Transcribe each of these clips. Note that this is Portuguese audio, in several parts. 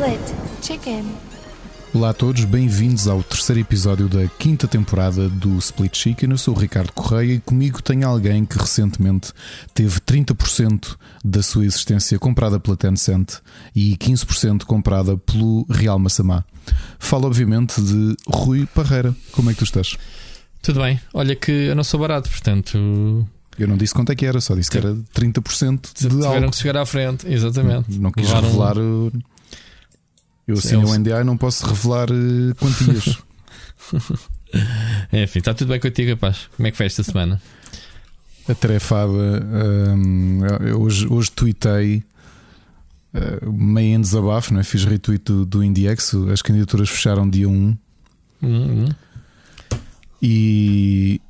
Split Chicken. Olá a todos, bem-vindos ao terceiro episódio da quinta temporada do Split Chicken. Eu sou o Ricardo Correia e comigo tem alguém que recentemente teve 30% da sua existência comprada pela Tencent e 15% comprada pelo Real Massamá. Falo obviamente de Rui Parreira. Como é que tu estás? Tudo bem. Olha que eu não sou barato, portanto. Eu não disse quanto é que era, só disse que era 30% de Tiveram algo. que chegar à frente, exatamente. Não quis Levaram- revelar. uh, Eu assino eles- o NDA e não posso revelar uh, quantias. Enfim, está tudo bem contigo, rapaz. Como é que foi esta semana? atarefada. hum, eu hoje, hoje tuitei uh, meio em desabafo, não é? fiz retweet do, do IndieX. As candidaturas fecharam dia 1 Hum, hum. e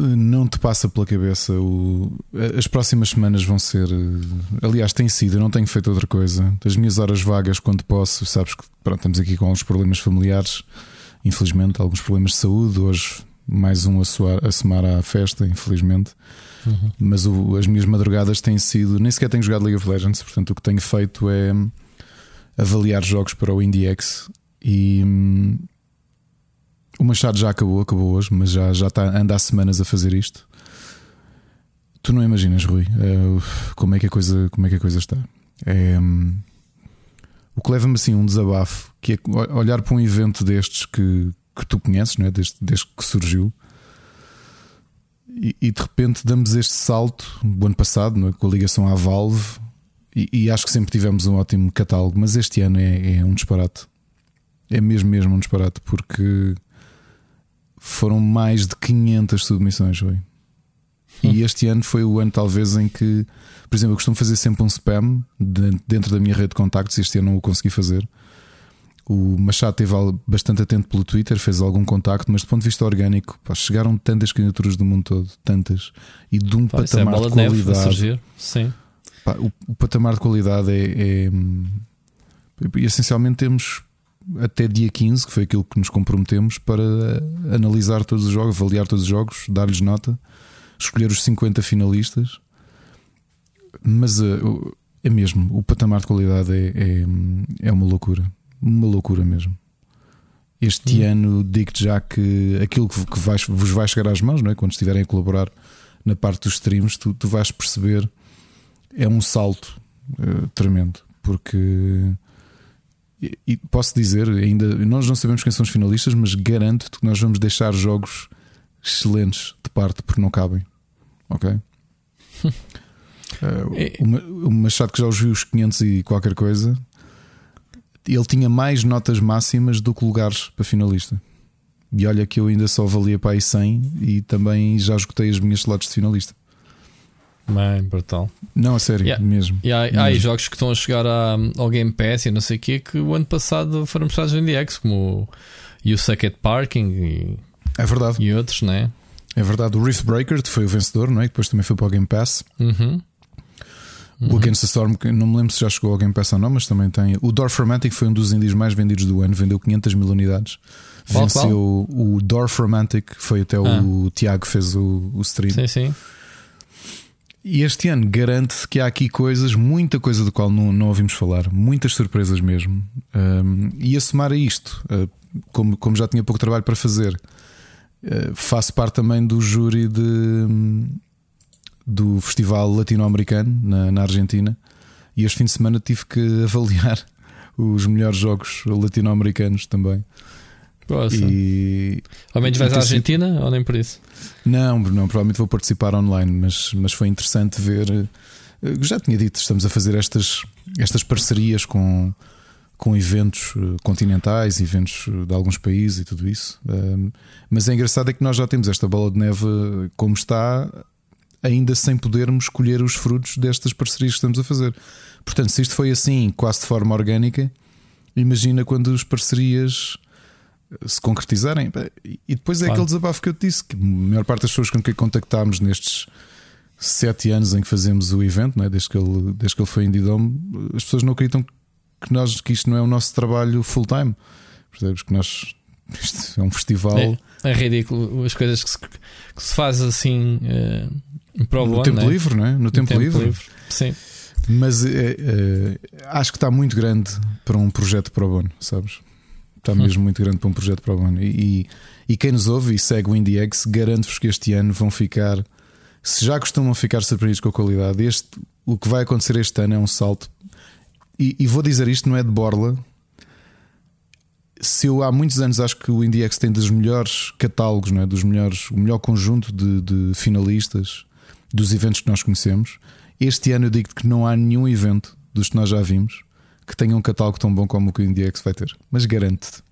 não te passa pela cabeça. O, as próximas semanas vão ser. uh, Aliás, tem sido, eu não tenho feito outra coisa. As minhas horas vagas, quando posso, sabes que pronto, estamos aqui com alguns problemas familiares, infelizmente, alguns problemas de saúde. Hoje, mais um a, soar, a somar à festa, infelizmente. Uhum. Mas o- as minhas madrugadas têm sido. Nem sequer tenho jogado League of Legends, portanto, o que tenho feito é hum, avaliar jogos para o IndieX e. o Machado já acabou, acabou hoje, mas já, já está, anda há semanas a fazer isto. Tu não imaginas, Rui, eh, como, é que a coisa, como é que a coisa está. É, hum, o que leva-me assim um desabafo, que é olhar para um evento destes que, que tu conheces, não é? desde, desde que surgiu, e, e de repente damos este salto o ano passado, não é? com a ligação à Valve, e, e acho que sempre tivemos um ótimo catálogo, mas este ano é, é um disparate. É mesmo, mesmo um disparate, porque foram mais de 500 submissões. Foi. E este ano foi o ano, talvez, em que, por exemplo, eu costumo fazer sempre um spam de- dentro da minha rede de contactos. Este ano não o consegui fazer. O Machado esteve bastante atento pelo Twitter, fez algum contacto, mas do ponto de vista orgânico, pá, chegaram tantas candidaturas do mundo todo, tantas, e de um Pá, é patamar bola de qualidade. Sim. Pá, o, o patamar de qualidade é, é, essencialmente temos até dia 15, que foi aquilo que nos comprometemos, para analisar todos os jogos, avaliar todos os jogos, dar-lhes nota, escolher os 50 finalistas. Mas eh, é mesmo, o patamar de qualidade é, é, é uma loucura. Uma loucura mesmo. Este Hum. ano digo-te já que aquilo que vais- vos vai chegar às mãos, não é? quando estiverem a colaborar na parte dos streams, tu, tu vais perceber é um salto eh, tremendo, porque e, posso dizer, ainda nós não sabemos quem são os finalistas, mas garanto-te que nós vamos deixar jogos excelentes de parte porque não cabem. Ok? É- o o Machado que já os viu os 500 e qualquer coisa, ele tinha mais notas máximas do que lugares para finalista. E olha que eu ainda só valia para aí 100 e também já esgotei as minhas slots de finalista. Bem, brutal. Não, a sério, Yeah. mesmo. E há, há aí Mesmo. jogos que estão a chegar à- ao Game Pass e não sei o quê que o ano passado foram mostrados no IndieX, como o You Suck at Parking e, É verdade. e outros, né? É verdade. O Rift Breaker foi o vencedor, não é? Depois também foi para o Game Pass. Uhum. O Against the Storm, que não me lembro se já chegou ao Game Pass ou não, mas também tem. O Dorfromantic foi um dos indies mais vendidos do ano, vendeu 500 mil unidades. Qual, Venceu o Dorfromantic, foi até Ah. o Tiago que fez o, o stream. Sim, sim. E este ano garante que há aqui coisas, muita coisa do qual não, não ouvimos falar, muitas surpresas mesmo. Um, e a somar a isto, uh, como, como já tinha pouco trabalho para fazer, uh, faço parte também do júri de, hum, do Festival Latino-Americano na, na Argentina. E este fim de semana tive que avaliar os melhores jogos latino-americanos também. Poxa. E Ao menos vais à Argentina ou nem por isso? não, não, provavelmente vou participar online, mas, mas foi interessante ver. eh, Já tinha dito, estamos a fazer estas, estas parcerias com, com eventos eh, continentais, eventos eh, de alguns países e tudo isso. Mas é engraçado é que nós já temos esta bola de neve como está, ainda sem podermos escolher os frutos destas parcerias que estamos a fazer. Portanto, se isto foi assim, quase de forma orgânica, imagina quando as parcerias se concretizarem. E depois é Claro. aquele desabafo que eu te disse: que a maior parte das pessoas com quem contactámos nestes sete anos em que fazemos o evento, não é? desde, que ele, desde que ele foi em Didome, as pessoas não acreditam que, nós, que isto não é o nosso trabalho full-time. Percebes? Que nós. Isto é um festival. É, é ridículo as coisas que se, que se faz assim eh, para o no bono, tempo né? livre, não é? No, No tempo, livre. Sim. Mas eh, eh, acho que está muito grande para um projeto para o bono, sabes? Está hum. mesmo muito grande para um projeto para o. E, e, e quem nos ouve e segue o IndieX, garanto-vos que este ano vão ficar. Se já costumam ficar surpreendidos com a qualidade, este, o que vai acontecer este ano é um salto. E, e vou dizer isto, não é de borla. Se eu há muitos anos acho que o IndieX tem dos melhores catálogos, não é? dos melhores, o melhor conjunto de, de finalistas dos eventos que nós conhecemos, este ano eu digo que não há nenhum evento dos que nós já vimos que tenha um catálogo tão bom como o que o IndieX vai ter. Mas garante-te.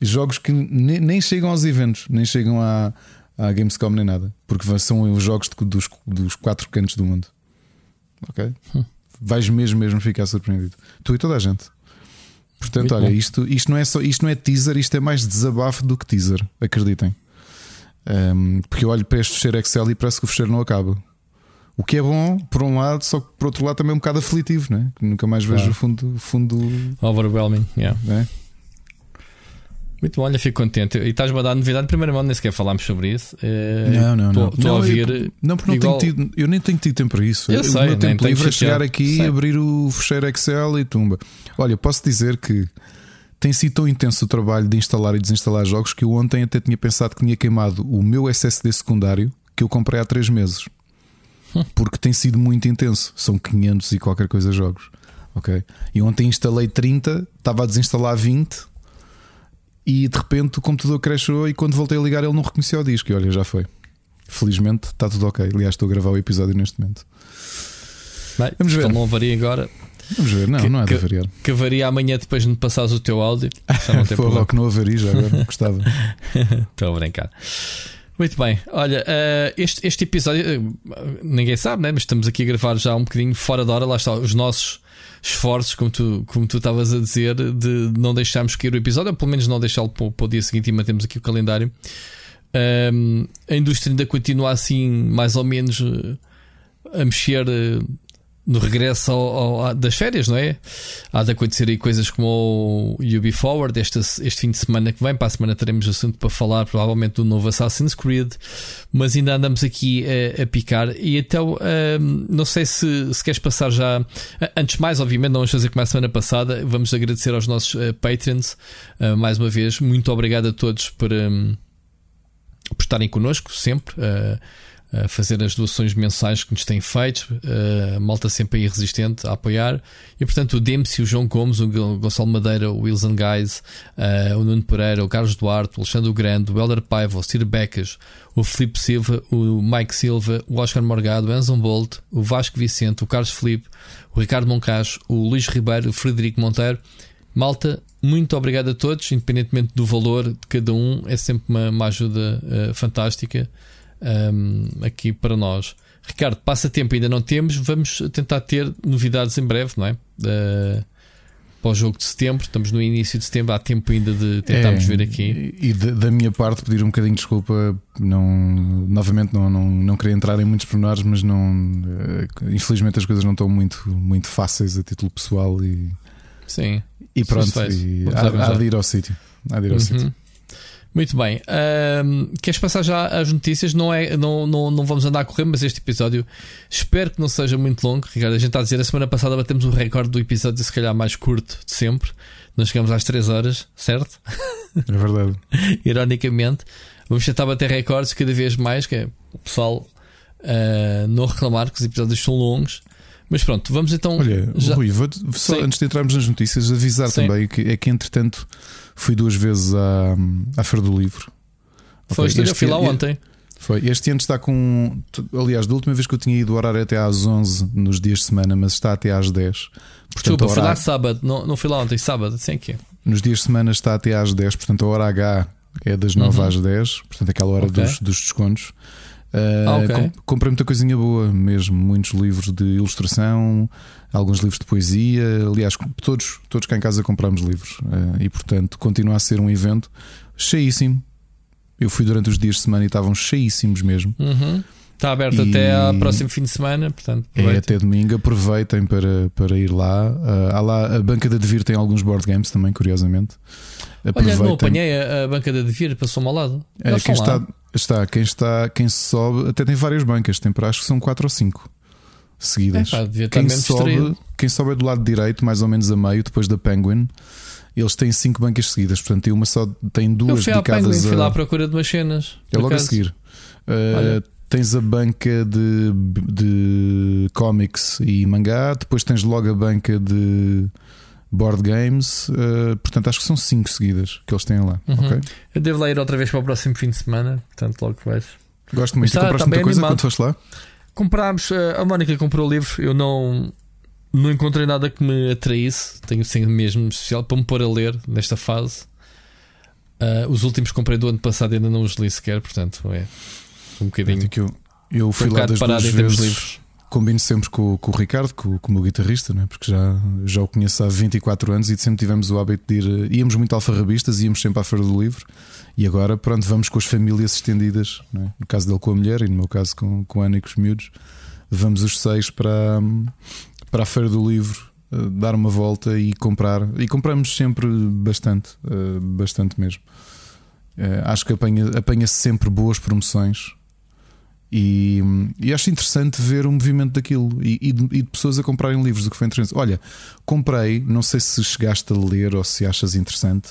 Jogos que nem, nem, chegam aos eventos, nem chegam à, à Gamescom nem nada, porque são os jogos de, dos, dos quatro cantos do mundo. Ok? Hum. Vais mesmo, mesmo ficar surpreendido. Tu e toda a gente. Portanto, Muito olha, isto, isto, não é só, isto não é teaser, isto é mais desabafo do que teaser, acreditem. Um, porque eu olho para este fecheiro Excel e parece que o fecheiro não acaba. O que é bom, por um lado, só que por outro lado também é um bocado aflitivo, né? nunca mais vejo claro. o fundo, fundo. Overwhelming, yeah. Né? Muito bom, olha, fico contente. E estás-me a dar novidade de primeira mão, nem sequer falámos sobre isso. Uh, não, não, não. Estou a ouvir. Eu, não, porque não tenho tido, eu nem tenho tido tempo para isso. Eu sei, o meu tempo livre é chegar aqui, sei. abrir o fecheiro Excel e tumba. Olha, posso dizer que tem sido tão intenso o trabalho de instalar e desinstalar jogos que eu ontem até tinha pensado que tinha queimado o meu SSD secundário que eu comprei há 3 meses. Porque tem sido muito intenso. São 500 e qualquer coisa jogos. Ok? E ontem instalei 30, estava a desinstalar 20 e de repente o computador crashou e quando voltei a ligar ele não reconheceu o disco. E olha, já foi. Felizmente está tudo ok. Aliás, estou a gravar o episódio neste momento. Bem, Vamos ver. Não varia agora. Vamos ver, não, que, não é de variar. Que varia amanhã depois de me passares o teu áudio. Foi logo que não avaria já agora, gostava. Estou a brincar. Muito bem, olha, uh, este, este episódio uh, ninguém sabe, né? mas estamos aqui a gravar já um bocadinho fora da hora. Lá está, os nossos esforços, como tu, como tu estavas a dizer, de não deixarmos cair o episódio, ou pelo menos não deixá-lo para, para, o dia seguinte e mantemos aqui o calendário. Um, a indústria ainda continua assim, mais ou menos, a mexer no regresso ao, ao, das férias, não é? Há de acontecer aí coisas como o Ubi Forward este, este fim de semana que vem. Para a semana teremos assunto para falar, provavelmente, do novo Assassin's Creed, mas ainda andamos aqui a, a picar. E então, um, não sei se, se queres passar já. Antes mais, obviamente, não vamos fazer como a semana passada. Vamos agradecer aos nossos uh, Patreons uh, mais uma vez. Muito obrigado a todos por, um, por estarem connosco sempre. Uh, a fazer as doações mensais que nos têm feito, a malta sempre aí resistente a apoiar. E portanto, o Dempsey, o João Gomes, o Gonçalo Madeira, o Wilson Guys, o Nuno Pereira, o Carlos Duarte, o Alexandre Grande, o Helder Paiva, o Ciro Becas, o Felipe Silva, o Mike Silva, o Oscar Morgado, o Anson Bolt, o Vasco Vicente, o Carlos Felipe, o Ricardo Moncacho, o Luís Ribeiro, o Frederico Monteiro. Malta, muito obrigado a todos, independentemente do valor de cada um, é sempre uma, uma ajuda uh, fantástica um, aqui para nós. Ricardo, passatempo ainda não temos, vamos tentar ter novidades em breve, não é? Uh, para o jogo de setembro, estamos no início de setembro, há tempo ainda de tentarmos é, ver aqui. E de, da minha parte, pedir um bocadinho de desculpa, não, novamente não, não, não queria entrar em muitos pormenores, mas não, uh, infelizmente as coisas não estão muito, muito fáceis a título pessoal e, Sim, e pronto, e há, há, de ir ao sítio. Há de ir ao uhum. sítio. Muito bem. Um, queres passar já as notícias? Não, é, não, não, não vamos andar a correr, mas este episódio espero que não seja muito longo. Ricardo, a gente está a dizer, a semana passada batemos o recorde do episódio, se calhar mais curto de sempre. Nós chegamos às 3 horas, certo? É verdade. Ironicamente, vamos tentar bater recordes cada vez mais, que é o pessoal uh, não reclamar que os episódios são longos. Mas pronto, vamos então. Olha, já... Rui, vou só antes de entrarmos nas notícias, avisar Sim. também que é que entretanto fui duas vezes à, à Feira do Livro. Foste, okay, eu fui lá ontem. Foi. Este ano está com. Aliás, da última vez que eu tinha ido, o horário até às 11 nos dias de semana, mas está até às 10. Portanto, Desculpa, fui lá sábado, não, não fui lá ontem, sábado, assim é que é. Nos dias de semana está até às 10, portanto a hora H é das 9 uhum. às 10, portanto aquela hora okay. dos, dos descontos. Uh, okay. comprei muita coisinha boa mesmo, muitos livros de ilustração, alguns livros de poesia. Aliás, todos, todos cá em casa compramos livros uh, e, portanto, continua a ser um evento cheíssimo. Eu fui durante os dias de semana e estavam cheíssimos mesmo. Uhum. Está aberto e... até ao próximo fim de semana, portanto. É até domingo, aproveitem para, para ir lá. Uh, há lá a banca da Devir tem alguns board games também, curiosamente. Olha, não apanhei a, a banca da Devir, passou-me ao lado. É, quem está, está, quem está, quem sobe, até tem várias bancas, tem para acho que são 4 ou 5. seguidas. É, pá, quem, sobe, quem sobe é do lado direito, mais ou menos a meio, depois da Penguin. Eles têm cinco bancas seguidas, portanto tem uma só, tem duas eu fui dedicadas Penguin, a. Fui lá à procura de umas cenas. É logo acaso. a seguir. Uh, tens a banca de, de comics e mangá, depois tens logo a banca de board games. Uh, portanto, acho que são cinco seguidas que eles têm lá. Uhum. Okay? Eu devo lá ir outra vez para o próximo fim de semana, portanto, logo que vais. Gosto muito. Está, compraste muita coisa animado. quando foste lá? Comprámos, eh, a Mónica comprou o livro, eu não, não encontrei nada que me atraísse. Tenho sim mesmo especial para me pôr a ler nesta fase. Uh, os últimos que comprei do ano passado ainda não os li sequer, portanto é um bocadinho. que eu, eu fui um lá das duas vezes. Livros. Combino sempre com, com o Ricardo, com, com o meu guitarrista, né? porque já, já o conheço há 24 anos e sempre tivemos o hábito de ir. Íamos muito alfarrabistas, íamos sempre à Feira do Livro e agora, pronto, vamos com as famílias estendidas. Né? No caso dele com a mulher e no meu caso com, com a Ana e com os miúdos. Vamos os seis para, para a Feira do Livro eh, dar uma volta e comprar. E compramos sempre bastante, eh, bastante mesmo. Eh, acho que apanha-se apanha sempre boas promoções e, e, acho interessante ver o movimento daquilo e, e, de, e, de, pessoas a comprarem livros, o que foi interessante. Olha, comprei, não sei se chegaste a ler ou se achas interessante,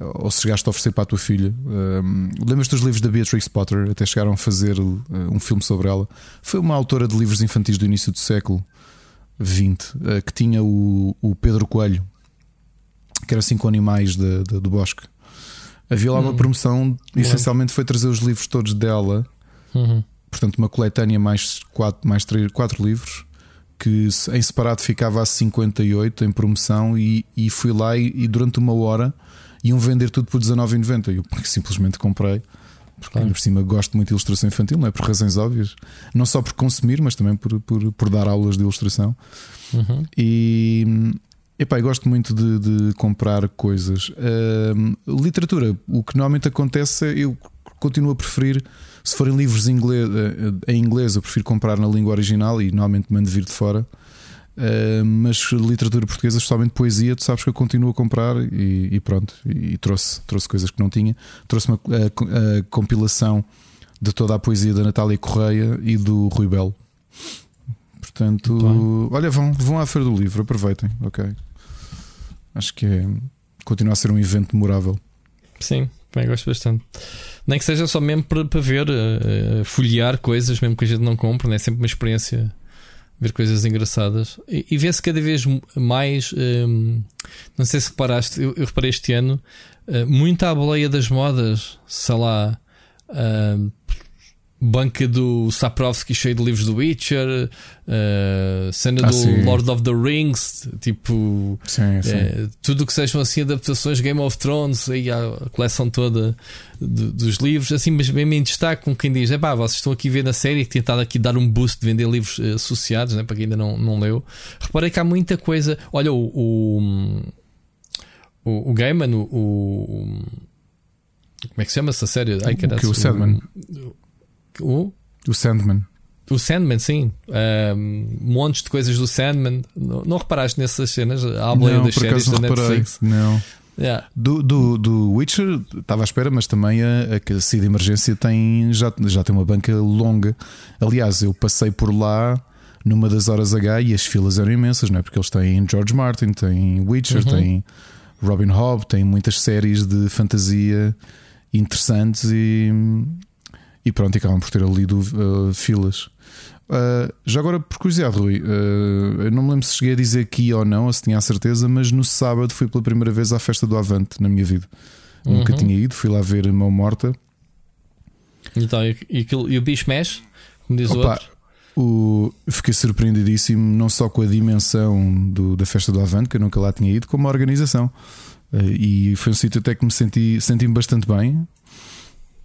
ou se chegaste a oferecer para a tua filha. Um, Lembras dos livros da Beatrix Potter? Até chegaram a fazer uh, um filme sobre ela. Foi uma autora de livros infantis do início do século XX uh, que tinha o, o, Pedro Coelho, que era cinco animais de, de, do bosque. Havia lá uma hum. promoção, essencialmente foi trazer os livros todos dela. Uhum portanto, uma coletânea mais quatro, mais três, quatro livros que em separado ficava a 58 em promoção e, e fui lá e, e, durante uma hora iam vender tudo por 19,90. Eu simplesmente comprei. Porque claro. por cima gosto muito de ilustração infantil, não é? Por razões óbvias, não só por consumir, mas também por, por, por dar aulas de ilustração. Uhum. E epá, gosto muito de, de comprar coisas. Uh, literatura, o que normalmente acontece é eu continuo a preferir se forem livros em inglês, eh, em inglês, eu prefiro comprar na língua original e normalmente mando vir de fora. Uh, mas literatura portuguesa, especialmente poesia, tu sabes que eu continuo a comprar e, e pronto. E, trouxe, trouxe coisas que não tinha. Trouxe uma a, a compilação de toda a poesia da Natália Correia e do Rui Belo. Portanto, olha, vão, vão à Feira do Livro, aproveitem, ok? Acho que é, continua a ser um evento memorável. Sim, bem, gosto bastante. Nem que seja só mesmo para, para ver, uh, folhear coisas, mesmo que a gente não compre, né? é sempre uma experiência ver coisas engraçadas. E, e vê-se cada vez mais. Um, ehm, não sei se reparaste, eu, eu reparei este ano, uh, muita a boleia das modas, sei lá. Uh, banca do Saprovski cheio de livros do Witcher, uh, cena ah, do sim. Lord of the Rings, tipo sim, sim. Uh, tudo que sejam assim adaptações Game of Thrones, aí a coleção toda de, dos livros, assim, mas mesmo em destaque, com quem diz: é pá, vocês estão aqui a ver na série que tentado aqui dar um boost de vender livros uh, associados, né, para quem ainda não, não leu. Reparei que há muita coisa. Olha, o, o, o, o Gaiman, o, o como é que se chama essa série? Ai, o, que o Sandman. O, o? O Sandman. O Sandman, sim. Um, montes de coisas do Sandman. Não, não reparaste nessas cenas? A boleia das séries da Netflix? Não. Yeah. Do, do, do Witcher estava à espera, mas também a, a saída de emergência tem, já, já tem uma banca longa. Aliás, eu passei por lá numa das horas H e as filas eram imensas, não é? Porque eles têm George Martin, têm Witcher, uhum. têm Robin Hobb, têm muitas séries de fantasia interessantes e, e pronto, e acabam por ter ali uh, filas. Uh, já agora, por curiosidade, Rui, uh, eu não me lembro se cheguei a dizer aqui ou não, ou se tinha a certeza, mas no sábado fui pela primeira vez à festa do Avante na minha vida. Uhum. Nunca tinha ido, fui lá ver Mão Morta. Então, e, e, e o bicho mexe, como diz Opa, o outro? O, fiquei surpreendidíssimo não só com a dimensão do, da festa do Avante, que eu nunca lá tinha ido, como a organização. Uh, e foi um sítio até que me senti, senti -me bastante bem.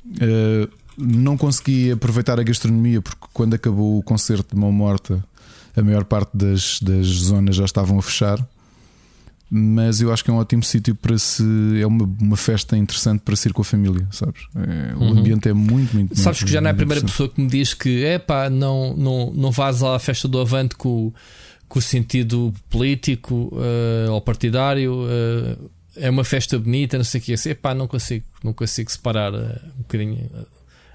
Uh, não consegui aproveitar a gastronomia porque quando acabou o concerto de Mão Morta, a maior parte das, das zonas já estavam a fechar. Mas eu acho que é um ótimo sítio para se. É uma, uma festa interessante para se ir com a família, sabes? É, o uhum. ambiente é muito, muito. Sabes muito, que já não é a primeira pessoa que me diz que é pá, não, não, não vás à festa do Avante com, com o sentido político uh, ou partidário. Uh, é uma festa bonita, não sei o que. É pá, não consigo, não consigo separar uh, um bocadinho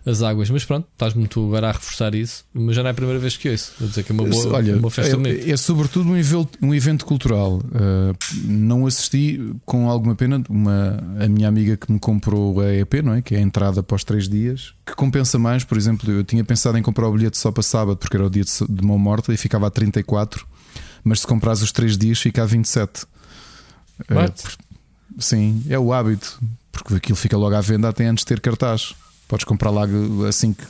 as águas. Mas pronto, estás-me tu agora a reforçar isso. Mas já não é a primeira vez que ouço. Vou dizer que é uma boa, Olha, uma festa é, é, sobretudo um evento, um evento cultural. Uh, não assisti com alguma pena. Uma, a minha amiga que me comprou a EP, não é? Que é a entrada após três dias, que compensa mais. Por exemplo, eu tinha pensado em comprar o bilhete só para sábado, porque era o dia de, de mão morta e ficava a 34. Mas se compras os três dias, fica a 27. Uh, sim, é o hábito, porque aquilo fica logo à venda até antes de ter cartaz. Podes comprar lá assim que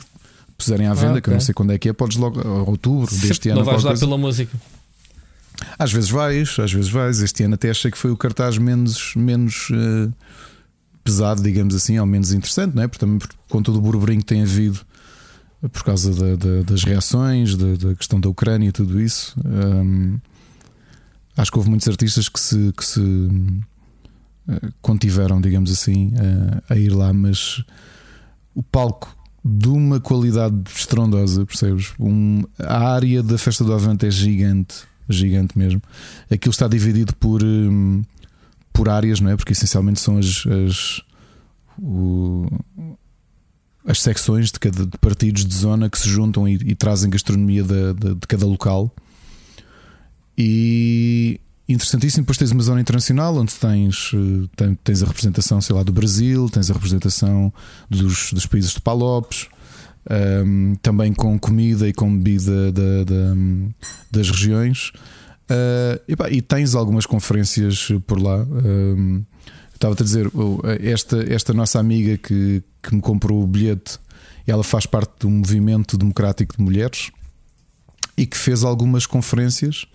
puserem à venda, ah, okay. que eu não sei quando é que é, podes logo, outubro Sempre deste ano. Não vais lá coisa. pela música. Às vezes vais, às vezes vais. Este ano até achei que foi o cartaz menos, menos uh, pesado, digamos assim, ou menos interessante, não é? Porque também com todo o burburinho que tem havido por causa da, da, das reações, da, da, questão da Ucrânia e tudo isso. Um, acho que houve muitos artistas que se, que se uh, contiveram, digamos assim, uh, a ir lá, mas o palco de uma qualidade estrondosa, percebes? Um, a área da festa do Avante é gigante, gigante mesmo. Aquilo está dividido por, um, por áreas, não é? Porque essencialmente são as, as, o, as secções de, cada, de partidos de zona que se juntam e, e trazem gastronomia de, de cada local. E interessantíssimo. Depois tens uma zona internacional onde tens, eh, tens a representação, sei lá, do Brasil, tens a representação dos, dos países de Palopes, um, ehm, também com comida e com bebida da, da, das regiões. Uh, e, pá, e, tens algumas conferências por lá. Um, ehm, Estava-te a dizer, esta, esta nossa amiga que, que me comprou o bilhete, ela faz parte do movimento democrático de mulheres e que fez algumas conferências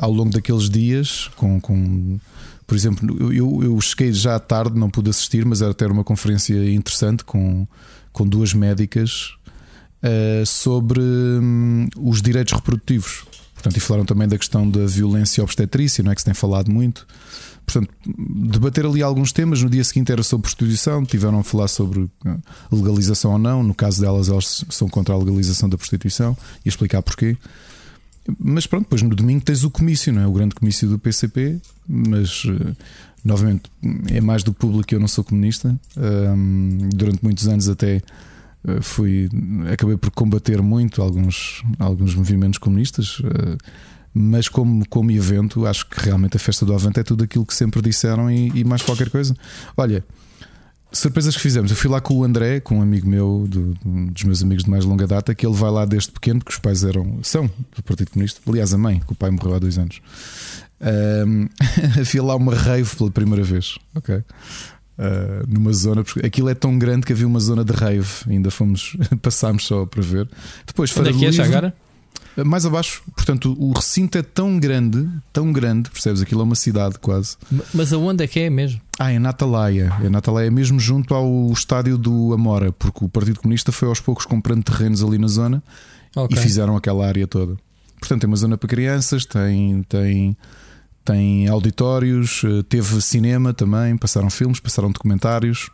ao longo daqueles dias, com, com por exemplo, eu, eu cheguei já à tarde, não pude assistir, mas era ter uma conferência interessante com, com duas médicas uh, sobre um, os direitos reprodutivos. Portanto, e falaram também da questão da violência obstetrícia, não é que se tem falado muito. Portanto, debater ali alguns temas. No dia seguinte era sobre prostituição, tiveram a falar sobre eh, legalização ou não. No caso delas, elas são contra a legalização da prostituição e explicar porquê. Mas pronto, depois no domingo tens o comício, não é? O grande comício do PCP, mas uh, novamente é mais do público. Eu não sou comunista. Um, durante muitos anos até uh, fui, acabei por combater muito alguns, alguns movimentos comunistas. Uh, mas como, como evento, acho que realmente a festa do Avante é tudo aquilo que sempre disseram e, e mais qualquer coisa. Olha, surpresas que fizemos. Eu fui lá com o André, com um amigo meu, do, dos meus amigos de mais longa data, que ele vai lá desde pequeno, porque os pais eram, são do Partido Comunista. Aliás, a mãe, que o pai morreu há dois anos. Um, havia lá uma rave pela primeira vez, ok? Uh, numa zona, porque aquilo é tão grande que havia uma zona de rave. Ainda fomos, passámos só para ver. Depois, Onde é que é agora? Mais abaixo, portanto, o recinto é tão grande, tão grande, percebes? Aquilo é uma cidade quase. Mas aonde é que é mesmo? Ah, é Natalaia. É Natalaia mesmo junto ao estádio do Amora, porque o Partido Comunista foi aos poucos comprando terrenos ali na zona okay. e fizeram aquela área toda. Portanto, tem uma zona para crianças, tem, tem, tem auditórios, eh, teve cinema também, passaram filmes, passaram documentários.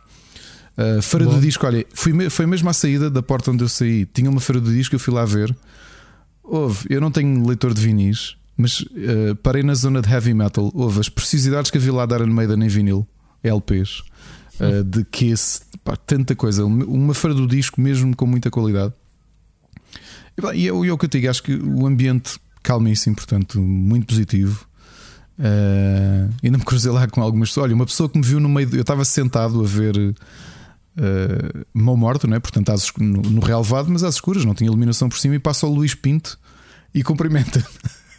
Uh, feira Bom. do disco, olha, fui, foi mesmo à saída da porta onde eu saí. Tinha uma feira do disco, eu fui lá ver. Houve, eu não tenho leitor de vinis, mas uh, parei na zona de heavy metal. Houve as precisidades que havia lá da Iron Maiden em vinil, LPs, uh, eh, de que esse, pá, tanta coisa. Uma feira do disco, mesmo com muita qualidade. E, pá, e é, é o que eu digo, acho que o ambiente calmíssimo, portanto, muito positivo. Uh, ainda me cruzei lá com algumas pessoas. Olha, uma pessoa que me viu no meio. Eu estava sentado a ver uh, mão morta, não é? portanto às, no, no relevado, mas às escuras, não tinha iluminação por cima. E passa o Luís Pinto e cumprimenta.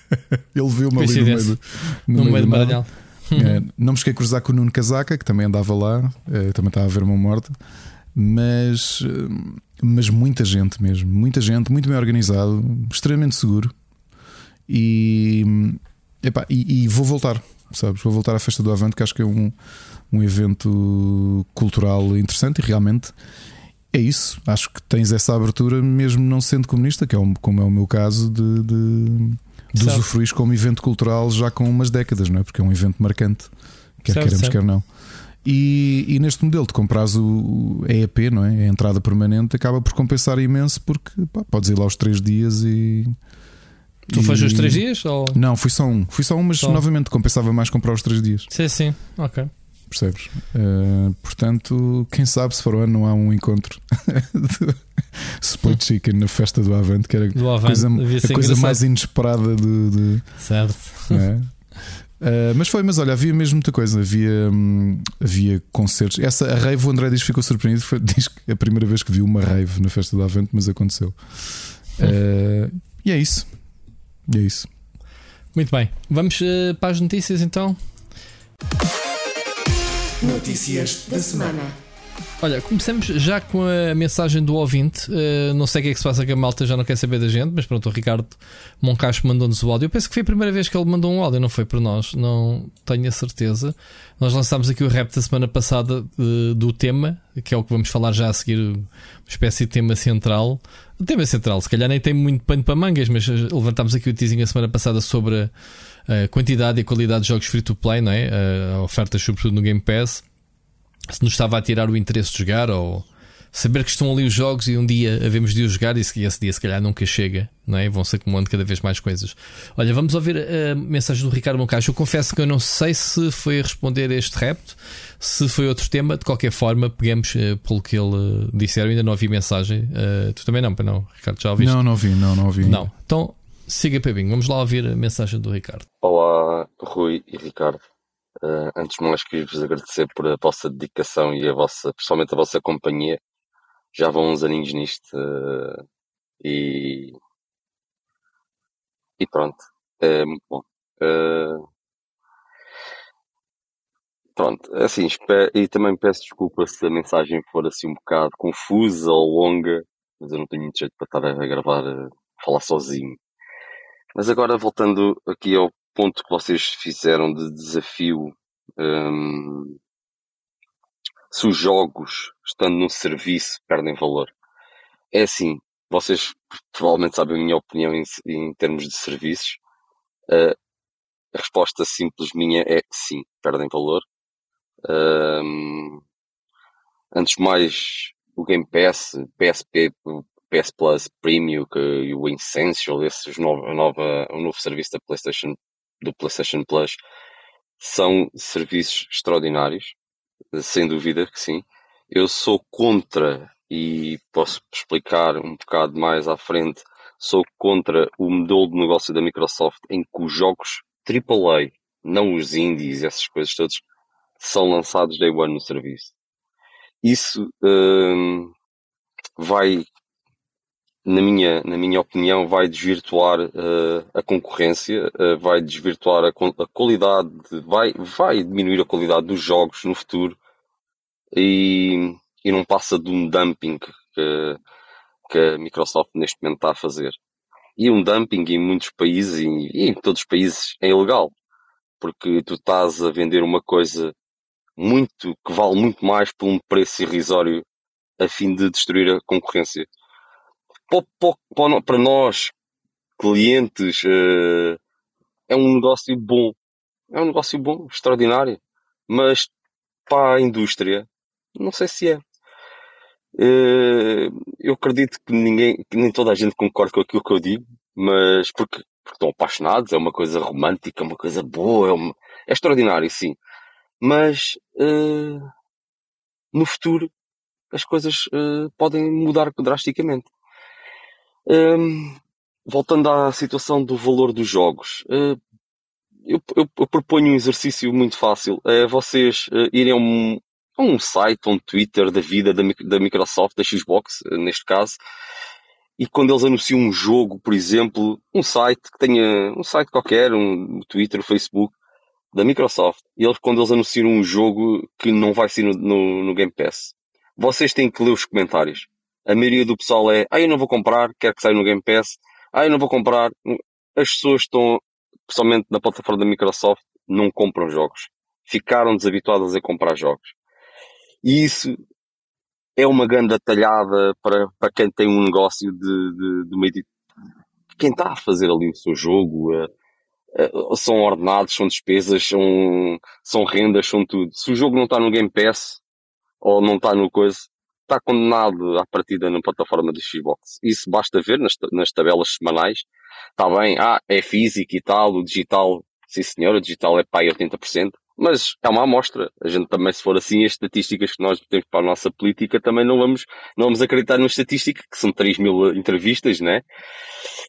Ele viu-me ali no meio do, no, no meio do Maranhão. É, não me esqueci de cruzar com o Nuno Casaca, que também andava lá, é, também estava a ver mão morta, mas, eh, mas muita gente mesmo, muita gente, muito bem organizado, extremamente seguro. E, epá, e, e vou voltar, sabes? Vou voltar à festa do Avante, que acho que é um, um evento cultural interessante e realmente é isso. Acho que tens essa abertura, mesmo não sendo comunista, que é um, como é o meu caso, de, de, de usufruir como evento cultural já com umas décadas, não é? Porque é um evento marcante, quer queremos, certo. quer não. E, e, neste modelo de compras o EEP, não é? A entrada permanente acaba por compensar imenso porque pá, podes ir lá os três dias e. Tu e... foste os três dias? Ou... Não, fui só um. Fui só um, mas só. novamente compensava mais comprar os três dias. Sim, sim, ok. Percebes? Uh, portanto, quem sabe se for o ano não há um encontro de Split Chicken na festa do Avante, que era do Avante, coisa, a coisa mais inesperada de. certo. É? Uh, mas foi, mas olha, havia mesmo muita coisa. Havia, hum, havia concertos. Essa, a rave, o André diz que ficou surpreendido. Foi, diz que é a primeira vez que viu uma rave na festa do Avante, mas aconteceu. Uh, e é isso. E é isso. Muito bem. Vamos uh, para as notícias então. Notícias da semana. Olha, começamos já com a mensagem do ouvinte. Uh, não sei o que é que se passa que a malta já não quer saber da gente, mas pronto, o Ricardo Moncacho mandou-nos o áudio. Eu penso que foi a primeira vez que ele mandou um áudio, não foi por nós, não tenho a certeza. Nós lançámos aqui o rap da semana passada uh, do tema, que é o que vamos falar já a seguir, uma espécie de tema central. O tema central, se calhar nem tem muito pano para mangas, mas levantámos aqui o teasing a semana passada sobre a quantidade e a qualidade de jogos free to play, não é? A ofertas, sobretudo no Game Pass se nos estava a tirar o interesse de jogar ou saber que estão ali os jogos e um dia havemos de os jogar e esse dia se calhar nunca chega, não é? Vão-se acumulando cada vez mais coisas. Olha, vamos ouvir a mensagem do Ricardo Moncacho. Eu confesso que eu não sei se foi a responder a este repto, se foi outro tema. De qualquer forma, pegamos uh, pelo que ele uh, disse. Eu ainda não ouvi mensagem. Uh, tu também não, não, Ricardo? Já ouviste? Não, não ouvi, não, não ouvi. Não. Então, siga, Pebinho. Vamos lá ouvir a mensagem do Ricardo. Olá, Rui e Ricardo. Uh, antes de mais, queria-vos agradecer por a vossa dedicação e a vossa, principalmente a vossa companhia. Já vão uns aninhos nisto uh, e, e pronto, é muito bom. Uh, pronto, é assim, e também peço desculpa se a mensagem for assim um bocado confusa ou longa, mas eu não tenho muito jeito para estar a gravar, a falar sozinho. Mas agora voltando aqui ao ponto que vocês fizeram de desafio, um, se os jogos, estando num serviço, perdem valor. É assim, vocês provavelmente sabem a minha opinião em, em termos de serviços. Uh, a resposta simples minha é sim, perdem valor. Um, antes mais, o Game Pass, PSP, PS Plus Premium que, o Essential, esses nova, nova, o novo serviço da PlayStation do PlayStation Plus são serviços extraordinários, sem dúvida que sim. Eu sou contra, e posso explicar um bocado mais à frente, sou contra o modelo de negócio da Microsoft em que os jogos AAA, não os indies, essas coisas todas, são lançados day one no serviço. Isso hum, vai na minha, na minha opinião, vai desvirtuar uh, a concorrência, uh, vai desvirtuar a, a, qualidade, vai, vai diminuir a qualidade dos jogos no futuro e, e não passa de um dumping que, que a Microsoft neste momento está a fazer. E um dumping em muitos países e, e em todos os países é ilegal, porque tu estás a vender uma coisa muito que vale muito mais por um preço irrisório a fim de destruir a concorrência para nós, clientes, eh, é um negócio bom. É um negócio bom, extraordinário. Mas para a indústria, não sei se é. Eh, eu acredito que ninguém, que nem toda a gente concorda com aquilo que eu digo, mas porque, porque estão apaixonados, é uma coisa romântica, uma coisa boa, é, uma, é extraordinário, sim. Mas uh, no futuro as coisas podem mudar drasticamente. Um, voltando à situação do valor dos jogos, uh, eu, eu, eu, proponho um exercício muito fácil. É vocês uh, irem a um, a um site, um Twitter da vida da, da Microsoft, da Xbox, uh, neste caso, e quando eles anunciam um jogo, por exemplo, um site que tenha um site qualquer, um Twitter, um Facebook da Microsoft, e eles quando eles anunciam um jogo que não vai ser no, no, no Game Pass, vocês têm que ler os comentários a maioria do pessoal é, ah, eu não vou comprar, quero que saia no Game Pass, ah, eu não vou comprar. As pessoas estão, pessoalmente na plataforma da Microsoft, não compram jogos. Ficaram desabituadas a comprar jogos. E isso é uma grande talhada para, para quem tem um negócio de, de, de meio quem está a fazer ali o seu jogo, uh, uh, são ordenados, são despesas, são, são rendas, são tudo. Se o jogo não está no Game Pass, ou não está no coisa, está condenado à partida na plataforma do Xbox. Isso basta ver nas, nas tabelas semanais. Está bem, ah, é físico e tal, o digital, sim senhor, o digital é aí 80%, Mas é uma amostra. A gente também, se for assim, as estatísticas que nós temos para a nossa política, também não vamos, não vamos acreditar numa estatística, que são 3 mil entrevistas, né?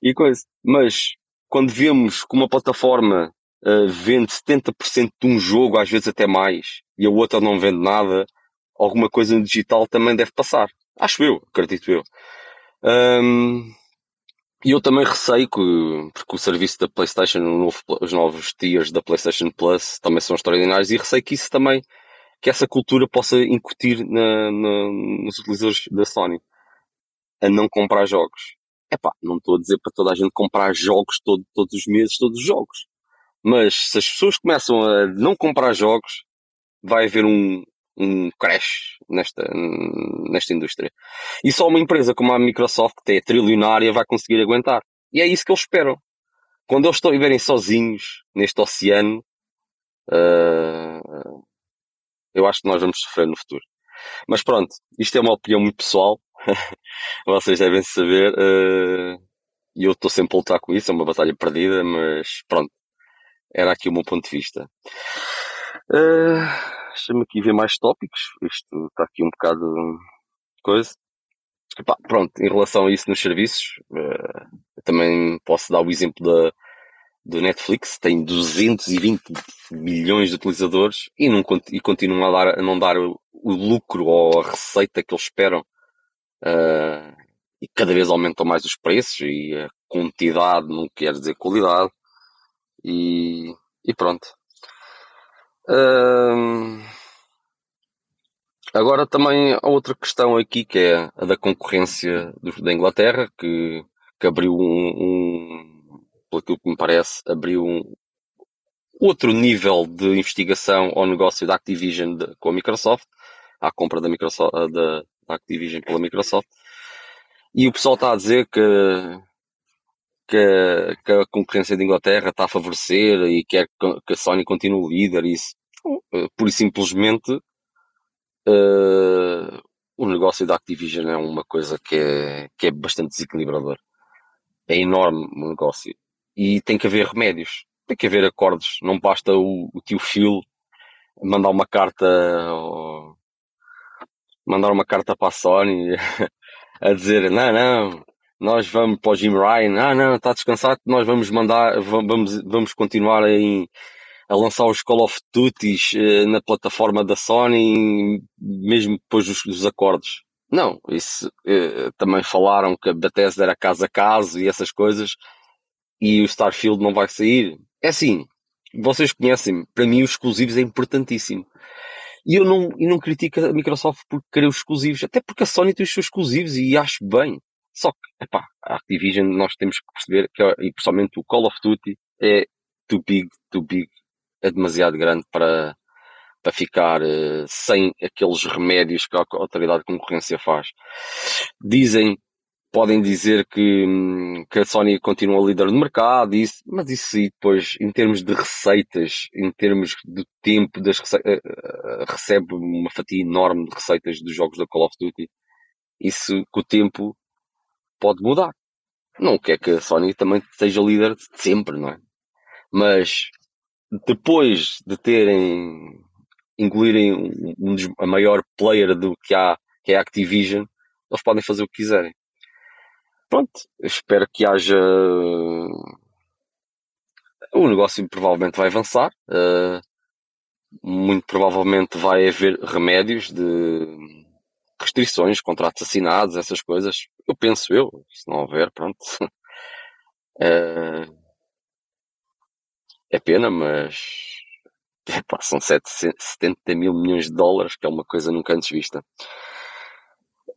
E coisa. Mas, quando vemos que uma plataforma uh, vende 70% de um jogo, às vezes até mais, e a outra não vende nada, alguma coisa no digital também deve passar. Acho eu, acredito eu. E eu também receio que, porque o serviço da PlayStation, novo, os novos tiers da PlayStation Plus também são extraordinários, e receio que isso também, que essa cultura possa incutir na, na, nos utilizadores da Sony a não comprar jogos. Epá, não estou a dizer para toda a gente comprar jogos todo, todos os meses, todos os jogos. Mas se as pessoas começam a não comprar jogos, vai haver um, um crash nesta, nesta indústria. E só uma empresa como a Microsoft, que é trilionária, vai conseguir aguentar. E é isso que eles esperam. Quando eles estiverem sozinhos neste oceano, uh, eu acho que nós vamos sofrer no futuro. Mas pronto, isto é uma opinião muito pessoal. Vocês devem saber. Uh, e eu estou sempre a lutar com isso, é uma batalha perdida, mas pronto. Era aqui o meu ponto de vista. Uh, Deixa-me aqui ver mais tópicos. Isto está aqui um bocado coisa. Epá, pronto, em relação a isso nos serviços, uh, também posso dar o exemplo da, do Netflix, tem 220 milhões de utilizadores e, não, e continua a, dar, a não dar o, o, lucro ou a receita que eles esperam. Uh, e cada vez aumentam mais os preços e a quantidade não quer dizer qualidade. E, e pronto. Agora também há outra questão aqui que é a da concorrência do, da Inglaterra, que, que abriu um, um, pelo que me parece, abriu um outro nível de investigação ao negócio da Activision de, com a Microsoft, à compra da, Microsoft, da, da Activision pela Microsoft. E o pessoal está a dizer que que, que, a concorrência da Inglaterra está a favorecer e quer que a Sony continue líder. Isso, uh, pura e simplesmente, uh, o negócio da Activision é uma coisa que é, que é bastante desequilibrador. É enorme o negócio. E tem que haver remédios. Tem que haver acordos. Não basta o, o tio Phil mandar uma carta ou, mandar uma carta para a Sony a dizer não, não, nós vamos para o Jim Ryan, ah não, está descansado, nós vamos mandar, vamos, vamos continuar em, a lançar os Call of Duties eh, na plataforma da Sony, mesmo depois dos, dos acordos. Não, isso eh, também falaram que a Bethesda era caso a caso e essas coisas, e o Starfield não vai sair. É assim, vocês conhecem, para mim os exclusivos é importantíssimo. E eu não, e não critico a Microsoft por querer os exclusivos, até porque a Sony tem os seus exclusivos e acho bem. Só que, epá, a Activision nós temos que perceber que, e principalmente o Call of Duty, é too big, too big, é demasiado grande para, para ficar uh, sem aqueles remédios que a autoridade de concorrência faz. Dizem, podem dizer que, hum, que a Sony continua líder do mercado, isso, mas isso aí depois, em termos de receitas, em termos de tempo, das uh, recebe uma fatia enorme de receitas dos jogos da Call of Duty. Isso, com o tempo, pode mudar. Não quer que a Sony também seja líder de sempre, não é? Mas depois de terem incluírem um, um, a maior player do que há, que é a Activision, eles podem fazer o que quiserem. Pronto, espero que haja. O negócio provavelmente vai avançar. Uh, muito provavelmente vai haver remédios de restrições, contratos assinados, essas coisas. Eu penso eu, se não houver, pronto. é, é pena, mas são 70 mil milhões de dólares, que é uma coisa nunca antes vista.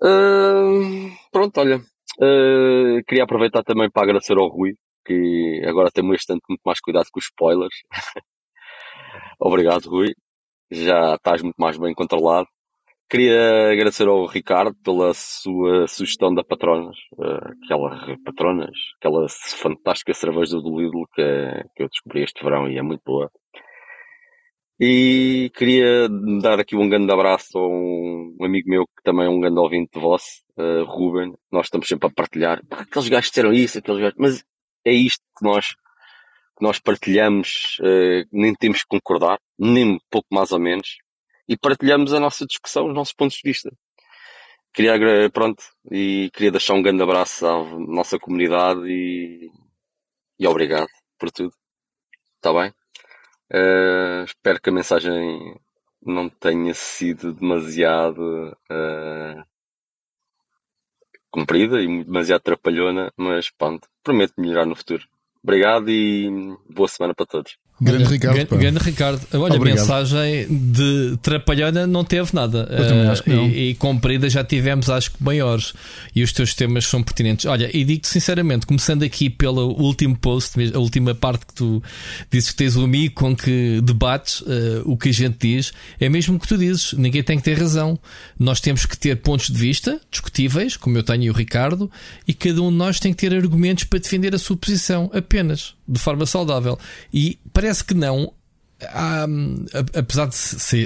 Uh, pronto, olha. Uh, queria aproveitar também para agradecer ao Rui, que agora tem bastante muito mais cuidado com os spoilers. Obrigado, Rui. Já estás muito mais bem controlado. Queria agradecer ao Ricardo pela sua sugestão da Patronas, uh, aquela Patronas, aquela fantástica cerveja do Lidl que, que eu descobri este verão e é muito boa. E queria dar aqui um grande abraço a um, amigo meu que também é um grande ouvinte de voz, uh, Ruben. Nós estamos sempre a partilhar. Aqueles gajos disseram isso, aqueles gajos. Mas é isto que nós que nós partilhamos, uh, nem temos que concordar, nem pouco mais ou menos, e partilhamos a nossa discussão, os nossos pontos de vista. Queria, pronto, e queria deixar um grande abraço à nossa comunidade e, e obrigado por tudo. Está bem? Uh, espero que a mensagem não tenha sido demasiado uh, comprida e demasiado trapalhona, mas pronto, prometo melhorar no futuro. Obrigado e boa semana para todos. Grande olha, Ricardo. Grande, grande, Ricardo. Olha, Obrigado. a mensagem de Trapalhona não teve nada. Uh, e, e comprida já tivemos, acho que maiores. E os teus temas são pertinentes. Olha, e digo-te sinceramente, começando aqui pelo último post, a última parte que tu dizes que tens o amigo com que debates uh, o que a gente diz, é mesmo o que tu dizes. Ninguém tem que ter razão. Nós temos que ter pontos de vista discutíveis, como eu tenho e o Ricardo, e cada um de nós tem que ter argumentos para defender a sua posição apenas de forma saudável. E parece que não. Há, apesar de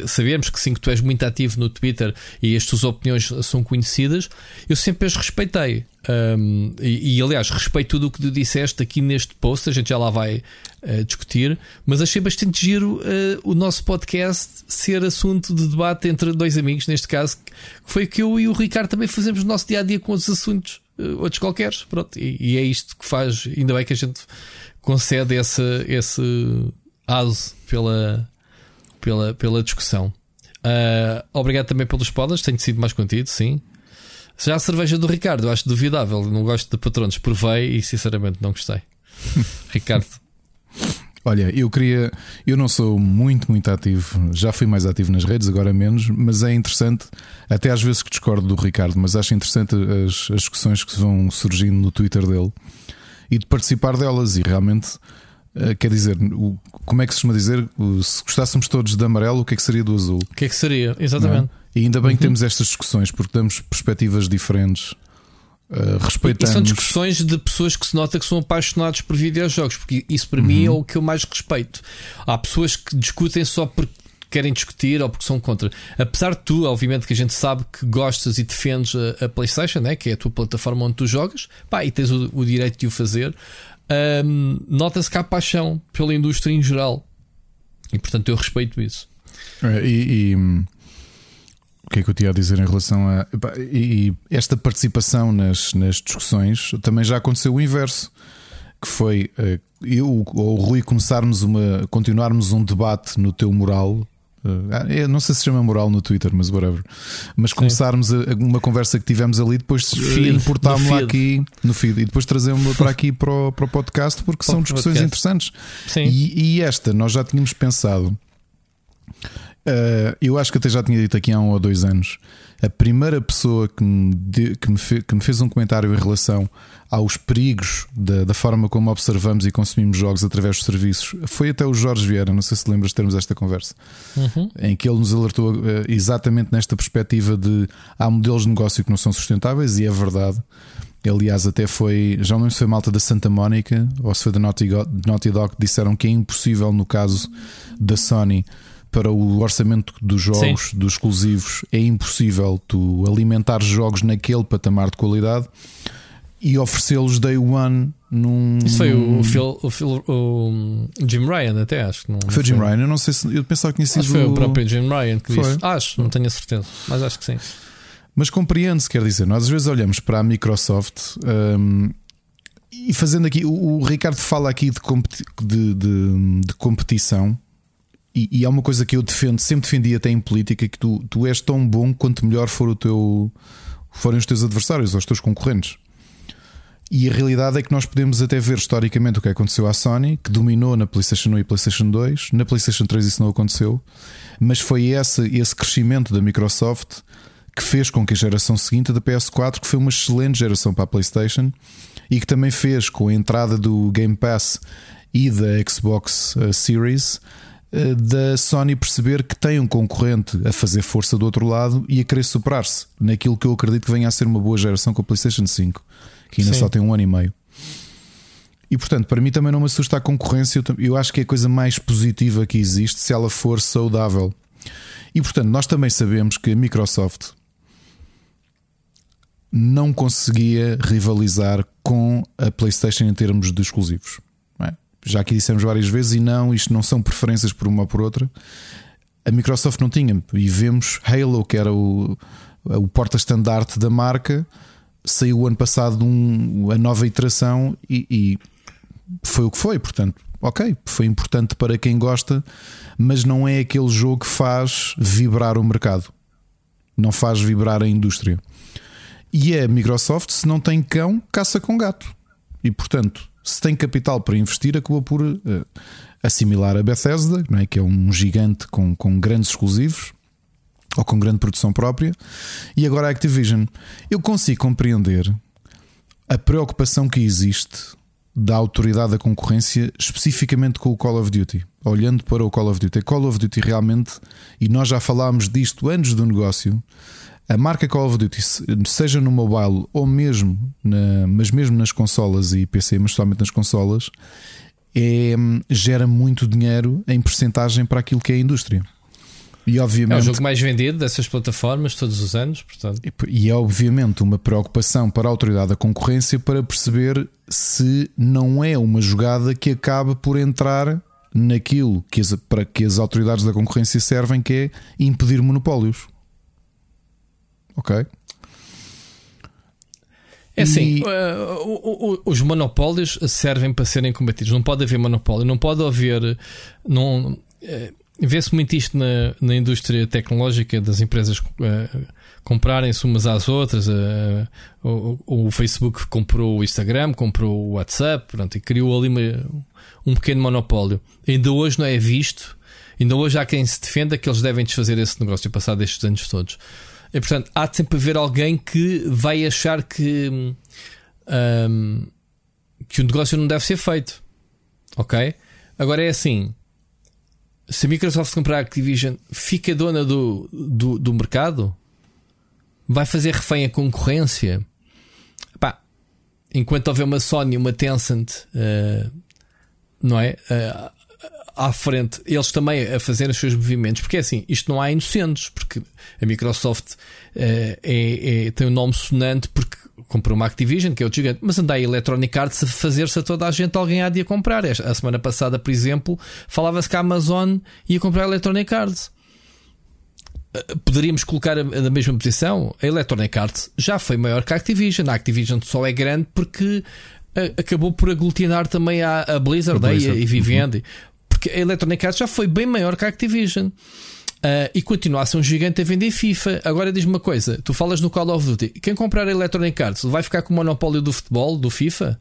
sabermos que sim, que tu és muito ativo no Twitter e as tuas opiniões são conhecidas, eu sempre as respeitei. Um, e, e, aliás, respeito tudo o que tu disseste aqui neste post, a gente já lá vai uh, discutir, mas achei bastante giro uh, o nosso podcast ser assunto de debate entre dois amigos, neste caso, que foi que eu e o Ricardo também fazemos no nosso dia a dia com os assuntos, uh, outros qualquer. Pronto, e, e, é isto que faz, ainda bem que a gente concede esse, esse aso pela, pela, pela discussão. Uh, obrigado também pelos podas, tenho sido mais contido, sim. Já a cerveja do Ricardo, eu acho duvidável. Não gosto de patronos, provei e sinceramente não gostei. Ricardo. Olha, eu queria. Eu não sou muito, muito ativo. Já fui mais ativo nas redes, agora menos. Mas é interessante, até às vezes que discordo do Ricardo, mas acho interessante as, as discussões que vão surgindo no Twitter dele e de participar delas. E realmente, uh, quer dizer, o, como é que se costuma dizer? O, se gostássemos todos de amarelo, o que é que seria do azul? O que é que seria? Exatamente. É? E ainda bem uhum. que temos estas discussões, porque damos perspectivas diferentes. Uh, respeitamos. E são discussões de pessoas que se nota que são apaixonados por videojogos, porque isso para uhum. mim é o que eu mais respeito. Há pessoas que discutem só porque querem discutir ou porque são contra. Apesar de tu, obviamente, que a gente sabe que gostas e defendes a, a PlayStation, né? que é a tua plataforma onde tu jogas, pá, e tens o, o direito de o fazer, um, nota-se que há paixão pela indústria em geral. E portanto eu respeito isso. É, e, e, o que é que eu tinha a dizer em relação a. E, esta participação nas, nas discussões também já aconteceu o inverso. Que foi eh, eu ou o Rui começarmos uma. continuarmos um debate no teu moral Uh, não sei se chama moral no Twitter, mas whatever. Mas Sim. começarmos a, uma conversa que tivemos ali, depois importámos-la aqui no feed e depois trazemos-la para aqui para o, para o podcast, porque são discussões podcast. interessantes. Sim. E, e, esta nós já tínhamos pensado. Uh, eu acho que até já tinha dito aqui há um ou dois anos. A primeira pessoa que me, de, que me, fe, que me fez um comentário em relação aos perigos da, da, forma como observamos e consumimos jogos através dos serviços. Foi até o Jorge Vieira, não sei se lembras de termos esta conversa, uhum. em que ele nos alertou uh, exatamente nesta perspectiva de há modelos de negócio que não são sustentáveis, e é verdade. Aliás, até foi, já não lembro se foi malta da Santa Mónica ou se foi da Naughty, Naughty Dog que disseram que é impossível no caso da Sony para o orçamento dos jogos, Sim. dos exclusivos, é impossível tu alimentar jogos naquele patamar de qualidade e oferecê-los day one num. Isso foi o, Phil, o, Phil, o Jim Ryan, até acho. Não, foi o Jim Ryan, eu não sei se. Eu pensava que tinha sido. Acho foi o próprio Jim Ryan que foi. disse. Acho, não tenho a certeza, mas acho que sim. Mas compreende-se, quer dizer, nós às vezes olhamos para a Microsoft um, e fazendo aqui. O, o, Ricardo fala aqui de, competi de, de, de competição. E, e há uma coisa que eu defendo, sempre defendi até em política, que tu, tu és tão bom quanto melhor for o teu, forem os teus adversários ou os teus concorrentes. E a realidade é que nós podemos até ver historicamente o que aconteceu à Sony, que dominou na PlayStation 1 e PlayStation 2. Na PlayStation 3 isso não aconteceu, mas foi esse, esse crescimento da Microsoft que fez com que a geração seguinte da PS4, que foi uma excelente geração para a PlayStation e que também fez com a entrada do Game Pass e da Xbox uh, Series da Sony perceber que tem um concorrente a fazer força do outro lado e a querer superar-se naquilo que eu acredito que venha a ser uma boa geração com a PlayStation 5 que ainda Sim. só tem um ano e meio. E portanto, para mim também não me assusta a concorrência. Eu acho que é a coisa mais positiva que existe se ela for saudável. E portanto, nós também sabemos que a Microsoft não conseguia rivalizar com a PlayStation em termos de exclusivos. Já aqui dissemos várias vezes, e não, isto não são preferências por uma ou por outra. A Microsoft não tinha, e vemos Halo, que era o, o porta-estandarte da marca, saiu ano passado um, a nova iteração e, e foi o que foi, portanto, ok, foi importante para quem gosta, mas não é aquele jogo que faz vibrar o mercado, não faz vibrar a indústria. E é a Microsoft, se não tem cão, caça com gato. E portanto, se tem capital para investir, acabou por uh, assimilar a Bethesda, não é? que é um gigante com, com grandes exclusivos ou com grande produção própria, e agora a Activision. Eu consigo compreender a preocupação que existe da autoridade da concorrência, especificamente com o Call of Duty. Olhando para o Call of Duty, Call of Duty realmente, e nós já falámos disto antes do negócio, a marca Call of Duty, seja no mobile ou mesmo, na, mas mesmo nas consolas e PC, mas somente nas consolas, é, gera muito dinheiro em percentagem para aquilo que é a indústria. E obviamente, é o jogo mais vendido dessas plataformas todos os anos, portanto. E é obviamente uma preocupação para a autoridade da concorrência para perceber se não é uma jogada que acaba por entrar naquilo que as, para que as autoridades da concorrência servem, que é impedir monopólios. Ok? É assim, uh, os monopólios servem para serem combatidos. Não pode haver monopólio, não pode haver. Não, uh, Vê-se muito isto na, na indústria tecnológica das empresas uh, comprarem-se umas às outras. Uh, o, o, Facebook comprou o Instagram, comprou o WhatsApp pronto, e criou ali uma, um pequeno monopólio. Ainda hoje não é visto, ainda hoje há quem se defenda que eles devem desfazer esse negócio passado estes anos todos. E portanto, há de sempre haver alguém que vai achar que, um, que o negócio não deve ser feito. Ok? Agora é assim se a Microsoft comprar a Activision, fica dona do, do, do mercado? Vai fazer refém a concorrência? Pá, enquanto houver uma Sony, uma Tencent, uh, não é? Uh, à frente, eles também a fazer os seus movimentos, porque é assim, isto não há inocentes, porque a Microsoft uh, é, é, tem um nome sonante porque comprou uma Activision, que é o gigante, mas anda a Electronic Arts a fazer-se a toda a gente, alguém há de a comprar. A semana passada, por exemplo, falava-se que a Amazon ia comprar a Electronic Arts. Eh, poderíamos colocar na mesma posição. A Electronic Arts já foi maior que a Activision. A Activision só é grande porque eh, acabou por aglutinar também a, a Blizzard, a Blizzard. Né, e, e Vivendi. Uhum. A Electronic Arts já foi bem maior que a Activision. Uh, e continua a ser um gigante a vender FIFA. Agora diz-me uma coisa: tu falas no Call of Duty, quem comprar a Electronic Arts vai ficar com o monopólio do futebol, do FIFA?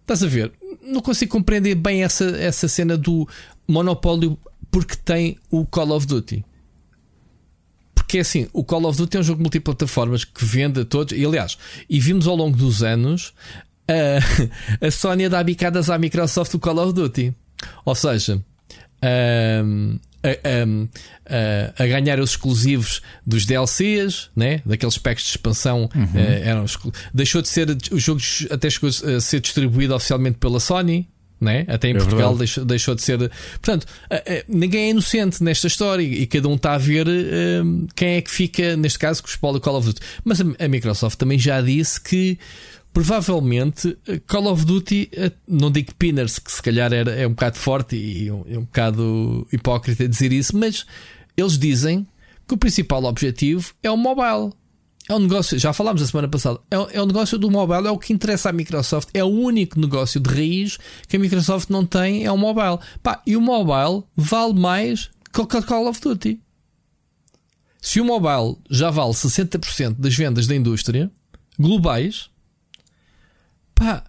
Estás a ver? Não consigo compreender bem essa, essa cena do monopólio porque tem o Call of Duty. Porque é assim, o Call of Duty é um jogo multiplataformas que vende a todos, e aliás, e vimos ao longo dos anos a, a Sony a dar bicadas à Microsoft do Call of Duty. Ou seja, um, a, a, a, ganhar os exclusivos dos DLCs, né? daqueles packs de expansão. Uhum. Uh, eram, deixou de ser, os jogos até chegou a ser distribuído oficialmente pela Sony. Né? Até em é Portugal deixou, deixou, de ser. Portanto, ninguém é inocente nesta história e cada um está a ver uh, quem é que fica, neste caso, com o espólio Call of Duty. Mas a, a Microsoft também já disse que provavelmente eh, Call of Duty, eh, não digo Pinners, que se calhar era, é um bocado forte e um, é um bocado hipócrita dizer isso, mas eles dizem que o principal objetivo é o mobile. É um negócio, já falámos a semana passada, é, é o negócio do mobile, é o que interessa à Microsoft, é o único negócio de raiz que a Microsoft não tem, é o mobile. Pá, e o mobile vale mais que o Call of Duty. Se o mobile já vale 60% das vendas da indústria globais, pá,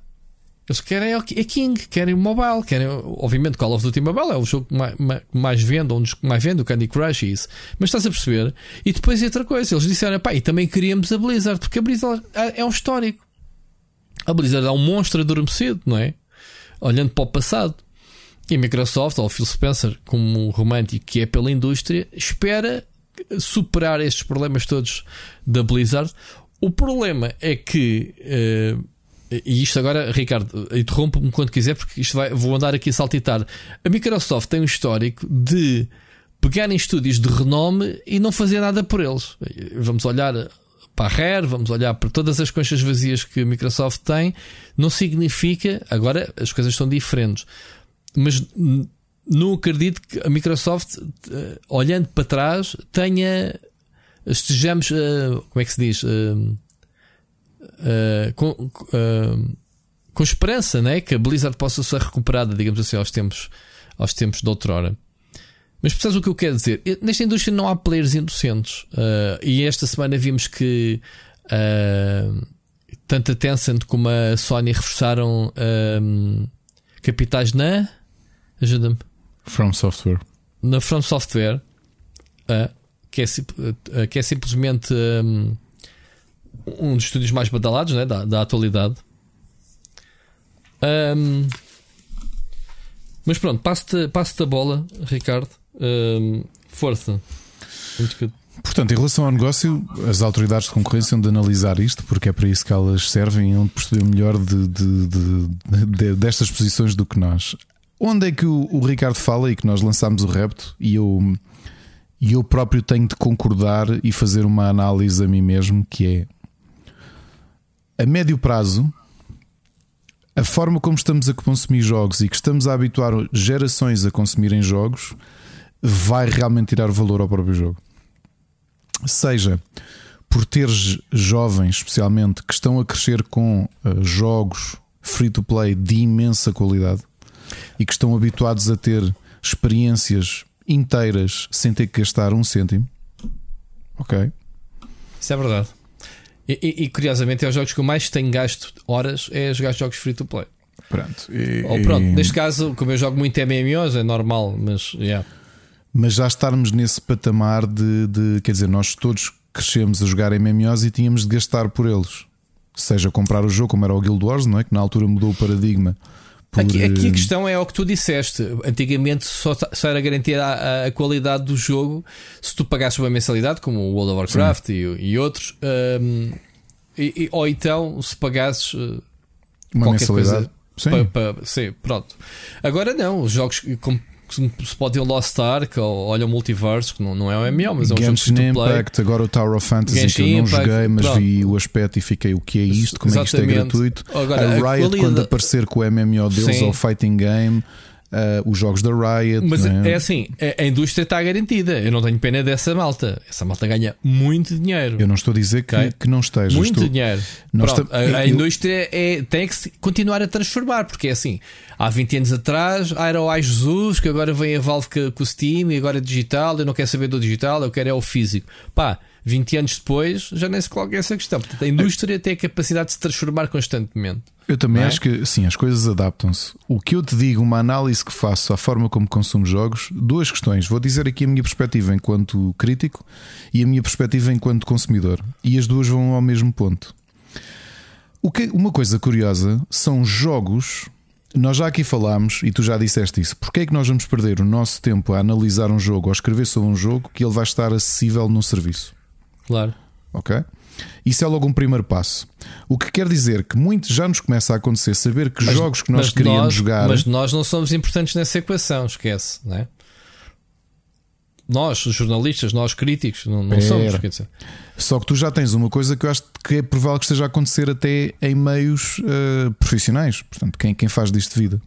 eles querem é King, querem o mobile, querem, obviamente, Call of Duty Mobile é o jogo que mais, mais vende, onde mais vende, o Candy Crush e isso. Mas estás a perceber? E depois é outra coisa, eles disseram, pá, e também queríamos a Blizzard, porque a Blizzard é um histórico. A Blizzard é um monstro adormecido, não é? Olhando para o passado. E a Microsoft, ou o Phil Spencer, como romântico que é pela indústria, espera superar estes problemas todos da Blizzard. O problema é que uh, e isto agora, Ricardo, interrompo-me quando quiser, porque isto vai, vou andar aqui a saltitar. A Microsoft tem um histórico de pegar em estúdios de renome e não fazer nada por eles. Vamos olhar para a Rare, vamos olhar para todas as conchas vazias que a Microsoft tem. Não significa, agora as coisas são diferentes. mas não acredito que a Microsoft, uh, olhando para trás, tenha. Estejamos. Uh, como é que se diz? Uh, com, com esperança né? que a Blizzard possa ser recuperada, digamos assim, aos tempos, aos tempos de outrora. Mas percebes o que eu quero dizer? Nesta indústria não há players inocentes. e esta semana vimos que tanto a Tencent como a Sony reforçaram capitais na. Ajuda-me. From Software. Na From Software, uh, que, é, uh, que é simplesmente um, um, dos estúdios mais badalados né, da, da atualidade. Um, mas pronto, passo-te passo a bola, Ricardo. Um, força. Portanto, em relação ao negócio, as autoridades de concorrência hão de analisar isto, porque é para isso que elas servem e hão de perceber melhor de, de, de, destas posições do que nós. Onde é que o, o, Ricardo fala e que nós lançámos o repto e eu, e eu próprio tenho de concordar e fazer uma análise a mim mesmo, que é a médio prazo, a forma como estamos a consumir jogos e que estamos a habituar gerações a consumirem jogos vai realmente tirar valor ao próprio jogo. Seja por teres jovens, especialmente, que estão a crescer com uh, jogos free to play de imensa qualidade e que estão habituados a ter experiências inteiras sem ter que gastar um cêntimo. Ok. Isso é verdade. E, e, e curiosamente é os jogos que eu mais tenho gasto horas é jogar jogos free to play. Pronto. E, Ou pronto, neste caso, como eu jogo muito MMOs, é normal, mas yeah. Mas já estarmos nesse patamar de, de quer dizer, nós todos crescemos a jogar MMOs e tínhamos de gastar por eles. Seja comprar o jogo, como era o Guild Wars, não é? Que na altura mudou o paradigma por... Aqui, aqui, a eh, questão é o que tu disseste. Antigamente só, só era garantir a, a, qualidade do jogo se tu pagasses uma mensalidade, como o World of Warcraft e, e, outros, um, e, e, ou então se pagasses uh, uma mensalidade. Coisa, sim. Pa, pa, sim, pronto. Agora não, os jogos como se pode ir o Lost Ark ou olha o Multiverse, que não, não é um MMO, mas é um Genshin jogo Impact, agora o Tower of Fantasy Genshin que eu não Impact, joguei, mas pronto. vi o aspecto e fiquei o que é isto, como Exatamente. é que isto é gratuito. Agora, a Riot, a quando aparecer com o MMO deles Sim. ou Fighting Game. Uh, os jogos da Riot. Mas é? é? assim, a, indústria está garantida. Eu não tenho pena dessa malta. Essa malta ganha muito dinheiro. Eu não estou a dizer que, okay? que não esteja. Muito estou... dinheiro. Pronto, a, a eu... indústria é, tem que continuar a transformar, porque é assim. Há 20 anos atrás era o Ai Jesus, que agora vem a Valve com o Steam e agora é digital. Eu não quero saber do digital, eu quero é o físico. Pá, 20 anos depois já nem se coloca essa questão. Portanto, a indústria tem a capacidade de se transformar constantemente. Eu também é? acho que sim, as coisas adaptam-se. O que eu te digo, uma análise que faço à forma como consumo jogos, duas questões. Vou dizer aqui a minha perspectiva enquanto crítico e a minha perspectiva enquanto consumidor. E as duas vão ao mesmo ponto. O que, uma coisa curiosa são jogos. Nós já aqui falámos e tu já disseste isso. Porquê é que nós vamos perder o nosso tempo a analisar um jogo ou a escrever sobre um jogo que ele vai estar acessível no serviço? Claro. Ok? Isso é logo um primeiro passo. O que quer dizer que muito já nos começa a acontecer saber que mas, jogos que nós queríamos nós, jogar. Mas nós não somos importantes nessa equação, esquece, não é? Nós, os jornalistas, nós críticos, não, não somos. Só que tu já tens uma coisa que eu acho que é provável que esteja a acontecer até em meios uh, profissionais. Portanto, quem, quem faz disto de vida.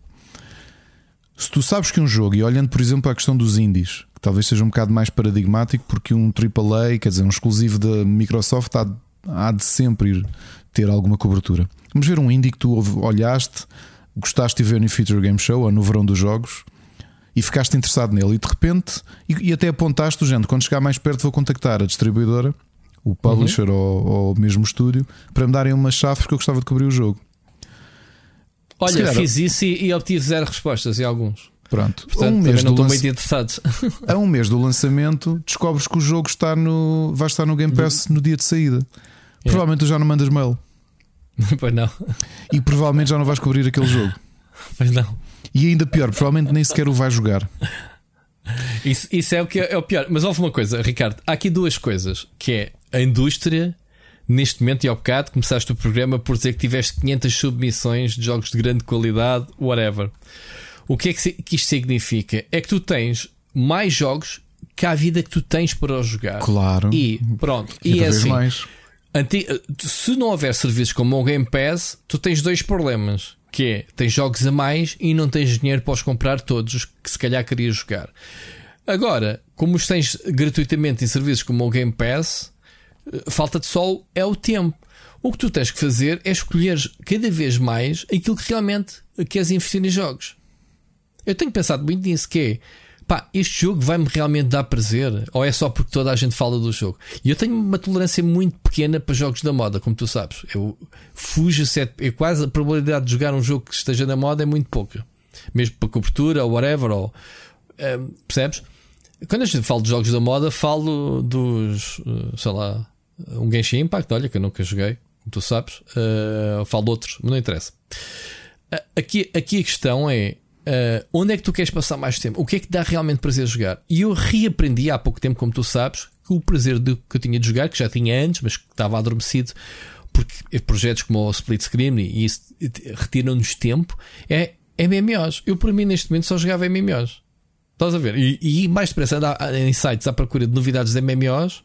Se tu sabes que um jogo, e olhando por exemplo a questão dos indies, que talvez seja um bocado mais paradigmático, porque um AAA, quer dizer, um exclusivo da Microsoft, há, há de sempre ir ter alguma cobertura. Vamos ver um indie que tu olhaste, gostaste de ver no Future Game Show ou no verão dos jogos e ficaste interessado nele e de repente, e, e até apontaste o género, quando chegar mais perto vou contactar a distribuidora, o publisher uhum. ou, ou mesmo o estúdio, para me darem uma chave porque eu gostava de cobrir o jogo. Olha, calhar, fiz isso e, e, obtive zero respostas em alguns. Pronto, Portanto, um mês não estou muito interessados. A um mês do lançamento, descobres que o jogo está no, vai estar no Game Pass no dia de saída. Yeah. Provavelmente tu já não mandas mail. pois não. E provavelmente já não vais cobrir aquele jogo. Pois não. E ainda pior, provavelmente nem sequer o vais jogar. Isso, isso é o que é, é o pior. Mas houve uma coisa, Ricardo. Há aqui duas coisas: que é a indústria neste momento e ao bocado começaste o programa por dizer que tiveste 500 submissões de jogos de grande qualidade, whatever. O que é que, que isto significa? É que tu tens mais jogos que a vida que tu tens para jogar. Claro. E pronto. e é assim. Mais. Se não houver serviços como o Game Pass, tu tens dois problemas. Que é, tens jogos a mais e não tens dinheiro para os comprar todos os que se calhar querias jogar. Agora, como os tens gratuitamente em serviços como o Game Pass, eh, falta-te só é o tempo. O que tu tens que fazer é escolher cada vez mais aquilo que realmente queres investir em jogos. Eu tenho pensado muito nisso, que é pá, este jogo vai-me realmente dar prazer? Ou é só porque toda a gente fala do jogo? E eu tenho uma tolerância muito pequena para jogos da moda, como tu sabes. Eu fujo, é quase a probabilidade de jogar um jogo que esteja na moda é muito pouca. Mesmo para cobertura ou whatever, ou, um, percebes? Quando a gente fala de jogos da moda, falo dos, uh, sei lá, um Genshin Impact, olha, que eu nunca joguei, como tu sabes. Uh, falo de outros, mas não interessa. Uh, aqui, aqui a questão é Uh, onde é que tu queres passar mais tempo? O que é que dá realmente prazer jogar? E eu reaprendi há pouco tempo, como tu sabes, que o prazer de, que eu tinha de jogar, que já tinha antes, mas que estava adormecido, porque projetos como o Split Screen e isso retiram-nos tempo, é MMOs. Eu, por mim, neste momento, só jogava MMOs. Estás a ver? E, e mais depressa anda em sites à procura de novidades de MMOs.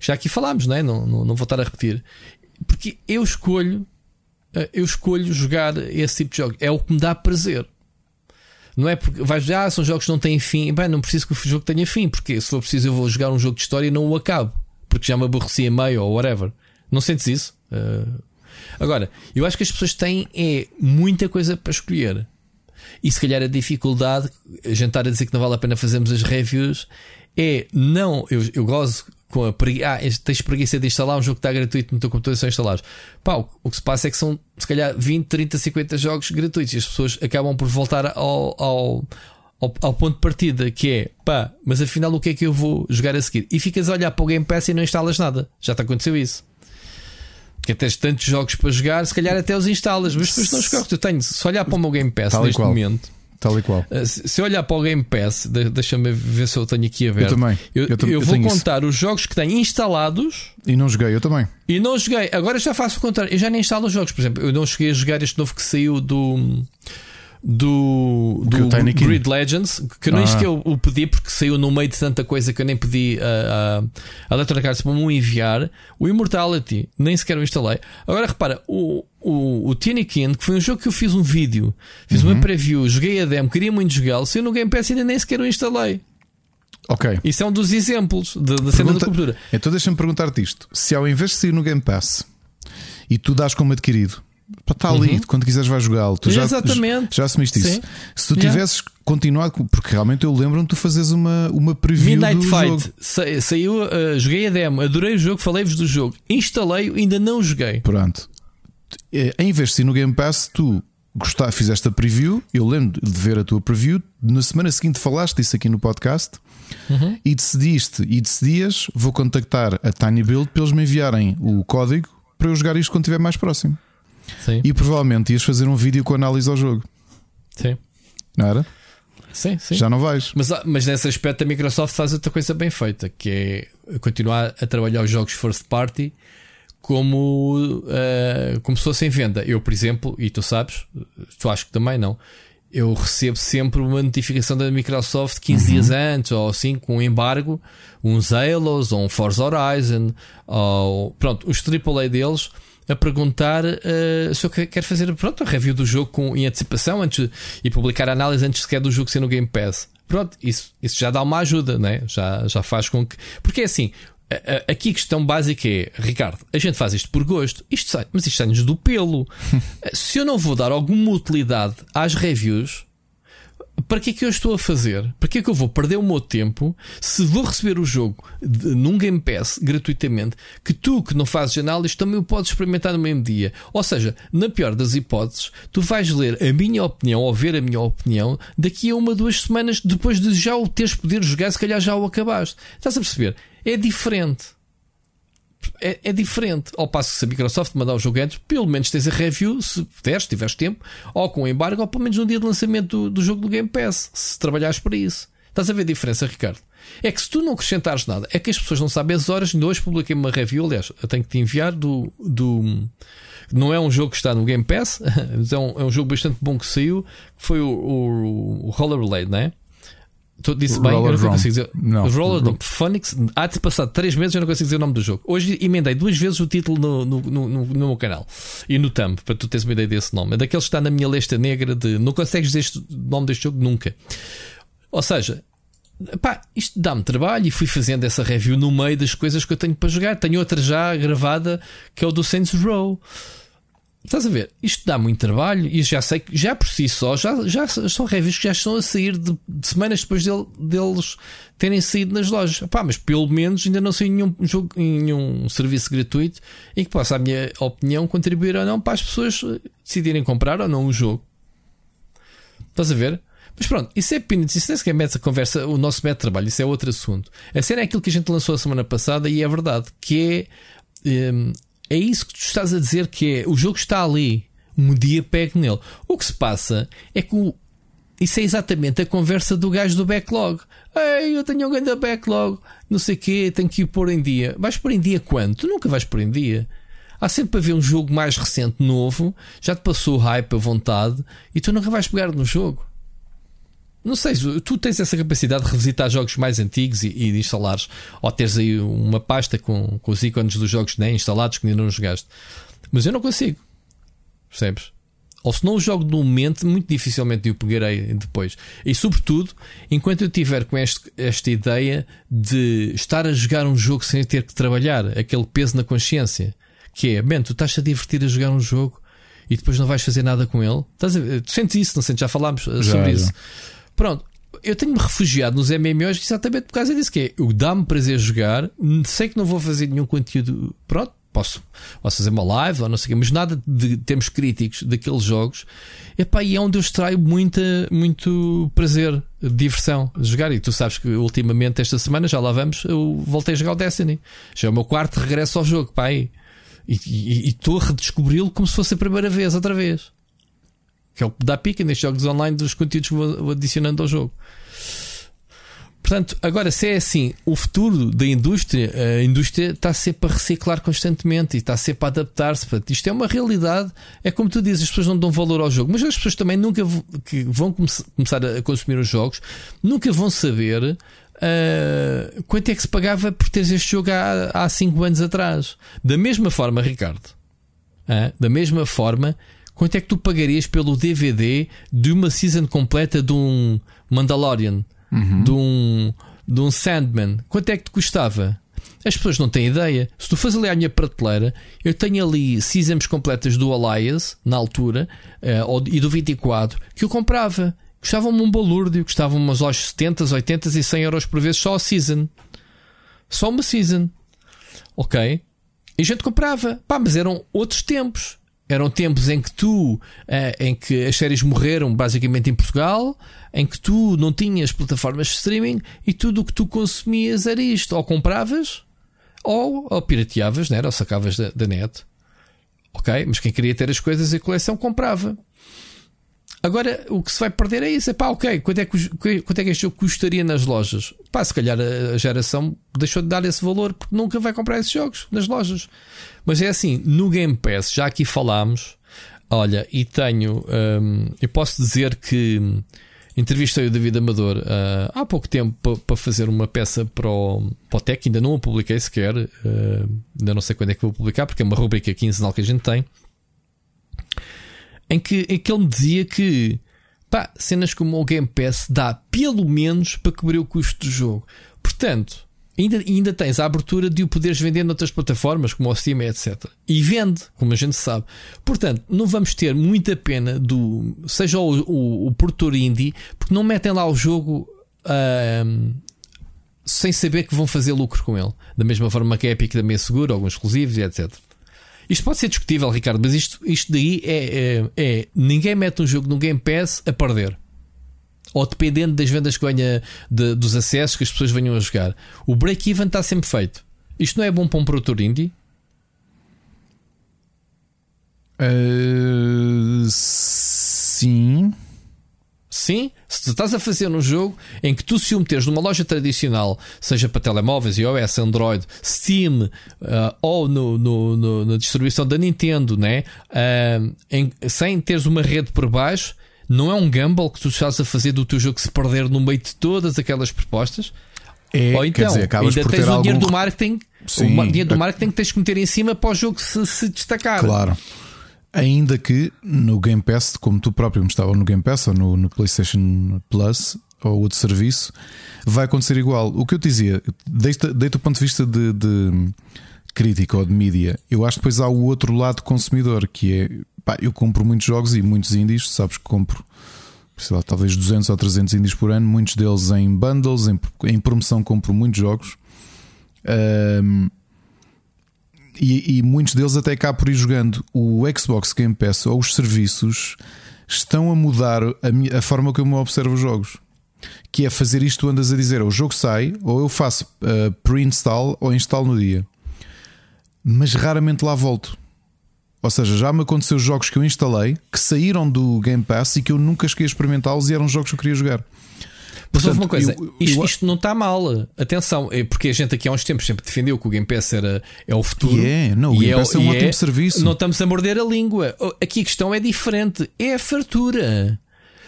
Já aqui falámos, não é? Não, não, não vou estar a repetir. Porque eu escolho, eh, eu escolho jogar esse tipo de jogo. É o que me dá prazer. Não é porque vais dizer, ah, são jogos que não têm fim. Bem, não preciso que o jogo tenha fim, porque se for preciso eu vou jogar um jogo de história e não o acabo, porque já me aborreci a meio ou whatever. Não sentes isso? Uh... Agora, eu acho que as pessoas têm é muita coisa para escolher. E se calhar a dificuldade, a gente estar a dizer que não vale a pena fazermos as reviews, é não, eu, eu gosto com a pregui... ah, tens preguiça de instalar um jogo que está gratuito no teu computador são instalados. Pá, o que se passa é que são se calhar 20, 30, 50 jogos gratuitos e as pessoas acabam por voltar ao, ao, ao, ao, ponto de partida que é pá, mas afinal o que é que eu vou jogar a seguir? E ficas a olhar para o Game Pass e não instalas nada. Já te aconteceu isso. Que tens tantos jogos para jogar, se calhar até os instalas, mas depois não jogar. Eu tenho, se olhar para o meu Game Pass Tal neste momento Tal e qual. Eh, se olhar para o Game Pass, deixa-me ver se eu tenho aqui a ver. Eu também. Eu, eu, eu, eu vou contar isso. os jogos que tenho instalados. E não joguei, eu também. E não joguei. Agora já faço o contrário. Eu já nem instalo os jogos. Por exemplo, eu não cheguei a jogar este novo que saiu do do, do Grid Legends, que não ah. é que eu o pedi porque saiu no meio de tanta coisa que eu nem pedi a, a, a Electronic Arts para me enviar. O Immortality, nem sequer o instalei. Agora repara, o, o, o King, que foi um jogo que eu fiz um vídeo, fiz uhum. uma preview, joguei a demo, queria muito jogá-lo, saiu no Game Pass e ainda nem sequer o instalei. Ok. Isso é um dos exemplos da cena da cultura. Então deixa-me perguntar-te isto: se ao invés de sair no Game Pass e tu dás como adquirido Está ali, uhum. quando quiseres vais jogá-lo. Tu já, Exatamente. já assumiste Sim. isso. Se tu tivesses yeah. continuado, porque realmente eu lembro-me de tu fazes uma, uma preview Midnight do Fight. jogo. Sa saiu, uh, joguei a demo, adorei o jogo, falei-vos do jogo. Instalei-o, ainda não joguei. Pronto. Eh, em vez de ser no Game Pass, tu gostar, fizeste a preview. Eu lembro de ver a tua preview. Na semana seguinte falaste disso aqui no podcast. Uhum. E decidiste e decidias: vou contactar a Tiny Build para eles me enviarem o código para eu jogar isto quando estiver mais próximo. Sim. E provavelmente ias fazer um vídeo com análise ao jogo. Sim. Não era? Sim, sim. Já não vais. Mas, ah, mas nesse aspecto a Microsoft faz outra coisa bem feita, que é continuar a trabalhar os jogos first party como, uh, como se fossem venda. Eu, por exemplo, e tu sabes, tu acho que também não, eu recebo sempre uma notificação da Microsoft 15 uhum. dias antes ou assim, com um embargo, uns Halos ou um Forza Horizon, ou pronto, os AAA deles a perguntar uh, se eu quero fazer pronto, a review do jogo com, em antecipação antes, e publicar a análise antes sequer do jogo ser no Game Pass. Pronto, isso, isso já dá uma ajuda, né? já, já faz com que. Porque é assim, aqui a questão básica é, Ricardo, a gente faz isto por gosto, isto sai, mas isto sai-nos do pelo. se eu não vou dar alguma utilidade às reviews, para que é que eu estou a fazer? Para que é que eu vou perder o meu tempo se vou receber o jogo de, num Game Pass gratuitamente que tu que não fazes análise também o podes experimentar no mesmo dia? Ou seja, na pior das hipóteses, tu vais ler a minha opinião ou ver a minha opinião daqui a uma, duas semanas depois de já o teres poder jogar, se calhar já o acabaste. Estás a perceber? É diferente é, é, diferente. Ao passo que se a Microsoft mandar o jogo antes, pelo menos tens a review, se puderes, se tiveres tempo, ou com embargo, ou pelo menos no dia de lançamento do, do jogo do Game Pass, se trabalhares para isso. Estás a ver a diferença, Ricardo? É que se tu não acrescentares nada, é que as pessoas não sabem as horas. Ainda hoje publiquei uma review, aliás, eu tenho que te enviar do. do não é um jogo que está no Game Pass, mas é um, é um jogo bastante bom que saiu, que foi o, o, o Rollerblade, não é? Tu disse bem, Roller eu não consigo dizer. Não. Roller Drum. Phonics, há de passar 3 meses eu não consigo dizer o nome do jogo. Hoje emendei duas vezes o título no, no, no, no- no meu canal e no thumb, para tu teres uma ideia desse nome. É daqueles que está na minha lista negra de não consegues dizer este- o nome deste jogo nunca. Ou seja, pá, isto dá-me trabalho e fui fazendo essa review no meio das coisas que eu tenho para jogar. Tenho outra já gravada que é o do Saints Row. Estás a ver? Isto dá muito trabalho e já sei que já por si só já, já são reviews que já estão a sair de, de semanas depois dele- deles terem saído nas lojas. Pá, mas pelo menos ainda não saiu nenhum jogo, nenhum serviço gratuito em que possa, a minha opinião, contribuir ou não para as pessoas eh, decidirem comprar ou não o jogo. Estás a ver? Mas pronto, isso é peanuts, isso nem sequer mete a conversa, o nosso método de trabalho, isso é outro assunto. A cena é aquilo que a gente lançou a semana passada e é verdade, que é, hum, é isso que tu estás a dizer que é, o jogo está ali, um dia pego nele. O que se passa é que o- isso é exatamente a conversa do gajo do backlog. Ei, eu tenho um grande backlog, não sei o quê, tenho que ir pôr em dia. Vais pôr em dia quando? Tu nunca vais pôr em dia. Há sempre para ver um jogo mais recente, novo, já te passou o hype, a vontade, e tu nunca vais pegar no jogo. Não sei, tu tens essa capacidade de revisitar jogos mais antigos e, e de instalares, ou teres aí uma pasta com, com os ícones dos jogos nem instalados que ainda não jogaste. Mas eu não consigo. Percebes? Ou se não o jogo no momento, muito dificilmente eu pegarei depois. E sobretudo, enquanto eu tiver com este, esta ideia de estar a jogar um jogo sem ter que trabalhar, aquele peso na consciência, que é, man, tu estás a divertir a jogar um jogo e depois não vais fazer nada com ele. Estás a? Tu sentes isso, não sentes? Já falámos uh, Já, sobre já. isso. Pronto, eu tenho-me refugiado nos MMOs exatamente por causa disso, que é eu dá-me prazer jogar, sei que não vou fazer nenhum conteúdo, pronto, posso, posso fazer uma live ou não sei o quê, mas nada de termos críticos daqueles jogos, epá, e é onde eu extraio muita, muito prazer, diversão de jogar. E tu sabes que ultimamente, esta semana, já lá vamos, eu voltei a jogar o Destiny. Já é o meu quarto regresso ao jogo, pá, e estou a redescobri-lo como se fosse a primeira vez, outra vez. Que é o que dá pica nestes jogos online dos conteúdos que vou adicionando ao jogo. Portanto, agora, se é assim, o futuro da indústria, a indústria está sempre a reciclar constantemente e está sempre a adaptar-se. Isto é uma realidade. É como tu dizes, as pessoas não dão valor ao jogo, mas as pessoas também nunca que vão come- começar a consumir os jogos, nunca vão saber ah, quanto é que se pagava por teres este jogo há 5 anos atrás. Da mesma forma, Ricardo, ah, da mesma forma, quanto é que tu pagarias pelo DVD de uma season completa de um Mandalorian, de, um, de um Sandman? Quanto é que te custava? As pessoas não têm ideia. Se tu fores ali à minha prateleira, eu tenho ali seasons completas do Elias, na altura, ou- e do 24, que eu comprava. Custavam-me um balúrdio, custavam umas aos 70, 80 e 100 euros por vez só a season. Só uma season. Ok? E a gente comprava. Pá, mas eram outros tempos. Eram tempos em que tu, eh, em que as séries morreram basicamente em Portugal, em que tu não tinhas plataformas de streaming e tudo o que tu consumias era isto. Ou compravas, ou, ou pirateavas, né? ou sacavas da, da net. Ok? Mas quem queria ter as coisas em coleção comprava. Agora o que se vai perder é isso. É pá, ok, quanto é que, quanto é que este jogo custaria nas lojas? Pá, se calhar a geração deixou de dar esse valor porque nunca vai comprar esses jogos nas lojas. Mas é assim, no Game Pass, já aqui falámos, olha, e tenho, hum, eu posso dizer que entrevistei o David Amador ah, há pouco tempo pa- para fazer uma peça para o, para o Tech, ainda não a publiquei sequer, ah, ainda não sei quando é que vou publicar, porque é uma rubrica quinzenal que a gente tem em que, em que ele me dizia que pá, cenas como o Game Pass dá pelo menos para cobrir o custo do jogo. Portanto, ainda, ainda tens a abertura de o poderes vender noutras plataformas, como o Steam, etc. E vende, como a gente sabe. Portanto, não vamos ter muita pena do seja o, o, o indie, porque não metem lá o jogo. sem saber que vão fazer lucro com ele, da mesma forma que a Epic também segura alguns exclusivos e etc. Isto pode ser discutível, Ricardo, mas isto, isto daí é, é, é- Ninguém mete um jogo no Game Pass a perder. Ou dependendo das vendas que venha de- dos acessos que as pessoas venham a jogar. O break-even está sempre feito. Isto não é bom para um produtor indie? Uh, sim. Sim, se tu estás a fazer um jogo em que tu se o meteres numa loja tradicional, seja para telemóveis, iOS, Android, Steam ah, ou no, no- no- na distribuição da Nintendo, né? Ah, em- sem teres uma rede por baixo, Não é um gamble que tu estás a fazer do teu jogo se perder no meio de todas aquelas propostas? É, Ou então, dizer, ainda tens o algum... dinheiro do marketing, Sim, o dinheiro do marketing que tens que meter em cima para o jogo se, se destacar. Claro. Ainda que no Game Pass, como tu próprio me estava no Game Pass ou no, no PlayStation Plus ou outro serviço, vai acontecer igual. O que eu te dizia, desde, o ponto de vista de, de crítica ou de mídia, eu acho que depois há o outro lado consumidor que é pá, eu compro muitos jogos e muitos indies, sabes que compro lá, talvez 200 ou 300 indies por ano, muitos deles em bundles, em, em promoção compro muitos jogos. Ahm, e, e muitos deles até cá por ir jogando. O Xbox Game Pass ou os serviços estão a mudar a, a forma como eu observo os jogos. Que é fazer isto, andas a dizer: o jogo sai, ou eu faço uh, pre-install ou instalo no dia, mas raramente lá volto. Ou seja, já me aconteceu jogos que eu instalei que saíram do Game Pass e que eu nunca cheguei a experimentá-los e eram jogos que eu queria jogar. Mas houve Portanto, uma coisa, eu- isto, eu- isto não está mal. Atenção, é porque a gente aqui há uns tempos sempre defendeu que o Game Pass era, é o futuro. E é, não, o Game Pass é um e ótimo serviço. Não estamos a morder a língua. Aqui a questão é diferente. É a fartura.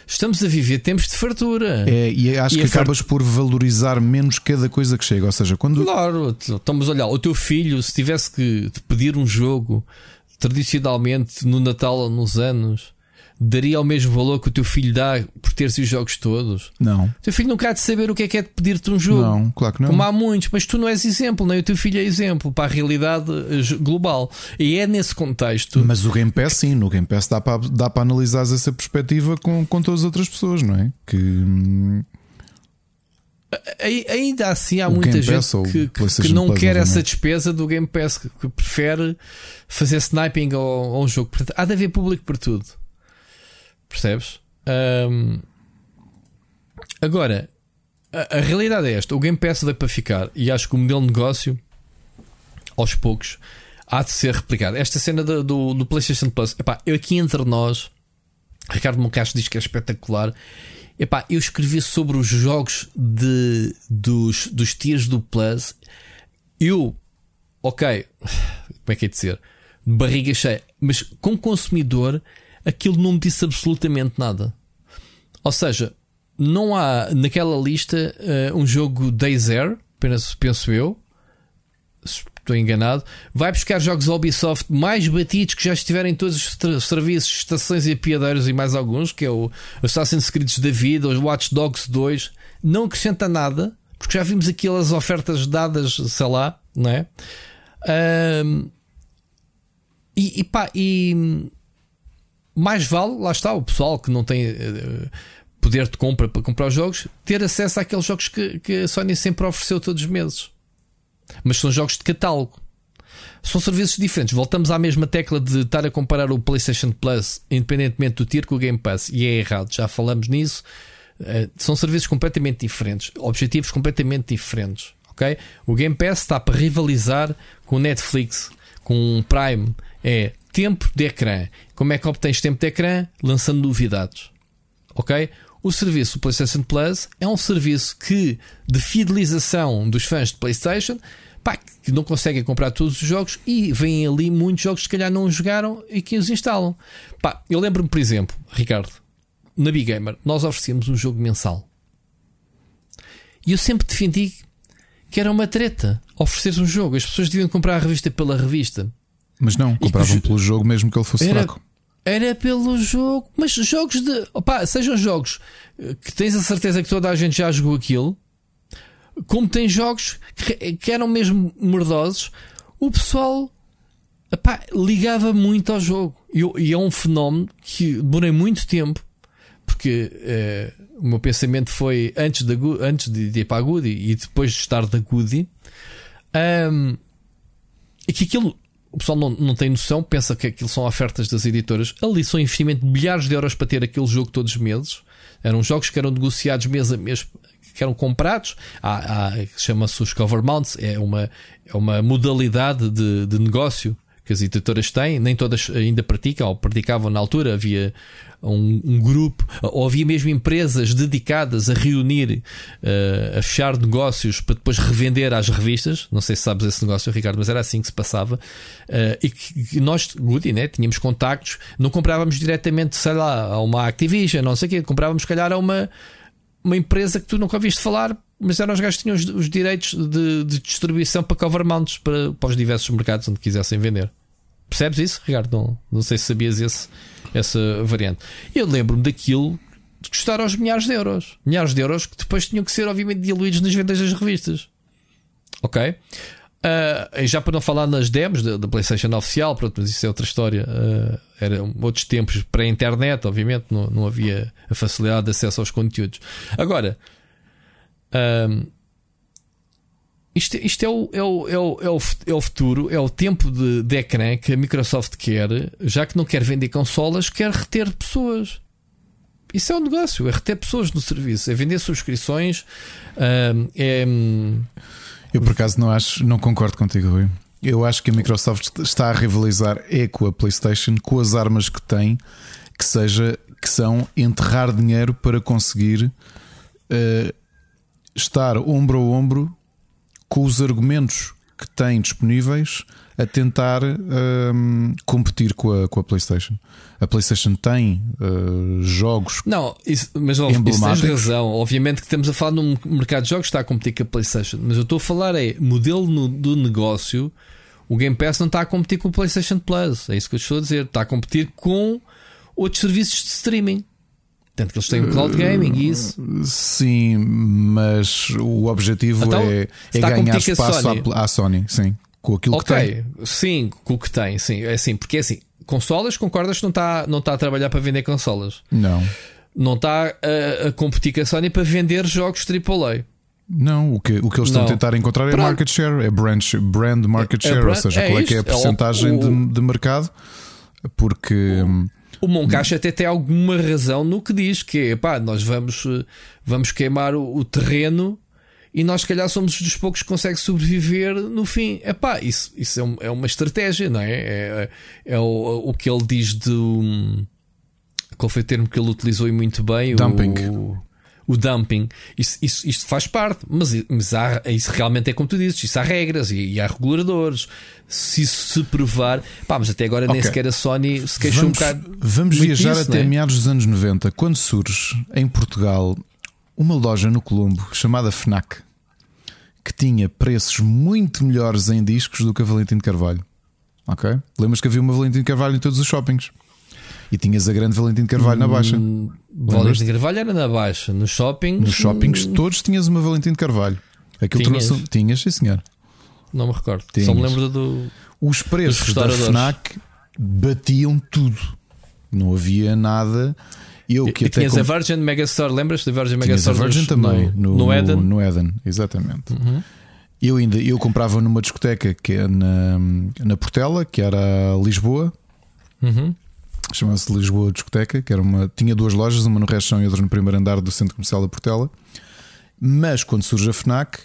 Estamos a viver tempos de fartura. É, e acho E que acabas por valorizar menos cada coisa que chega. Ou seja, quando Claro, estamos a olhar. O teu filho, se tivesse que pedir um jogo tradicionalmente no Natal ou nos anos, daria o mesmo valor que o teu filho dá por ter os jogos todos. Não, O teu filho nunca há de saber o que é que é de pedir-te um jogo. não, claro que não. Como há muitos, mas tu não és exemplo, nem o teu filho é exemplo para a realidade eh, global. E é nesse contexto. Mas o Game Pass, sim, no Game Pass dá para, dá para analisar essa perspectiva com, com todas as outras pessoas, não é? Que Ai- Ainda assim há O muita Game gente ou que, que- não Plus, quer essa despesa do Game Pass, que, prefere fazer sniping ao, ao jogo. Portanto, há de haver público para tudo. Percebes? Ahm, agora, a, a realidade é esta: o Game Pass veio para ficar e acho que o modelo de negócio, aos poucos, há de ser replicado. Esta cena do, do, do PlayStation Plus, epá, eu aqui entre nós, Ricardo Moncacho diz que é espetacular. Epá, eu escrevi sobre os jogos de, dos, dos tiers do Plus. Eu, ok, como é que é de ser? Barriga cheia, mas como consumidor, aquilo não me disse absolutamente nada. Ou seja, não há naquela lista eh, um jogo Days Air, apenas penso eu, estou enganado, vai buscar jogos Ubisoft mais batidos que já estiverem em todos os serviços, estações e apiadeiros e mais alguns, que é o Assassin's Creed da vida, os Watch Dogs 2, não acrescenta nada, porque já vimos aquelas ofertas dadas, sei lá, não é? Ahm, e, e pá, e mais vale, lá está, o pessoal que não tem eh, poder de compra para comprar os jogos, ter acesso àqueles jogos que, que a Sony sempre ofereceu todos os meses mas são jogos de catálogo. São serviços diferentes. Voltamos à mesma tecla de estar a comparar o PlayStation Plus, independentemente do tier, com o Game Pass. E é errado, já falamos nisso. Eh, são serviços completamente diferentes, objetivos completamente diferentes. ok? O Game Pass está para rivalizar com o Netflix, com o Prime. É tempo de ecrã. Como é que obtens tempo de ecrã? Lançando novidades. Ok? O serviço PlayStation Plus é um serviço que de fidelização dos fãs de PlayStation pá, que não conseguem comprar todos os jogos e vêm ali muitos jogos que se calhar não jogaram e que os instalam. Pá, eu lembro-me, por exemplo, Ricardo, na Big Gamer, nós oferecíamos um jogo mensal e eu sempre defendi que era uma treta oferecer um jogo. As pessoas deviam comprar a revista pela revista. Mas não, compravam pelo jogo mesmo que ele fosse Era- fraco. Era pelo jogo, mas jogos de. Opá, sejam jogos eh, que tens a certeza que toda a gente já jogou aquilo, como tem jogos que, que eram mesmo mordosos, o pessoal epá, ligava muito ao jogo. E, e é um fenómeno que demorei muito tempo, porque eh, o meu pensamento foi antes, da, antes de, de ir para a Goody e depois de estar da Goody. ahm, é que aquilo o pessoal não, não tem noção, pensa que aquilo são ofertas das editoras. Ali são investimento de milhares de euros para ter aquele jogo todos os meses. Eram jogos que eram negociados mês a mês, que eram comprados. Há, há- Chama-se os cover mounts, é uma, é uma modalidade de, de negócio que as editoras têm, nem todas ainda praticam ou praticavam na altura. Havia um, um grupo, ou havia mesmo empresas dedicadas a reunir, uh, a fechar negócios para depois revender às revistas. Não sei se sabes esse negócio, Ricardo, mas era assim que se passava. Uh, e que, nós, Goody, né, tínhamos contactos, não comprávamos diretamente, sei lá, a uma Activision, não sei o quê, comprávamos, se calhar, a uma, uma empresa que tu nunca ouviste falar mas eram os gajos que tinham os, os direitos de, de, distribuição para cover mounts para, para os diversos mercados onde quisessem vender. Percebes isso, Ricardo? Não, não sei se sabias esse, essa variante. Eu lembro-me daquilo de custar aos milhares de euros. Milhares de euros que depois tinham que ser, obviamente, diluídos nas vendas das revistas. Ok? Uh, já para não falar nas demos da, da PlayStation oficial, pronto, mas isso é outra história. Uh, eram outros tempos para a internet, obviamente, não, não havia a facilidade de acesso aos conteúdos. Agora, um, isto, isto é, o, é, o, é, o, é, o, é o futuro, é o tempo de, de ecrã que a Microsoft quer, já que não quer vender consolas, quer reter pessoas. Isso é um negócio, é reter pessoas no serviço, é vender subscrições. Um, é... Eu por acaso não acho, não concordo contigo, Rui. Eu acho que a Microsoft está a rivalizar é com a PlayStation, com as armas que tem, que seja que são enterrar dinheiro para conseguir uh, estar ombro a ombro com os argumentos que têm disponíveis a tentar um, competir com a, com a PlayStation. A PlayStation tem uh, jogos. Não, isso, mas ó, isso tens razão. Obviamente que estamos a falar num mercado de jogos que está a competir com a PlayStation, mas eu estou a falar é modelo no, do negócio. O Game Pass não está a competir com o PlayStation Plus. É isso que eu estou a dizer. Está a competir com outros serviços de streaming. Tanto que eles têm o cloud gaming e isso. Sim, mas o objetivo então, é, é ganhar espaço Sony. À, Sony, sim. Com aquilo okay. que tem. Sim, com o que tem, sim. É assim, porque é assim, consolas, concordas que não está não tá a trabalhar para vender consolas? Não. Não está a, a competir com a Sony para vender jogos AAA. Não, o que, o que eles estão a tentar encontrar é Pronto. market share, é brand, brand market é share, é brand, ou seja, é qual é que é a porcentagem é de, de mercado, porque. O o Moncacho até tem alguma razão no que diz que é pá, nós vamos, vamos queimar o, o terreno e nós, se calhar, somos dos poucos que conseguem sobreviver no fim. É pá, isso, isso é, um, é, uma estratégia, não é? É, é o, o que ele diz. Um, qual foi o termo que ele utilizou e muito bem? Dumping. O, o dumping. Isso, isso, isto faz parte, mas, mas há, isso realmente é como tu dizes: isso há regras e, e há reguladores. Se isso se provar, pá, mas até agora okay. nem sequer a Sony se queixou vamos, um bocado. Vamos viajar disso, até é? meados dos anos 90, quando surge em Portugal uma loja no Colombo chamada Fnac que tinha preços muito melhores em discos do que a Valentim de Carvalho. Ok? Lembras que havia uma Valentim de Carvalho em todos os shoppings? E tinhas a grande Valentim de Carvalho hum, na baixa. Valentim de Carvalho era na baixa. Nos shoppings. Nos shoppings todos tinhas uma Valentim de Carvalho. Aquilo tinhas? Trouxe... Tinhas, sim senhor. Não me recordo. Tinhas. Só me lembro do. Os preços da Fnac batiam tudo. Não havia nada. Eu que e, até tinhas com... a Virgin Megastore, lembras da Virgin Megastore? A Virgin nos, também, no, no, Eden. No Eden, exatamente. Uhum. Eu ainda eu comprava numa discoteca que é na, na Portela, que era Lisboa. Uhum chamava-se Lisboa Discoteca, que era uma, tinha duas lojas, uma no Rechão e outra no primeiro andar do Centro Comercial da Portela. Mas quando surge a FNAC,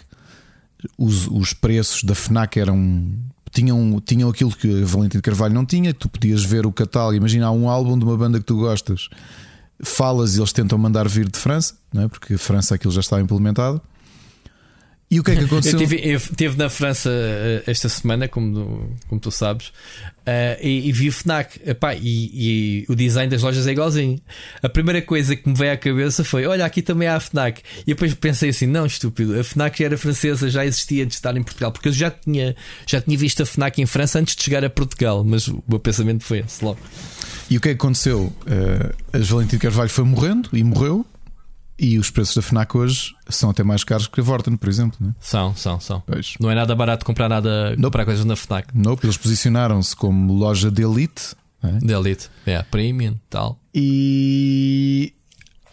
os, os preços da FNAC eram. Tinham, tinham aquilo que a Valentim de Carvalho não tinha, tu podias ver o catálogo, imagina um álbum de uma banda que tu gostas, falas e eles tentam mandar vir de França, não é? porque a França aquilo já estava implementado. E o que é que aconteceu? Eu estive na França eh, esta semana, como, como tu sabes, uh, e, e, vi o Fnac. Epá, e, e, o design das lojas é igualzinho. A primeira coisa que me veio à cabeça foi: olha, aqui também há a Fnac. E depois pensei assim: não, estúpido, a Fnac já era francesa, já existia antes de estar em Portugal, porque eu já tinha, já tinha visto a Fnac em França antes de chegar a Portugal. Mas o meu pensamento foi esse logo. E o que é que aconteceu? Uh, a Valentim Carvalho foi morrendo e morreu. E os preços da FNAC hoje são até mais caros que a Vorten, por exemplo. Né? São, são, são. Pois. Não é nada barato comprar nada, nope. comprar coisas na FNAC. Não, eles posicionaram-se como loja de elite. É? De elite, é, premium tal. E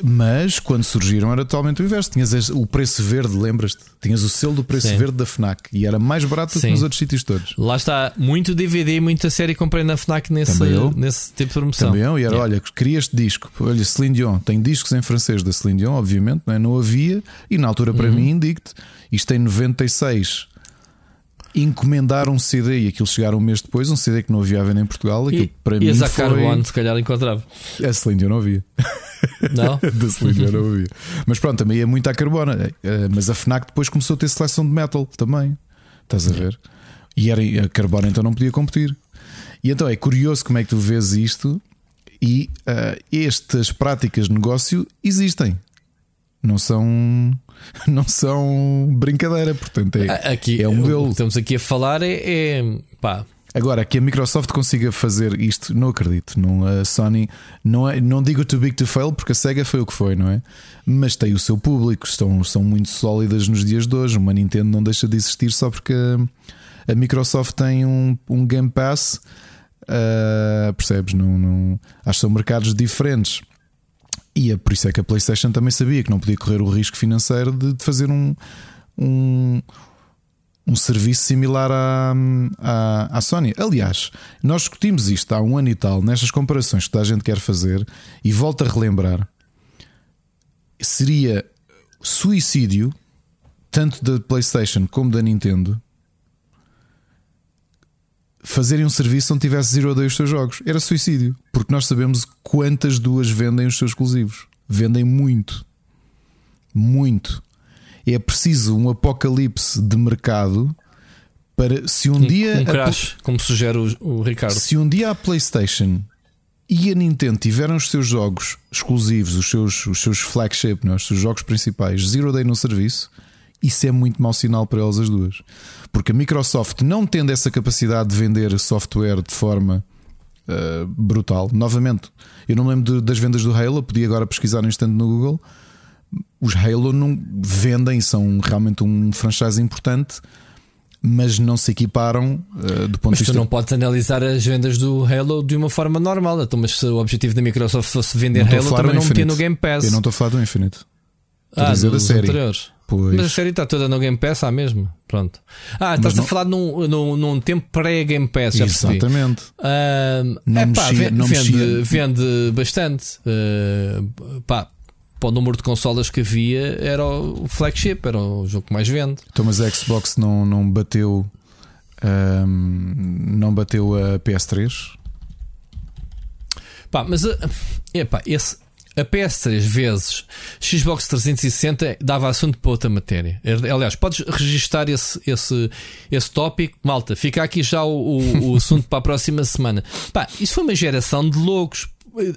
mas quando surgiram era totalmente o inverso. Tinhas o preço verde, lembras-te? Tinhas o selo do preço Sim. verde da Fnac e era mais barato do que nos outros sítios todos. Lá está, muito DVD, muita série comprei na Fnac nesse, nesse tipo de promoção. Também eu, e era, yeah. olha, queria este disco. Olha, Celine Dion, tem discos em francês da Celine Dion, obviamente, não, é? não havia, e na altura para uhum. mim, indico-te, isto tem 96 encomendar um CD e aquilo chegar um mês depois, um CD que não havia venda em Portugal. Aquilo E, para e mim a foi... Se calhar encontrava. A Celine eu não havia. Não? da Celine eu não havia. Mas pronto, também é muito à Carbona. Eh, Mas a Fnac depois começou a ter seleção de metal também. Estás a ver? E era, a Carbona então não podia competir. E então é curioso como é que tu vês isto e eh, estas práticas de negócio existem. Não são, não são brincadeira, portanto é, Aqui, é um o modelo. que estamos aqui a falar é, é pá, Agora, que a Microsoft consiga fazer isto, não acredito. Não, a Sony, não, é, não digo too big to fail, porque a Sega foi o que foi, não é? Mas tem o seu público, estão, são muito sólidas nos dias de hoje. Uma Nintendo não deixa de existir só porque a, a Microsoft tem um, um Game Pass, ah, percebes? Não, não, acho que são mercados diferentes. E é por isso é que a PlayStation também sabia que não podia correr o risco financeiro de, de fazer um, um, um serviço similar à, à, à Sony. Aliás, nós discutimos isto há um ano e tal, nestas comparações que toda a gente quer fazer, e volto a relembrar: seria suicídio, tanto da PlayStation como da Nintendo, fazerem um serviço onde tivesse Zero Day os seus jogos. Era suicídio, porque nós sabemos quantas duas vendem os seus exclusivos. Vendem muito. Muito. É preciso um apocalipse de mercado para se um, um, dia um a- crash, como sugere o, o Ricardo. se um dia a PlayStation e a Nintendo tiveram os seus jogos exclusivos, os seus, os seus flagship, não é? os seus jogos principais, Zero Day no serviço, isso é muito mau sinal para elas as duas. Porque a Microsoft, não tendo essa capacidade de vender software de forma uh, brutal, novamente, eu não me lembro de- das vendas do Halo, podia agora pesquisar no instante no Google. Os Halo não vendem, são realmente um franchise importante, mas não se equiparam uh, do ponto Mas de tu vista não podes analisar as vendas do Halo de uma forma normal. Então, mas se o objetivo da Microsoft fosse vender a Halo, também do não metia no Game Pass. Eu não estou a falar do Infinite. Estou a ah, dizer da dos série. anteriores. Pois. Mas a série está toda no Game Pass, há mesmo. Pronto. Ah, estás não- a falar num, num, num tempo pré-Game Pass, já. Exatamente. Ah, Não epá, mexia- vende, não vende, vende bastante. Ah, pá, para o número de consolas que havia, era o flagship, era o jogo que mais vende. Então, mas a Xbox não, não bateu. ahm, não bateu a PS3. Pá, mas a, epá, esse, a PS3 vezes Xbox 360 dava assunto para outra matéria. Aliás, podes registar esse, esse, esse tópico, malta. Fica aqui já o, o, o assunto para a próxima semana. Pá, isso foi uma geração de loucos.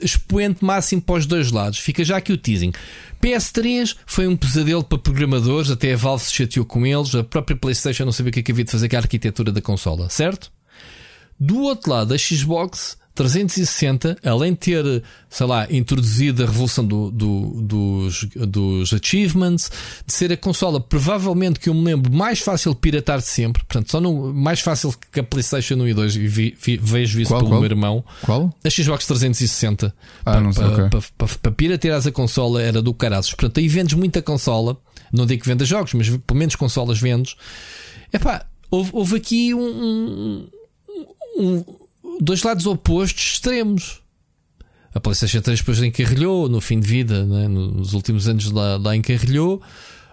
Expoente máximo para os dois lados. Fica já aqui o teasing. PS3 foi um pesadelo para programadores, até a Valve se chateou com eles. A própria PlayStation não sabia o que é que havia de fazer com a arquitetura da consola, certo? Do outro lado, a Xbox 360, além de ter, sei lá, introduzido a revolução do, do- dos, dos achievements, de ser a consola provavelmente que eu me lembro mais fácil de piratar de sempre, portanto, só no, mais fácil que a PlayStation 1 e 2, e vi- vi- vejo isso Qual, pelo qual? meu irmão, Qual? a Xbox 360 Ah, não sei, para, para, para pirateares a consola era do caraças. Portanto, aí vendes muita consola. Não digo que vendas jogos, mas pelo menos consolas vendes. Epá, houve, houve aqui um, um- um- dois lados opostos extremos. A PlayStation 3 depois encarrilhou no fim de vida, né? nos últimos anos lá, lá encarrilhou,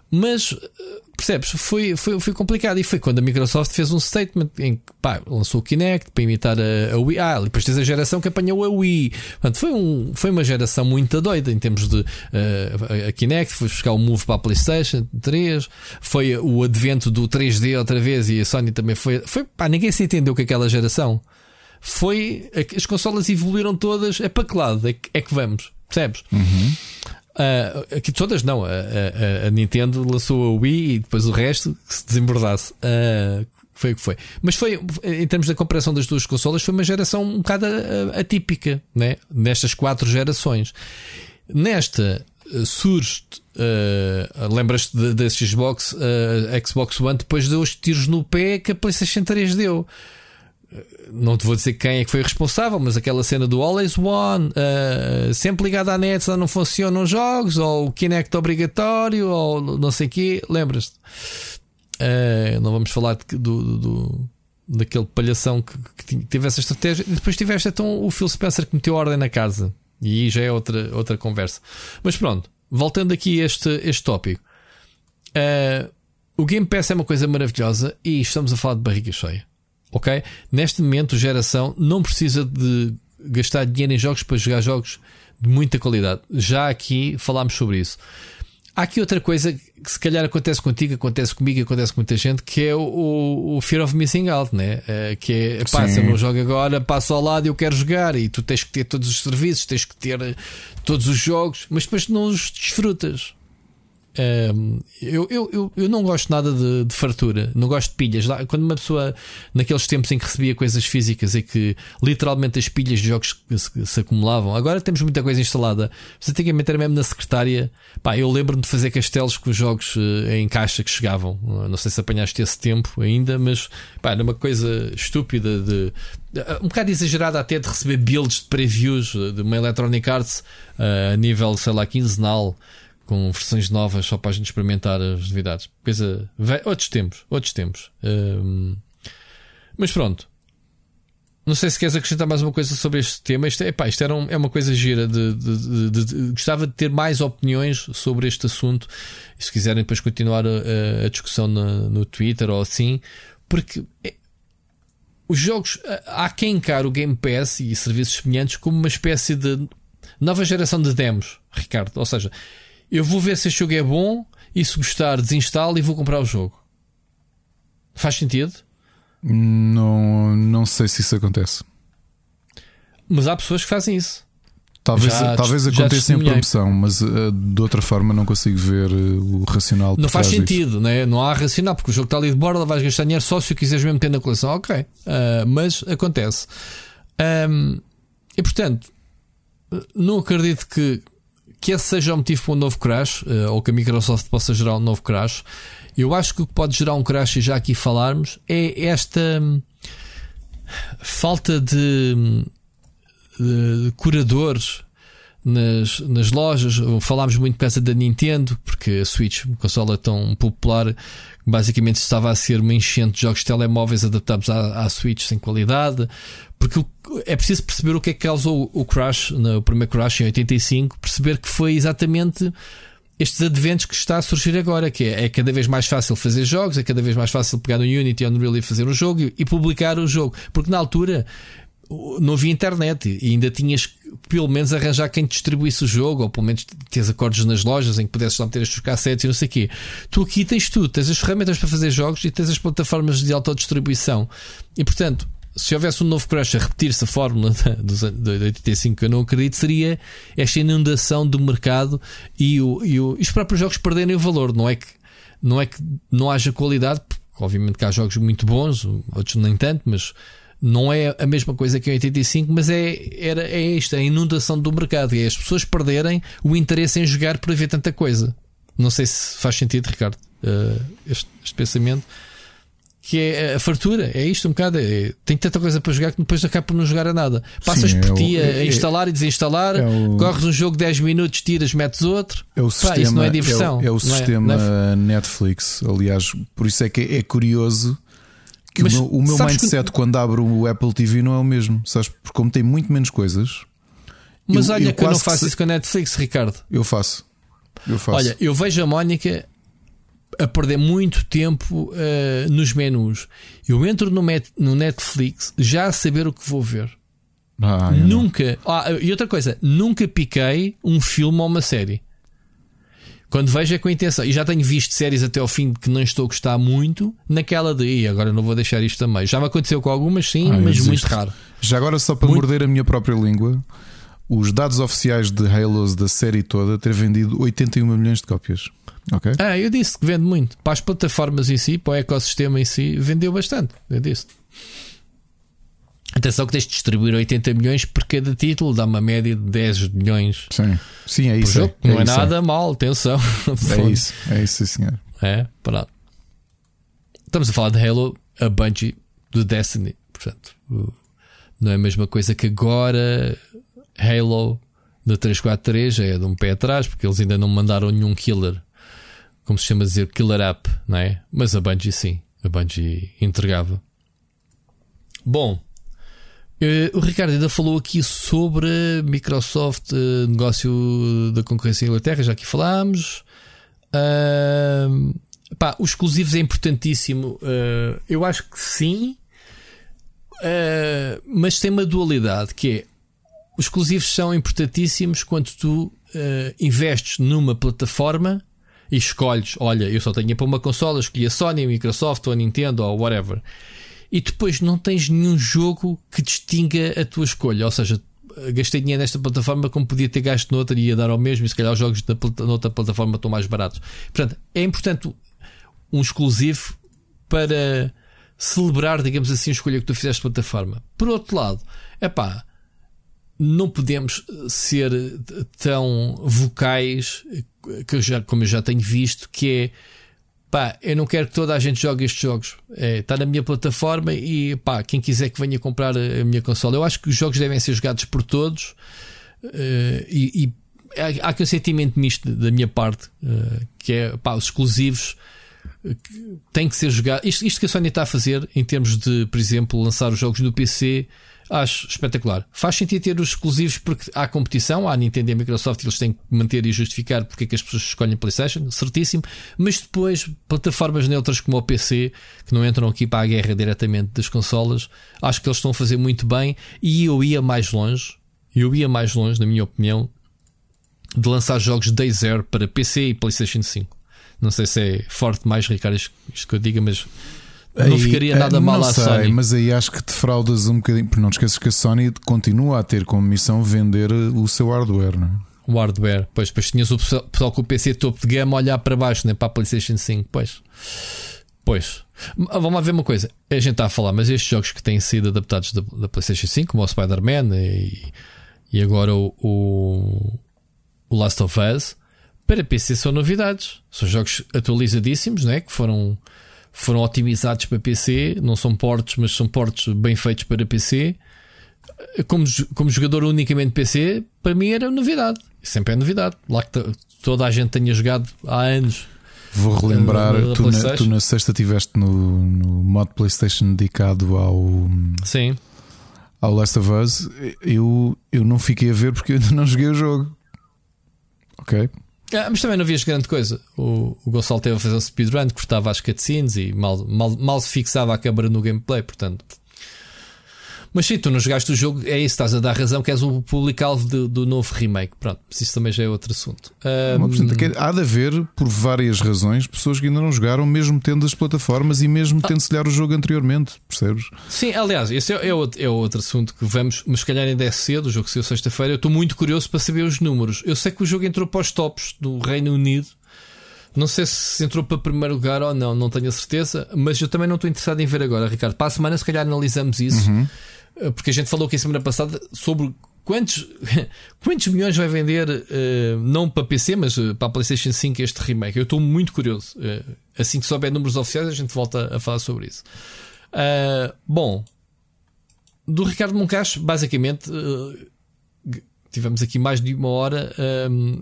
mas eh, percebes? Foi, foi, foi complicado. E foi quando a Microsoft fez um statement em que pá, lançou o Kinect para imitar a, a Wii. Ah, depois tens a geração que apanhou a Wii. Portanto, foi, um, foi uma geração muito doida em termos de a- a Kinect. Foi buscar o Move para a PlayStation 3. Foi o advento do 3D outra vez e a Sony também foi. foi pá, ninguém se entendeu com aquela geração foi as consolas evoluíram todas. É para que lado é que, é que vamos? Percebes? Ah, aqui todas não. A, a- a- Nintendo lançou a Wii e depois o resto que se desembordasse. Ah, foi o que foi. Mas foi, em termos da comparação das duas consolas, foi uma geração um bocado atípica, né? nestas quatro gerações. Nesta ah, surge, ah, lembras-te da Xbox, ah, Xbox One, depois deu os tiros no pé que a PlayStation 3 deu não te vou dizer quem é que foi responsável, mas aquela cena do Always One, uh, sempre ligado à net, só não funcionam os jogos, ou o Kinect obrigatório, ou não sei o quê, lembras-te? Uh, não vamos falar de- do, do- daquele palhação que, que teve essa estratégia. Depois tiveste então o Phil Spencer que meteu ordem na casa, e aí já é outra, outra conversa. Mas pronto, voltando aqui a este, este tópico. Uh, o Game Pass é uma coisa maravilhosa e estamos a falar de barriga cheia. Ok? Neste momento, geração não precisa de gastar dinheiro em jogos para jogar jogos de muita qualidade. Já aqui falámos sobre isso. Há aqui outra coisa que se calhar acontece contigo, acontece comigo, acontece com muita gente, que é o, o Fear of Missing Out, né? Uh, que é pá, se eu não jogo agora, passo ao lado e eu quero jogar, e tu tens que ter todos os serviços, tens que ter eh, todos os jogos, mas depois não os desfrutas. Eu, eu, eu, não gosto nada de, de, fartura, não gosto de pilhas. Quando uma pessoa, naqueles tempos em que recebia coisas físicas e que literalmente as pilhas de jogos se, se acumulavam, agora temos muita coisa instalada. Mas antigamente era mesmo na secretária. Pá, eu lembro-me de fazer castelos com os jogos uh, em caixa que chegavam. Não sei se apanhaste esse tempo ainda, mas pá, era uma coisa estúpida de. Um bocado exagerada até de receber builds de previews de uma Electronic Arts uh, a nível, sei lá, quinzenal com versões novas só para a gente experimentar as novidades. Coisa. Outros tempos, outros tempos. Um, mas pronto. Não sei se queres acrescentar mais uma coisa sobre este tema. Isto, epá, isto era um, é uma coisa gira. De, de, de, de, gostava de ter mais opiniões sobre este assunto. Se quiserem depois continuar a, a discussão no, no, Twitter ou assim, porque é, os jogos. Há quem encare o Game Pass e serviços semelhantes como uma espécie de nova geração de demos, Ricardo. Ou seja, eu vou ver se este jogo é bom e se gostar, desinstalo e vou comprar o jogo. Faz sentido? Não, não sei se isso acontece. Mas há pessoas que fazem isso. Talvez, já, talvez aconteça em promoção, mas uh, de outra forma não consigo ver uh, o racional. Não faz sentido, né? não há racional, porque o jogo está ali de borda, vais gastar dinheiro só se o quiseres mesmo ter na coleção. Ok, uh, mas acontece. Um, e portanto, não acredito que que esse seja o motivo para um novo crash, uh, ou que a Microsoft possa gerar um novo crash. Eu acho que o que pode gerar um crash, e já aqui falarmos, é esta hum, falta de, de curadores nas, nas lojas. Falámos muito causa da Nintendo, porque a Switch, uma consola tão popular, basicamente estava a ser uma enchente de jogos de telemóveis adaptados à, à Switch sem qualidade. Porque é preciso perceber o que é que causou o crash, no primeiro crash em 85, perceber que foi exatamente estes adventos que está a surgir agora, que é, é, cada vez mais fácil fazer jogos, é cada vez mais fácil pegar no Unity ou no Unreal e fazer um jogo e, e publicar o jogo. Porque na altura não havia internet e ainda tinhas pelo menos arranjar quem distribuísse o jogo, ou pelo menos tens acordos nas lojas em que pudesses lá meter as tuas cassetes e não sei o quê. Tu aqui tens tudo, tens as ferramentas para fazer jogos e tens as plataformas de autodistribuição. E portanto, se houvesse um novo crash a repetir-se a fórmula de 85 que eu não acredito, seria esta inundação do mercado e, o, e, o, e os próprios jogos perderem o valor. Não é que não, é que não haja qualidade, obviamente que há jogos muito bons, outros nem tanto, mas não é a mesma coisa que em 85, mas é, era, é isto, a inundação do mercado. É as pessoas perderem o interesse em jogar por haver tanta coisa. Não sei se faz sentido, Ricardo, uh, este, este pensamento que é a fartura, é isto um bocado. É, tem tanta coisa para jogar que depois acaba por não jogar a nada. Passas Sim, por é ti a, é, instalar e desinstalar, é o, corres um jogo 10 minutos, tiras, metes outro. É o Pá, sistema, isso não é diversão. É o, é o sistema Netflix. Aliás, por isso é que é curioso que Mas, o meu, o meu mindset que... quando abro o Apple TV não é o mesmo, sabes? Porque como tem muito menos coisas. Mas eu, olha eu que eu não faço se... isso com a Netflix, Ricardo. Eu faço. Eu faço. Olha, eu vejo a Mónica a perder muito tempo uh, nos menus. Eu entro no, met, no Netflix já a saber o que vou ver. Ah, nunca. Ah, e outra coisa, nunca piquei um filme ou uma série. Quando vejo é com intenção. E já tenho visto séries até ao fim que não estou a gostar muito, naquela de e agora não vou deixar isto também. Já me aconteceu com algumas, sim, ah, mas muito raro. Já agora, só para muito... morder a minha própria língua, os dados oficiais de Halos da série toda ter vendido 81 milhões de cópias. Okay. Ah, eu disse que vende muito. Para as plataformas em si, para o ecossistema em si, vendeu bastante. Eu disse. Atenção que tens de distribuir 80 milhões por cada título, dá uma média de 10 milhões. Sim, Sim é isso. É, não é, é nada é. mal, atenção. É isso, é isso, senhor. É, pronto. Estamos a falar de Halo, a Bungie do Destiny. Portanto, não é a mesma coisa que agora Halo da 343 é de um pé atrás, porque eles ainda não mandaram nenhum killer, como se chama dizer, killer app, não é? Mas a Bungie sim, a Bungie entregava. Bom, uh, o Ricardo ainda falou aqui sobre Microsoft, uh, negócio da concorrência em Inglaterra, já aqui falámos. Uh, pá, os exclusivos é importantíssimo. Uh, eu acho que sim, uh, mas tem uma dualidade que é os exclusivos são importantíssimos quando tu uh, investes numa plataforma e escolhes, olha, eu só tenho para uma consola, escolhi a Sony, a Microsoft ou a Nintendo ou whatever. E depois não tens nenhum jogo que distinga a tua escolha. Ou seja, gastei dinheiro nesta plataforma como podia ter gasto noutra e ia dar ao mesmo, e se calhar os jogos da noutra plataforma estão mais baratos. Portanto, é importante um exclusivo para celebrar, digamos assim, a escolha que tu fizeste de plataforma. Por outro lado, é pá, não podemos ser tão vocais que eu já, como eu já tenho visto, que é pá, eu não quero que toda a gente jogue estes jogos. É, está na minha plataforma e pá, quem quiser que venha comprar a minha consola. Eu acho que os jogos devem ser jogados por todos uh, e, e, há, há aqui um sentimento misto da minha parte, uh, que é pá, os exclusivos têm que ser jogados. Isto, isto que a Sony está a fazer em termos de, por exemplo, lançar os jogos no PC Acho espetacular. Faz sentido ter os exclusivos porque há competição, há Nintendo e a Microsoft, eles têm que manter e justificar porque é que as pessoas escolhem PlayStation, certíssimo. Mas depois, plataformas neutras como o PC, que não entram aqui para a guerra diretamente das consolas, acho que eles estão a fazer muito bem. E eu ia mais longe, eu ia mais longe, na minha opinião, de lançar jogos Day Zero para PC e PlayStation 5. Não sei se é forte mais, Ricardo, isto que eu diga, mas não ficaria nada não mal à sei, Sony. Mas aí acho que te fraudas um bocadinho, porque não te esqueças que a Sony continua a ter como missão vender o seu hardware, não é? O hardware, pois, depois tinhas o pessoal com o PC topo de gama olhar para baixo, né, para a PlayStation 5, pois. Pois. Vamos lá ver uma coisa. A gente está a falar, mas estes jogos que têm sido adaptados da, da PlayStation 5, como o Spider-Man e, e agora o, o, o Last of Us, para PC são novidades. São jogos atualizadíssimos, né? Que foram foram otimizados para PC, não são portos, mas são portos bem feitos para PC. Como, como jogador unicamente PC, para mim era novidade. Sempre é novidade. Lá que toda a gente tenha jogado há anos. Vou relembrar, uh, tu, na, tu, na, sexta estiveste no, no mod PlayStation dedicado ao. Sim. Ao Last of Us. Eu, eu não fiquei a ver porque eu ainda não joguei o jogo. Ok? Ah, mas também não vias grande coisa. O, o Gonçalo teve a fazer um speedrun, cortava as cutscenes e mal, mal, mal se fixava a câmera no gameplay, portanto. Mas sim, tu não jogaste o jogo, é isso, estás a dar razão que és o público-alvo do, do, novo remake. Pronto, mas isso também já é outro assunto. Um... Há de haver, por várias razões, pessoas que ainda não jogaram, mesmo tendo as plataformas e mesmo ah. tendo se lhar o jogo anteriormente, percebes? Sim, aliás, esse é, é, outro, é outro assunto que vamos, mas se calhar ainda é cedo, o jogo saiu sexta-feira. Eu estou muito curioso para saber os números. Eu sei que o jogo entrou para os tops do Reino Unido. Não sei se entrou para primeiro lugar ou não, não tenho a certeza, mas eu também não estou interessado em ver agora, Ricardo. Para a semana, se calhar, analisamos isso. Uhum. Eh, porque a gente falou aqui semana passada sobre quantos, quantos milhões vai vender, uh, não para PC, mas uh, para a PlayStation 5 este remake. Eu estou muito curioso. Uh, assim que souber números oficiais, a gente volta a falar sobre isso. bom, do Ricardo Moncacho, basicamente. Tivemos aqui mais de uma hora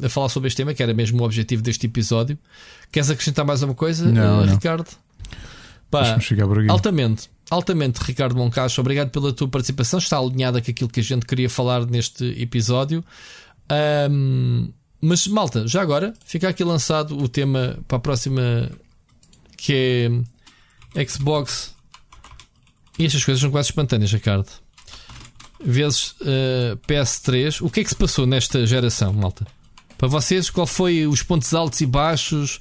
a falar sobre este tema, que era mesmo o objetivo deste episódio. Queres acrescentar mais alguma coisa, não, Ricardo? Pá, altamente altamente, Ricardo Moncacho. Obrigado pela tua participação. Está alinhada com aquilo que a gente queria falar neste episódio. Um, mas, malta, já agora fica aqui lançado o tema para a próxima que é Xbox. E estas coisas são quase espontâneas, Ricardo. Vezes uh, PS3. O que é que se passou nesta geração, malta? Para vocês, qual foi os pontos altos e baixos?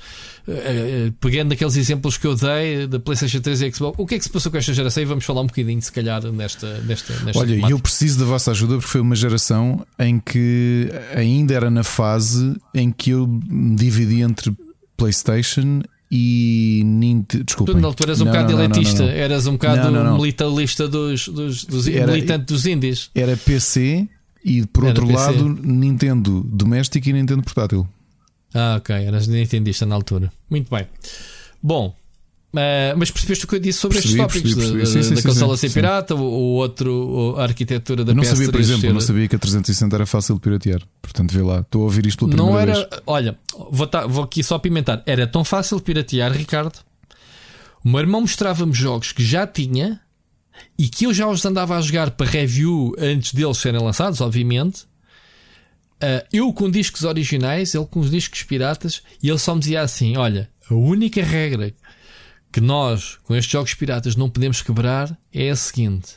Uh, pegando aqueles exemplos que eu dei da PlayStation 3 e Xbox, o que é que se passou com esta geração? E vamos falar um bocadinho, se calhar, nesta. nesta, nesta Olha, temática. eu preciso da vossa ajuda porque foi uma geração em que ainda era na fase em que eu me dividi entre PlayStation e Nintendo. Desculpa. Tu na altura eras um não, bocado não, elitista, não, eras um bocado militarista dos, dos, dos era, militante dos indies. Era PC e por era outro PC. lado Nintendo doméstico e Nintendo portátil. Ah, ok, eras nintendista na altura. Muito bem. Bom, Uh, mas percebeste o que eu disse sobre percebi, estes tópicos percebi, percebi. Da, sim, da sim, consola sim, ser pirata, o, o outro, a arquitetura da eu não PS3 sabia, por exemplo, ser... não sabia que a 360 era fácil de piratear. Portanto, vê lá, estou a ouvir isto pela primeira não era, vez. Olha, vou, tá, vou aqui só pimentar. Era tão fácil de piratear, Ricardo. O meu irmão mostrava-me jogos que já tinha e que eu já os andava a jogar para review antes deles serem lançados, obviamente. Uh, eu com discos originais, ele com os discos piratas, e ele só me dizia assim: Olha, a única regra que nós, com estes jogos piratas, não podemos quebrar é a seguinte: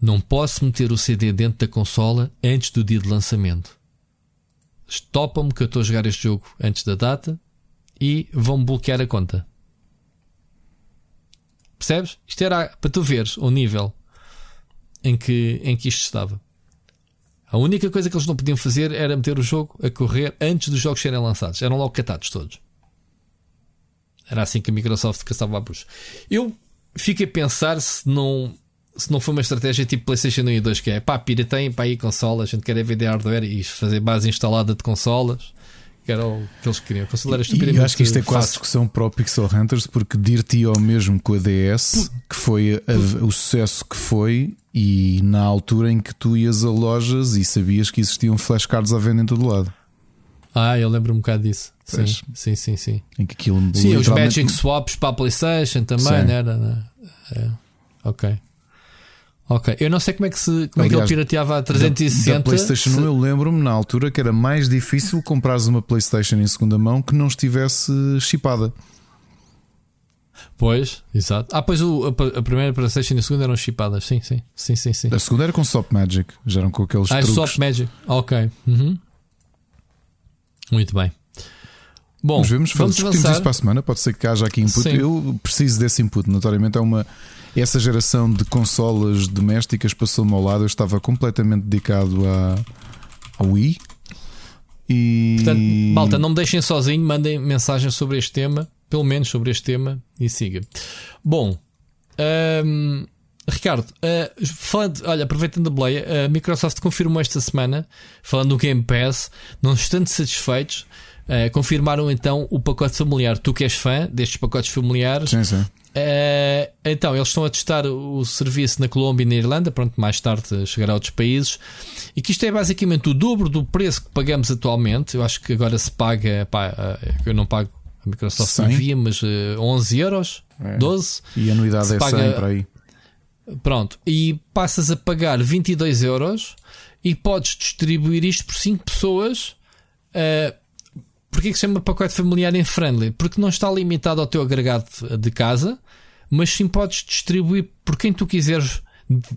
Não posso meter o CD dentro da consola antes do dia de lançamento. Stopam-me que eu estou a jogar este jogo antes da data e vão bloquear a conta. Percebes? Isto era para tu veres o nível em que, em que isto estava. A única coisa que eles não podiam fazer era meter o jogo a correr antes dos jogos serem lançados. Eram logo catados todos. Era assim que a Microsoft caçava a bucha. Eu fiquei a pensar se não, se não foi uma estratégia tipo PlayStation 1 e 2, que é pá, piratem para aí consolas, a gente quer é vender hardware e fazer base instalada de consolas. Que era o que eles queriam. Considero e eu acho que isto é quase discussão para o Pixel Hunters, porque dir-te ao mesmo com a DS, que foi a, o sucesso que foi, e na altura em que tu ias a lojas e sabias que existiam flashcards à venda em todo lado. Ah, eu lembro um bocado disso. Sim, sim, sim, sim. Em que aquilo sim, os Magic Swaps para a PlayStation também, sim. era? Né? É. Ok. Ok, eu não sei como é que, se, como Aliás, é que ele pirateava a 360. Da, da PlayStation 1, eu lembro-me na altura que era mais difícil comprares uma PlayStation em segunda mão que não estivesse chipada. Pois, exato. Ah, pois o, a, a primeira PlayStation e a segunda eram chipadas. Sim, sim, sim, sim, sim. A segunda era com Soft Magic, já eram com aqueles ah, truques. Soft Magic, ok. Uhum. Muito bem. Bom, Mas vemos, vamos avançar. isso para a semana. Pode ser que haja aqui input. Sim. Eu preciso desse input. Notoriamente é uma. Essa geração de consolas domésticas passou-me ao lado. Eu estava completamente dedicado ao Wii. E... Portanto, malta, não me deixem sozinho, mandem mensagens sobre este tema pelo menos sobre este tema, e siga. Bom, um, Ricardo, uh, falando, olha, aproveitando a boleia, a Microsoft confirmou esta semana, falando do Game Pass, não estando satisfeitos, uh, confirmaram então o pacote familiar. Tu que és fã destes pacotes familiares, sim, sim. Uh, então, eles estão a testar o serviço na Colômbia e na Irlanda, pronto, mais tarde chegará a outros países. E que isto é basicamente o dobro do preço que pagamos atualmente. Eu acho que agora se paga, pá, eu não pago a Microsoft 100? envia, mas uh, eh, 11 euros, é. 12. E a anuidade é paga, 100 para aí. Pronto, e passas a pagar 22 euros e podes distribuir isto por 5 pessoas. Uh, Porquê que se chama pacote familiar em friendly? Porque não está limitado ao teu agregado de casa, mas sim podes distribuir por quem tu quiseres.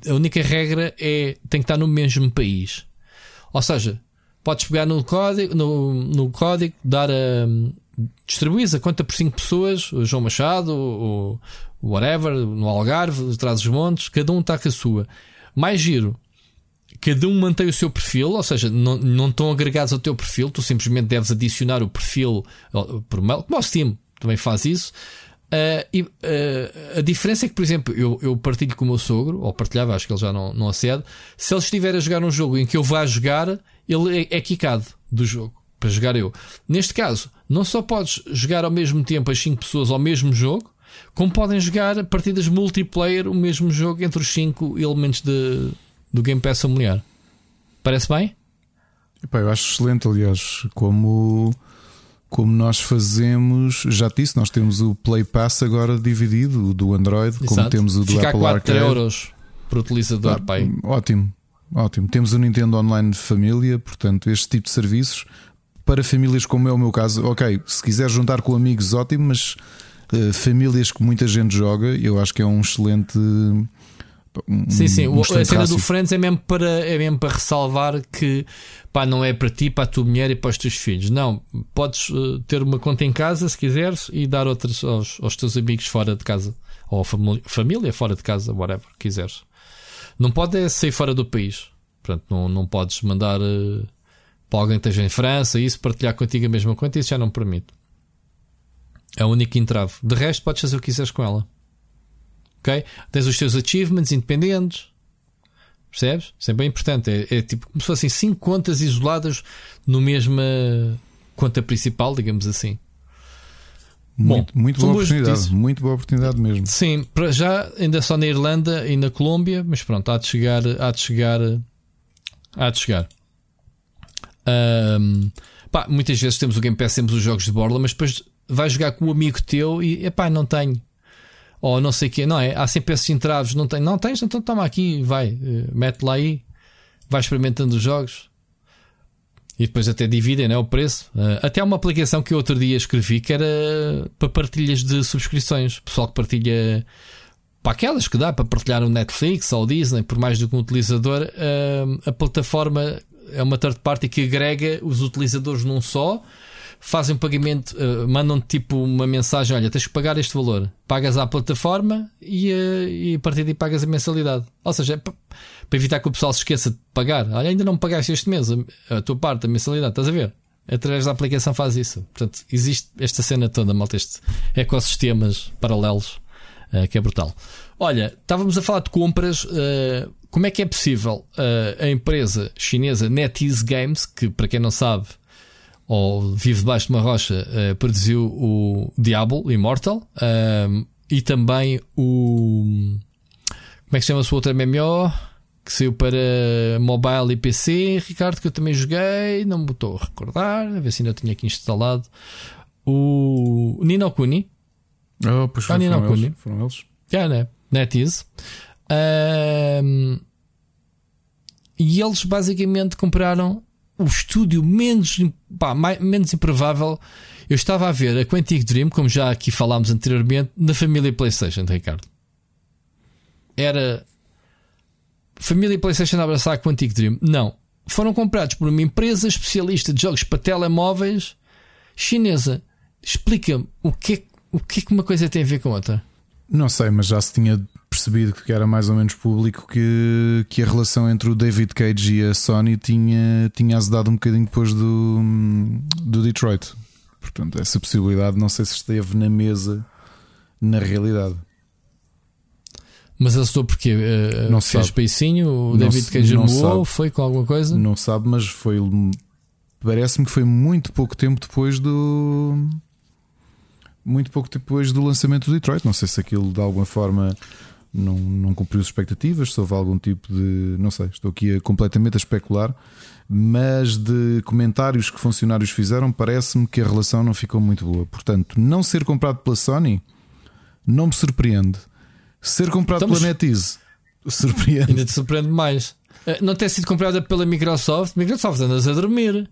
A única regra é tem que estar no mesmo país. Ou seja, podes pegar no código, no, no código dar a, distribuís a conta por 5 pessoas, o João Machado, o, o whatever, no Algarve, atrás dos montes, cada um está com a sua. Mais giro, cada um mantém o seu perfil, ou seja, não, não estão agregados ao teu perfil, tu simplesmente deves adicionar o perfil por mail, como o Steam também faz isso. Uh, e, uh, a diferença é que, por exemplo, eu, eu partilho com o meu sogro, ou partilhava, acho que ele já não, não acede. Se ele estiver a jogar um jogo em que eu vá jogar, ele é, é do jogo para jogar eu. Neste caso, não só podes jogar ao mesmo tempo as 5 pessoas ao mesmo jogo, como podem jogar partidas multiplayer o mesmo jogo entre os 5 elementos de, do Game Pass familiar. Parece bem? Epá, eu acho excelente, aliás, como, como nós fazemos, já te disse, nós temos o Play Pass agora dividido, o do Android, Exato. como temos o do Fica Apple a 4 Arcade. euros por utilizador, ah, pai. Ótimo, ótimo. Temos o Nintendo Online de família, portanto, este tipo de serviços para famílias como é o meu caso, ok, se quiser juntar com amigos, ótimo, mas uh, famílias que muita gente joga, eu acho que é um excelente. Um, sim, sim, um a cena do Friends é mesmo, para, é mesmo para ressalvar que pá, não é para ti, para a tua mulher e para os teus filhos. Não, podes uh, ter uma conta em casa se quiseres e dar outras aos, aos teus amigos fora de casa ou família fora de casa, whatever, quiseres. Não pode é sair fora do país. Portanto, não, não podes mandar. Uh, para alguém que esteja em França, isso partilhar contigo a mesma conta, isso já não permite. É o único entrave. De resto, podes fazer o que quiseres com ela. Ok? Tens os teus achievements independentes. Percebes? Isso é bem importante. É, é tipo como se fossem cinco contas isoladas no mesma conta principal, digamos assim. Muito, Bom, muito boa oportunidade, muito boa oportunidade mesmo. Sim, para já ainda só na Irlanda e na Colômbia, mas pronto, há de chegar, há de chegar, há de chegar. Um, pá, muitas vezes temos o Game Pass, temos os jogos de borla, mas depois vais jogar com um amigo teu e epá, não tenho. Ou não sei o quê, não é? Há sempre esses entraves, não, tem, não tens, então toma aqui, vai, uh, mete lá aí, vai experimentando os jogos. E depois até dividem né, o preço. Uh, até há uma aplicação que eu outro dia escrevi que era para partilhas de subscrições. Pessoal que partilha para aquelas que dá para partilhar o Netflix ou o Disney, por mais do que um utilizador, a plataforma é uma third party que agrega os utilizadores num só, fazem um pagamento, uh, mandam tipo uma mensagem: olha, tens que pagar este valor, pagas à plataforma e, uh, e a partir daí pagas a mensalidade. Ou seja, é para evitar que o pessoal se esqueça de pagar. Olha, ainda não pagaste este mês a, a tua parte, a mensalidade, estás a ver? Através da aplicação faz isso. Portanto, existe esta cena toda, malta, estes ecossistemas paralelos, uh, que é brutal. Olha, estávamos a falar de compras. Como é que é possível a empresa chinesa NetEase Games, que para quem não sabe, ou vive debaixo de uma rocha, uh, produziu o Diablo Immortal e também o. Como é que se chama a sua outra MMO? Que saiu para mobile e PC, Ricardo, que eu também joguei, não me estou a recordar, a ver se ainda tinha aqui instalado. O Nino Kuni. Oh, pois ah, foram, eles, foram eles. Yeah, né? NetEase. Um, e eles basicamente compraram o estúdio menos, pá, mais, menos improvável. Eu estava a ver a Quantic Dream, como já aqui falámos anteriormente, na família PlayStation, Ricardo. Era família PlayStation a abraçar a Quantic Dream. Não. Foram comprados por uma empresa especialista de jogos para telemóveis chinesa. Explica-me o que, é, o que é que uma coisa tem a ver com outra. Não sei, mas já se tinha percebido que era mais ou menos público que, que a relação entre o David Cage e a Sony tinha, tinha azedado um bocadinho depois do, do Detroit. Portanto, essa possibilidade não sei se esteve na mesa na realidade. Mas azedou porque uh, não fez peicinho, o não David Cage moou, foi com alguma coisa? Não sabe, mas foi. Parece-me que foi muito pouco tempo depois do muito pouco depois do lançamento do Detroit. Não sei se aquilo de alguma forma não, não cumpriu as expectativas, se houve algum tipo de. Não sei, estou aqui a, completamente a especular, mas de comentários que funcionários fizeram, parece-me que a relação não ficou muito boa. Portanto, não ser comprado pela Sony não me surpreende. Ser comprado Estamos... pela NetEase surpreende. Ainda te surpreende mais. Eh, não ter sido comprada pela Microsoft, Microsoft andas a dormir.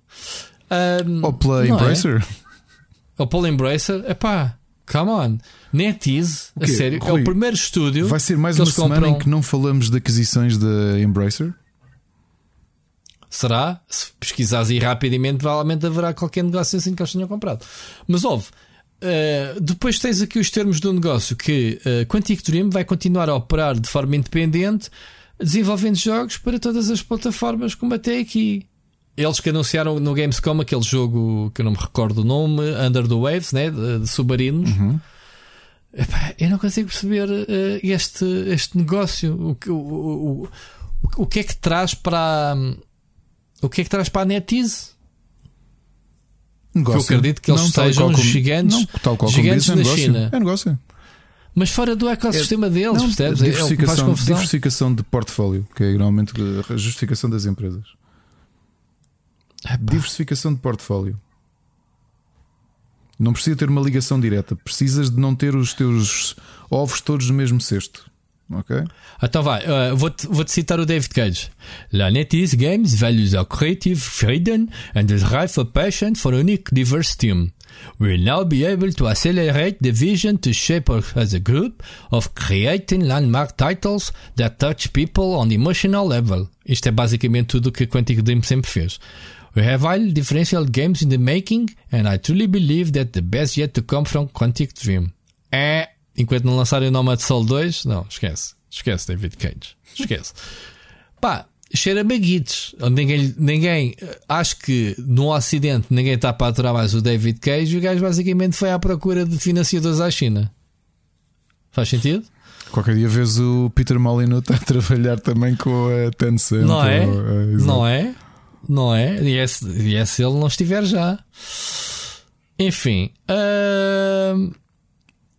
Um, Ou pela é? Embracer. É? O Paul Embracer, epá, come on. NetEase, a sério, Rui, é o primeiro estúdio. Vai ser mais uma semana compram... em que não falamos de aquisições da Embracer? Será? Se pesquisares aí rapidamente, provavelmente haverá qualquer negócio assim que eles tenham comprado. Mas houve. Uh, depois tens aqui os termos do negócio que uh, Quantic Dream vai continuar a operar de forma independente, desenvolvendo jogos para todas as plataformas, como até aqui. Eles que anunciaram no Gamescom aquele jogo que eu não me recordo o nome, Under the Waves, né? de, de submarinos. Uhum. Epá, eu não consigo perceber uh, este, este negócio. O, o, o, o, que é que traz para o que é que traz para a NetEase? Negócio. Que eu acredito que eles não, sejam como, gigantes, não, tal qual gigantes na negócio. China. É negócio. Mas fora do ecossistema é, deles, não, percebes? Diversificação, é diversificação de portfólio, que é normalmente a justificação das empresas. Epá. Diversificação de portfólio. Não precisa ter uma ligação direta. Precisas de não ter os teus ovos todos no mesmo cesto. Ok? Então vai, uh, vou-te vou citar o David Cage. La NetEase Games values our creative freedom and the drive for passion for a unique diverse team. We will now be able to accelerate the vision to shape us as a group of creating landmark titles that touch people on emotional level. Isto é basicamente tudo o que a Quantic Dream sempre fez. We have highly differential games in the making, and I truly believe that the best yet to come from Quantic Dream. É, enquanto não lançarem o Nomad Soul 2, não, esquece. Esquece, David Cage. Esquece. Pá, cheira baguites. Ninguém, ninguém, acho que no Ocidente ninguém está para aturar mais o David Cage e o gajo basicamente foi à procura de financiadores à China. Faz sentido? Qualquer dia vês o Peter Molyneux a trabalhar também com a Tencent. Não é? Ou, uh, não é? Não é? E é, e é se ele não estiver já. Enfim.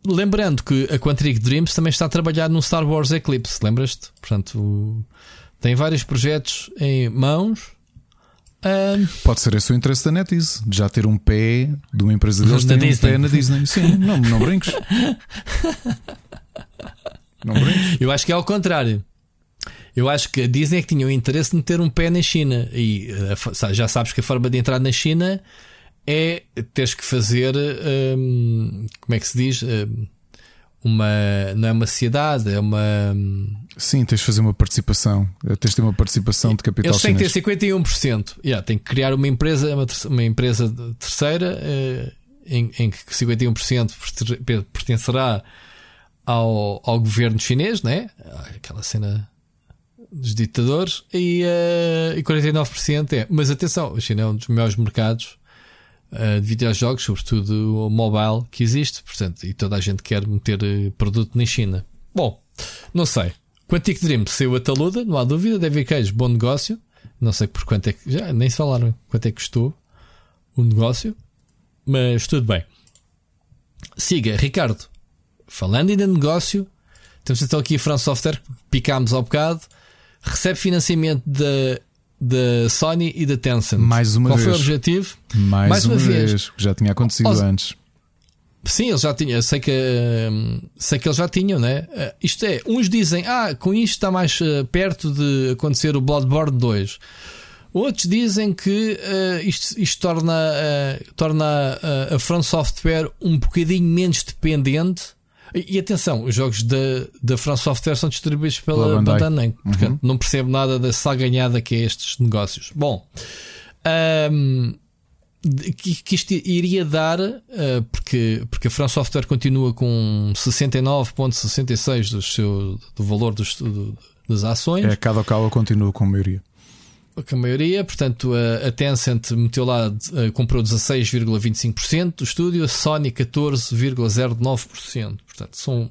Lembrando que a Quantic Dreams também está a trabalhar no Star Wars Eclipse, lembras-te? Portanto, tem vários projetos em mãos. Pode ser esse o interesse da NetEase, de já ter um pé de uma empresa deles ter um pé na Disney. Sim, não, não brinques. Não brinques. Eu acho que é ao contrário. Eu acho que a Disney é que tinha o interesse de meter um pé na China. E uh, já sabes que a forma de entrar na China é teres que fazer. Um, como é que se diz? Um, uma. Não é uma sociedade, é uma. Sim, tens de fazer uma participação. Tens de ter uma participação de capital Eles têm chinês. que ter 51%. Yeah, tem que criar uma empresa, uma, uma empresa terceira uh, em, em que 51% pertencerá ao, ao governo chinês, né? Aquela cena dos ditadores, e, uh, e 49% é. Mas atenção, a China é um dos maiores mercados uh, de videojogos, sobretudo o mobile, que existe, portanto, e toda a gente quer meter uh, produto na China. Bom, não sei. Quantic Dream saiu a taluda, não há dúvida, deve queijo, bom negócio. Não sei por quanto é que. Já nem se falaram quanto é que custou o negócio, mas tudo bem. Siga, Ricardo. Falando ainda de negócio, temos então aqui a France Software, picámos ao bocado, recebe financiamento da, da Sony e da Tencent. Mais uma Qual vez. foi o objetivo? Mais, Mais uma, uma, vez. vez. Já tinha acontecido antes. Sim, eles já tinham. Sei que, hum, sei que eles já tinham, né? Uh, isto é, uns dizem, ah, com isto está mais uh, perto de acontecer o Bloodborne 2. Outros dizem que uh, isto, isto, torna, torna a Front Software um bocadinho menos dependente e, e, atenção, os jogos da, da France Software são distribuídos pela Bandai Namco, uhum. portanto não percebo nada da salganhada que é estes negócios. Bom, um, que, que isto iria dar, uh, porque, porque a France Software continua com 69,66% do, seu, do valor dos, do, das ações. É, cada cala continua com a maioria que a maioria, portanto, a, Tencent meteu lá, comprou 16,25% do estúdio, a Sony 14,09%. Portanto, são